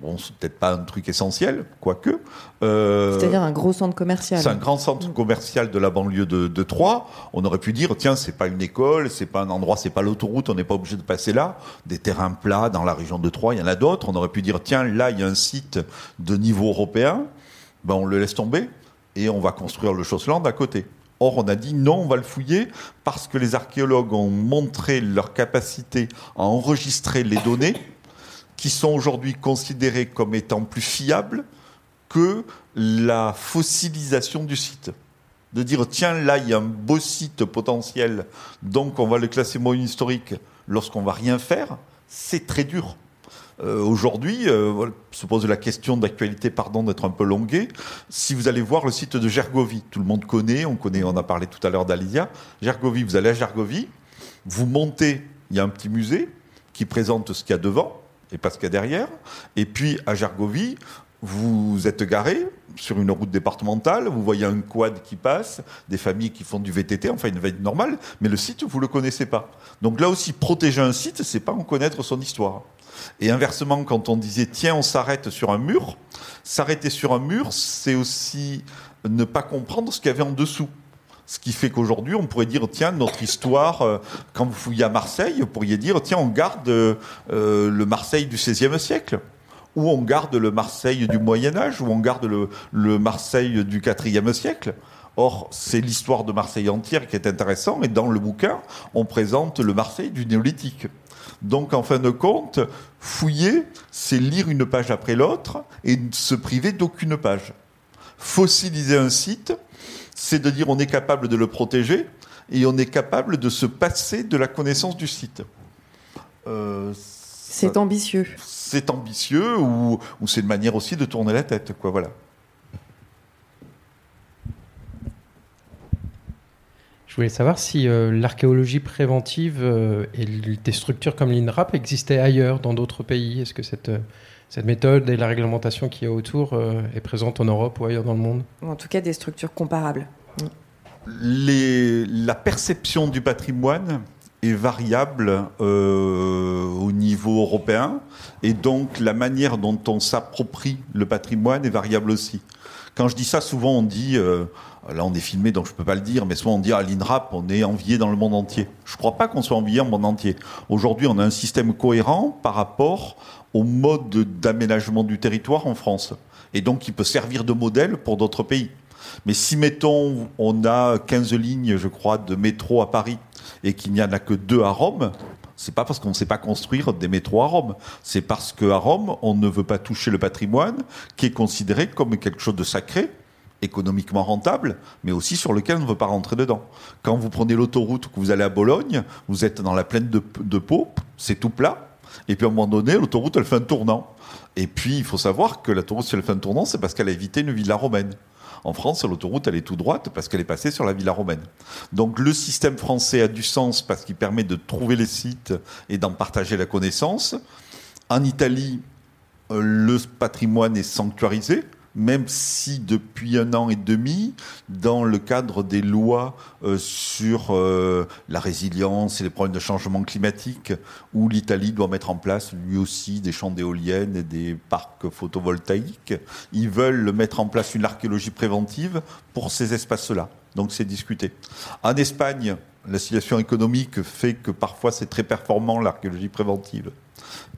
bon, c'est peut-être pas un truc essentiel, quoique. euh, C'est-à-dire un gros centre commercial. c'est un grand centre commercial de la banlieue de, de Troyes. On aurait pu dire, tiens, c'est pas une école, c'est pas un endroit, c'est pas l'autoroute, on n'est pas obligé de passer là. Des terrains plats dans la région de Troyes, il y en a d'autres. On aurait pu dire, tiens, là, il y a un site de niveau européen. Ben, on le laisse tomber et on va construire le Chausseland à côté. Or, on a dit non, on va le fouiller parce que les archéologues ont montré leur capacité à enregistrer les données qui sont aujourd'hui considérées comme étant plus fiables que la fossilisation du site. De dire, tiens, là, il y a un beau site potentiel, donc on va le classer monument historique lorsqu'on va rien faire, c'est très dur. Euh, Aujourd'hui, euh, se pose la question d'actualité, pardon d'être un peu longué. Si vous allez voir le site de Gergovie, tout le monde connaît, on connaît, on a parlé tout à l'heure d'Alicia. Gergovie, vous allez à Gergovie, vous montez, il y a un petit musée qui présente ce qu'il y a devant et pas ce qu'il y a derrière. Et puis à Gergovie, vous êtes garé sur une route départementale, vous voyez un quad qui passe, des familles qui font du VTT, enfin une veille normale, mais le site, vous le connaissez pas. Donc là aussi, protéger un site, c'est pas en connaître son histoire. Et inversement, quand on disait tiens, on s'arrête sur un mur, s'arrêter sur un mur, c'est aussi ne pas comprendre ce qu'il y avait en dessous. Ce qui fait qu'aujourd'hui, on pourrait dire, tiens, notre histoire, euh, quand vous fouillez à Marseille, vous pourriez dire, tiens, on garde euh, le Marseille du XVIe siècle, ou on garde le Marseille du Moyen Âge, ou on garde le, le Marseille du IVe siècle. Or, c'est l'histoire de Marseille entière qui est intéressant, et dans le bouquin, on présente le Marseille du néolithique. Donc, en fin de compte, fouiller, c'est lire une page après l'autre et ne se priver d'aucune page. Fossiliser un site, c'est de dire on est capable de le protéger et on est capable de se passer de la connaissance du site. Euh, C'est ambitieux. c'est ambitieux ou, ou c'est une manière aussi de tourner la tête, quoi. Voilà. Je voulais savoir si euh, l'archéologie préventive euh, et des structures comme l'INRAP existaient ailleurs, dans d'autres pays. Est-ce que cette, euh, cette méthode et la réglementation qu'il y a autour euh, est présente en Europe ou ailleurs dans le monde Ou en tout cas des structures comparables. Les- la perception du patrimoine est variable euh, au niveau européen et donc la manière dont on s'approprie le patrimoine est variable aussi. Quand je dis ça, souvent on dit, euh, là on est filmé donc je peux pas le dire, mais souvent on dit à l'INRAP on est envié dans le monde entier. Je crois pas qu'on soit envié dans le monde entier. Aujourd'hui on a un système cohérent par rapport au mode d'aménagement du territoire en France et donc il peut servir de modèle pour d'autres pays. Mais si, mettons, on a 15 lignes, je crois, de métro à Paris et qu'il n'y en a que deux à Rome, c'est pas parce qu'on ne sait pas construire des métros à Rome. C'est parce qu'à Rome, on ne veut pas toucher le patrimoine qui est considéré comme quelque chose de sacré, économiquement rentable, mais aussi sur lequel on ne veut pas rentrer dedans. Quand vous prenez l'autoroute, que vous allez à Bologne, vous êtes dans la plaine de, de Pau, c'est tout plat. Et puis à un moment donné, l'autoroute, elle fait un tournant. Et puis, il faut savoir que l'autoroute, si elle fait un tournant, c'est parce qu'elle a évité une villa romaine. En France, l'autoroute, elle est tout droite parce qu'elle est passée sur la villa romaine. Donc le système français a du sens parce qu'il permet de trouver les sites et d'en partager la connaissance. En Italie, euh, le patrimoine est sanctuarisé, même si depuis un an et demi, dans le cadre des lois euh, sur euh, la résilience et les problèmes de changement climatique, où l'Italie doit mettre en place lui aussi des champs d'éoliennes et des parcs photovoltaïques, ils veulent mettre en place une archéologie préventive pour ces espaces-là. Donc c'est discuté. En Espagne, la situation économique fait que parfois c'est très performant l'archéologie préventive.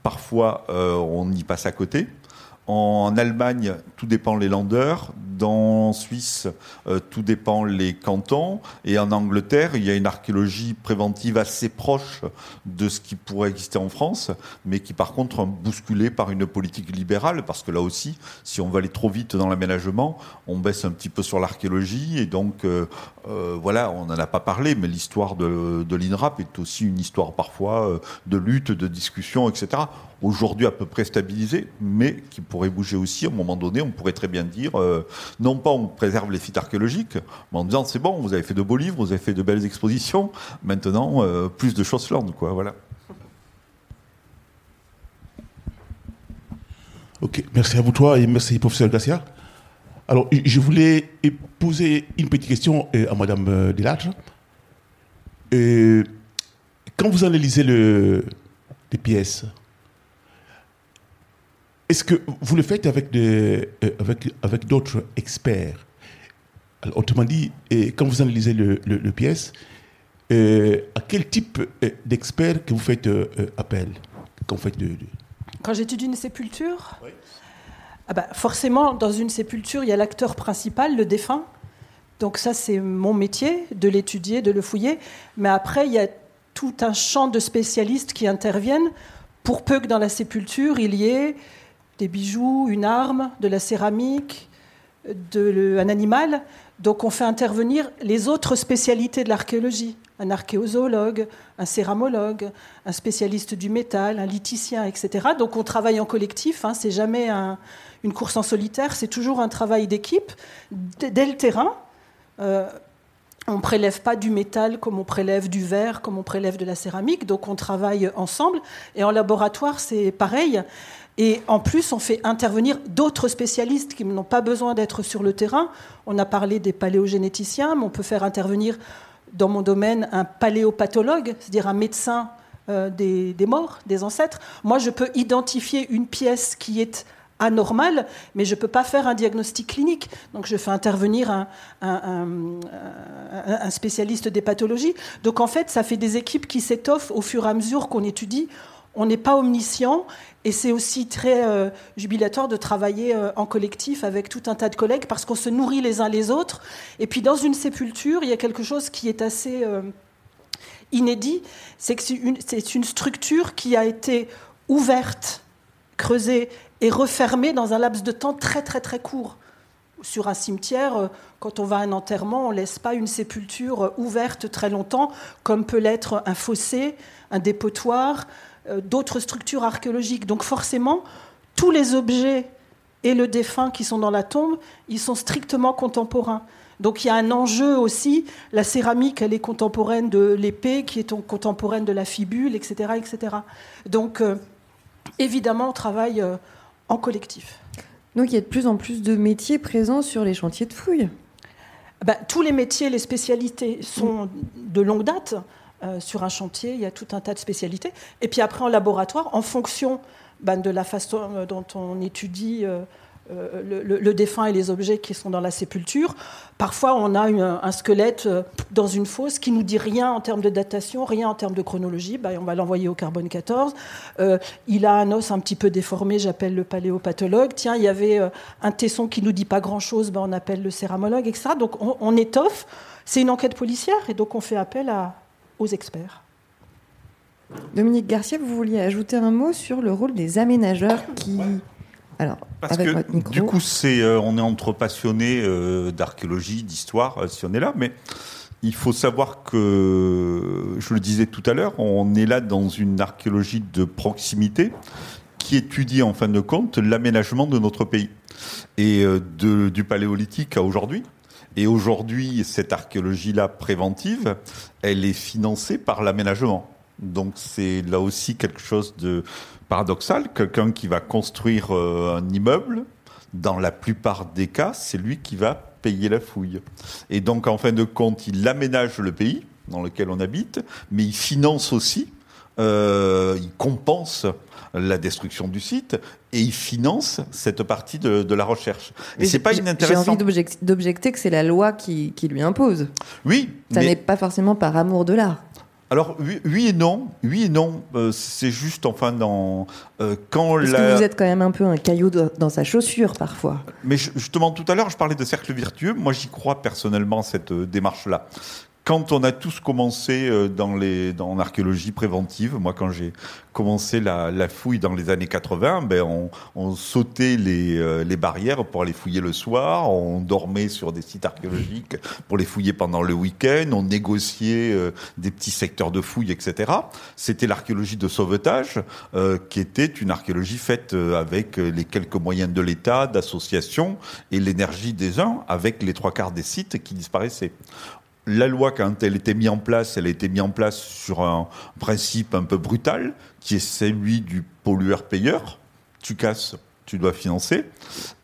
Parfois euh, on y passe à côté. En Allemagne, tout dépend les landeurs. Dans Suisse, euh, tout dépend les cantons. Et en Angleterre, il y a une archéologie préventive assez proche de ce qui pourrait exister en France, mais qui par contre est bousculée par une politique libérale, parce que là aussi, si on va aller trop vite dans l'aménagement, on baisse un petit peu sur l'archéologie. Et donc, euh, euh, voilà, on n'en a pas parlé, mais l'histoire de, l'INRAP est aussi une histoire parfois euh, de lutte, de discussion, etc. Aujourd'hui à peu près stabilisée, mais qui pourrait bouger aussi. À un moment donné, on pourrait très bien dire, euh, non pas on préserve les sites archéologiques, mais en disant c'est bon, vous avez fait de beaux livres, vous avez fait de belles expositions, maintenant euh, plus de choses land, quoi, voilà. Ok, merci à vous toi et merci professeur Garcia. Alors, je voulais poser une petite question euh, à Madame Delattre. Euh, quand vous analysez le, les pièces, est-ce que vous le faites avec des, euh, avec, avec d'autres experts? Alors, Autrement dit, quand vous analysez le, le- le pièce, euh, à quel type euh, d'experts que vous faites euh, appel? Quand vous faites de- de- Quand j'étudie une sépulture, ah bah, forcément, dans une sépulture, il y a l'acteur principal, le défunt. Donc ça, c'est mon métier, de l'étudier, de le fouiller. Mais après, il y a tout un champ de spécialistes qui interviennent. Pour peu que dans la sépulture, il y ait des bijoux, une arme, de la céramique, un animal. Donc on fait intervenir les autres spécialités de l'archéologie. Un archéozoologue, un céramologue, un spécialiste du métal, un lithicien, etc. Donc on travaille en collectif, hein, c'est jamais un- une course en solitaire, c'est toujours un travail d'équipe dès le terrain. Euh, on ne prélève pas du métal comme on prélève du verre, comme on prélève de la céramique, donc on travaille ensemble. Et en laboratoire, c'est pareil. Et en plus, on fait intervenir d'autres spécialistes qui n'ont pas besoin d'être sur le terrain. On a parlé des paléogénéticiens, mais on peut faire intervenir dans mon domaine un paléopathologue, c'est-à-dire un médecin euh, des, morts, des ancêtres. Moi, je peux identifier une pièce qui est anormale, mais je ne peux pas faire un diagnostic clinique. Donc, je fais intervenir un spécialiste des pathologies. Donc, en fait, ça fait des équipes qui s'étoffent au fur et à mesure qu'on étudie. On n'est pas omniscient et c'est aussi très euh, jubilatoire de travailler euh, en collectif avec tout un tas de collègues parce qu'on se nourrit les uns les autres. Et puis dans une sépulture, il y a quelque chose qui est assez euh, inédit, c'est que c'est une, une structure qui a été ouverte, creusée et refermée dans un laps de temps très très très court. Sur un cimetière, quand on va à un enterrement, on ne laisse pas une sépulture ouverte très longtemps, comme peut l'être un fossé, un dépotoir, d'autres structures archéologiques. Donc forcément, tous les objets et le défunt qui sont dans la tombe, ils sont strictement contemporains. Donc il y a un enjeu aussi. La céramique, elle est contemporaine de l'épée, qui est contemporaine de la fibule, etc. etc. Donc euh, évidemment, on travaille euh, en collectif. Donc il y a de plus en plus de métiers présents sur les chantiers de fouilles. Ben, tous les métiers, les spécialités sont de longue date. Euh, sur un chantier, il y a tout un tas de spécialités. Et puis après, en laboratoire, en fonction ben, de la façon euh, dont on étudie euh, le, défunt et les objets qui sont dans la sépulture, parfois on a un squelette dans une fosse qui nous dit rien en termes de datation, rien en termes de chronologie. Ben, on va l'envoyer au carbone 14. Euh, il a un os un petit peu déformé, j'appelle le paléopathologue. Tiens, il y avait un tesson qui nous dit pas grand-chose, ben, on appelle le céramologue, etc. Donc on, on étoffe. C'est une enquête policière et donc on fait appel à, aux experts. Dominique Garcia, vous vouliez ajouter un mot sur le rôle des aménageurs qui... Alors, Parce avec que votre micro. du coup, c'est, euh, on est entre passionnés euh, d'archéologie, d'histoire, euh, si on est là, mais il faut savoir que, je le disais tout à l'heure, on est là dans une archéologie de proximité qui étudie en fin de compte l'aménagement de notre pays et euh, de- du paléolithique à aujourd'hui. Et aujourd'hui, cette archéologie-là préventive, elle est financée par l'aménagement. Donc c'est là aussi quelque chose de paradoxal. Quelqu'un qui va construire euh, un immeuble, dans la plupart des cas, c'est lui qui va payer la fouille. Et donc en fin de compte, il aménage le pays dans lequel on habite, mais il finance aussi, euh, il compense la destruction du site et il finance cette partie de, de la recherche. Et c'est pas j'ai- J'ai inintéressant. envie d'objec- d'objecter que c'est la loi qui, qui lui impose. Oui, Ça mais- n'est pas forcément par amour de l'art. Alors oui, et non, oui et non. Euh, c'est juste enfin dans euh, quand Parce que vous êtes quand même un peu un caillou dans sa chaussure parfois. Mais justement tout à l'heure je parlais de cercle vertueux. Moi j'y crois personnellement cette démarche là quand on a tous commencé euh, dans les dans l'archéologie préventive, moi quand j'ai commencé la, la, fouille dans les années 80, ben on, on sautait les, euh, les barrières pour aller fouiller le soir, on dormait sur des sites archéologiques pour les fouiller pendant le week-end, on négociait euh, des petits secteurs de fouille, etc. C'était l'archéologie de sauvetage, qui était une archéologie faite avec les quelques moyens de l'État, d'associations et l'énergie des uns, avec les trois quarts des sites qui disparaissaient la loi, quand elle était mise en place, elle a été mise en place sur un principe un peu brutal, qui est celui du pollueur-payeur. Tu casses, tu dois financer.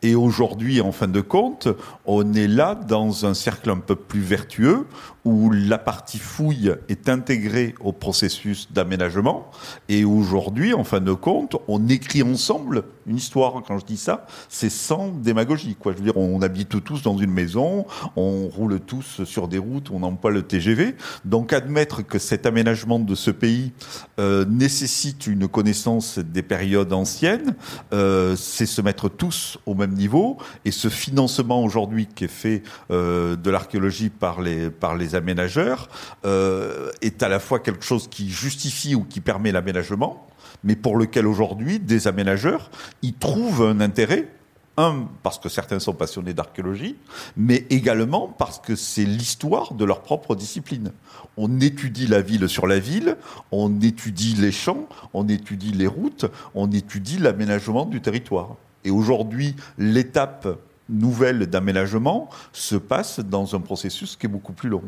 Et aujourd'hui, en fin de compte, on est là dans un cercle un peu plus vertueux où la partie fouille est intégrée au processus d'aménagement. Et aujourd'hui, en fin de compte, on écrit ensemble une histoire. Quand je dis ça, c'est sans démagogie. Quoi. Je veux dire, on habite tous dans une maison, on roule tous sur des routes, on emploie le TGV. Donc admettre que cet aménagement de ce pays euh, nécessite une connaissance des périodes anciennes, euh, c'est se mettre tous au même niveau. Et ce financement aujourd'hui qui est fait euh, de l'archéologie par les, par les aménageurs euh, est à la fois quelque chose qui justifie ou qui permet l'aménagement, mais pour lequel aujourd'hui des aménageurs y trouvent un intérêt un, parce que certains sont passionnés d'archéologie, mais également parce que c'est l'histoire de leur propre discipline. On étudie la ville sur la ville, on étudie les champs, on étudie les routes, on étudie l'aménagement du territoire. Et aujourd'hui, l'étape nouvelle d'aménagement se passe dans un processus qui est beaucoup plus long.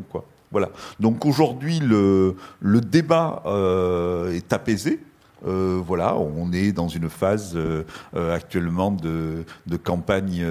Voilà. Donc aujourd'hui, le, le débat euh, est apaisé. Euh, voilà, on est dans une phase euh, actuellement de, de campagne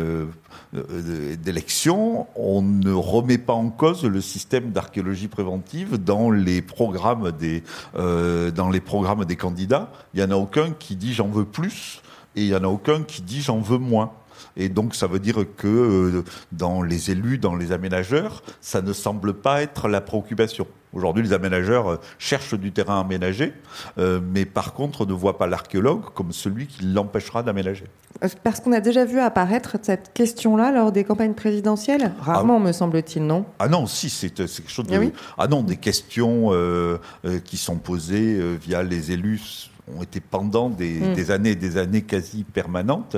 d'élection. On ne remet pas en cause le système d'archéologie préventive dans les programmes des dans les programmes des candidats. Il y en a aucun qui dit j'en veux plus et il y en a aucun qui dit j'en veux moins. Et donc, ça veut dire que euh, dans les élus, dans les aménageurs, ça ne semble pas être la préoccupation. Aujourd'hui, les aménageurs euh, cherchent du terrain aménagé, euh, mais par contre ne voient pas l'archéologue comme celui qui l'empêchera d'aménager. Parce qu'on a déjà vu apparaître cette question-là lors des campagnes présidentielles Rarement, ah me semble-t-il, non? Ah non, si, c'est quelque chose de... Ah, ah non, des questions qui sont posées via les élus ont été pendant des, mm. des, années et des années quasi permanentes.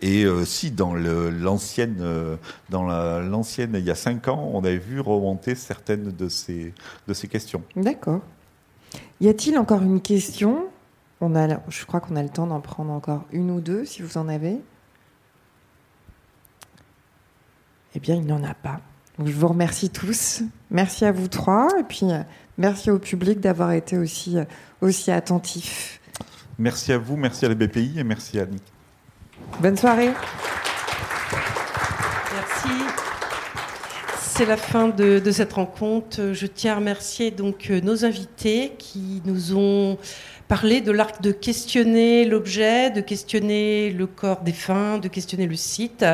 Et euh, si dans l'ancienne, euh, dans l'ancienne, il y a cinq ans, on avait vu remonter certaines de ces, de ces questions. D'accord. Y a-t-il encore une question? On a, Je crois qu'on a le temps d'en prendre encore une ou deux, si vous en avez. Eh bien, il n'y en a pas. je vous remercie tous. Merci à vous trois. Et puis, euh, merci au public d'avoir été aussi, aussi attentif. Merci à vous, merci à la BPI et merci à Annie. Bonne soirée. Merci. C'est la fin de, cette rencontre. Je tiens à remercier donc euh, nos invités qui nous ont parlé de l'art de questionner l'objet, de questionner le corps défunt, de questionner le site,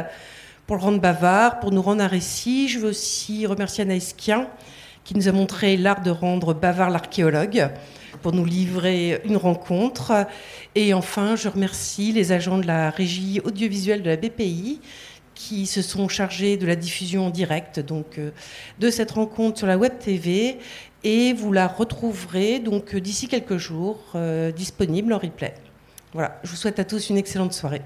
pour le rendre bavard, pour nous rendre un récit. Je veux aussi remercier Anaïs Kien qui nous a montré l'art de rendre bavard l'archéologue pour nous livrer une rencontre. Et enfin, je remercie les agents de la régie audiovisuelle de la BPI qui se sont chargés de la diffusion en direct donc, euh, de cette rencontre sur la Web TV. Et vous la retrouverez donc d'ici quelques jours euh, disponible en replay. Voilà, je vous souhaite à tous une excellente soirée.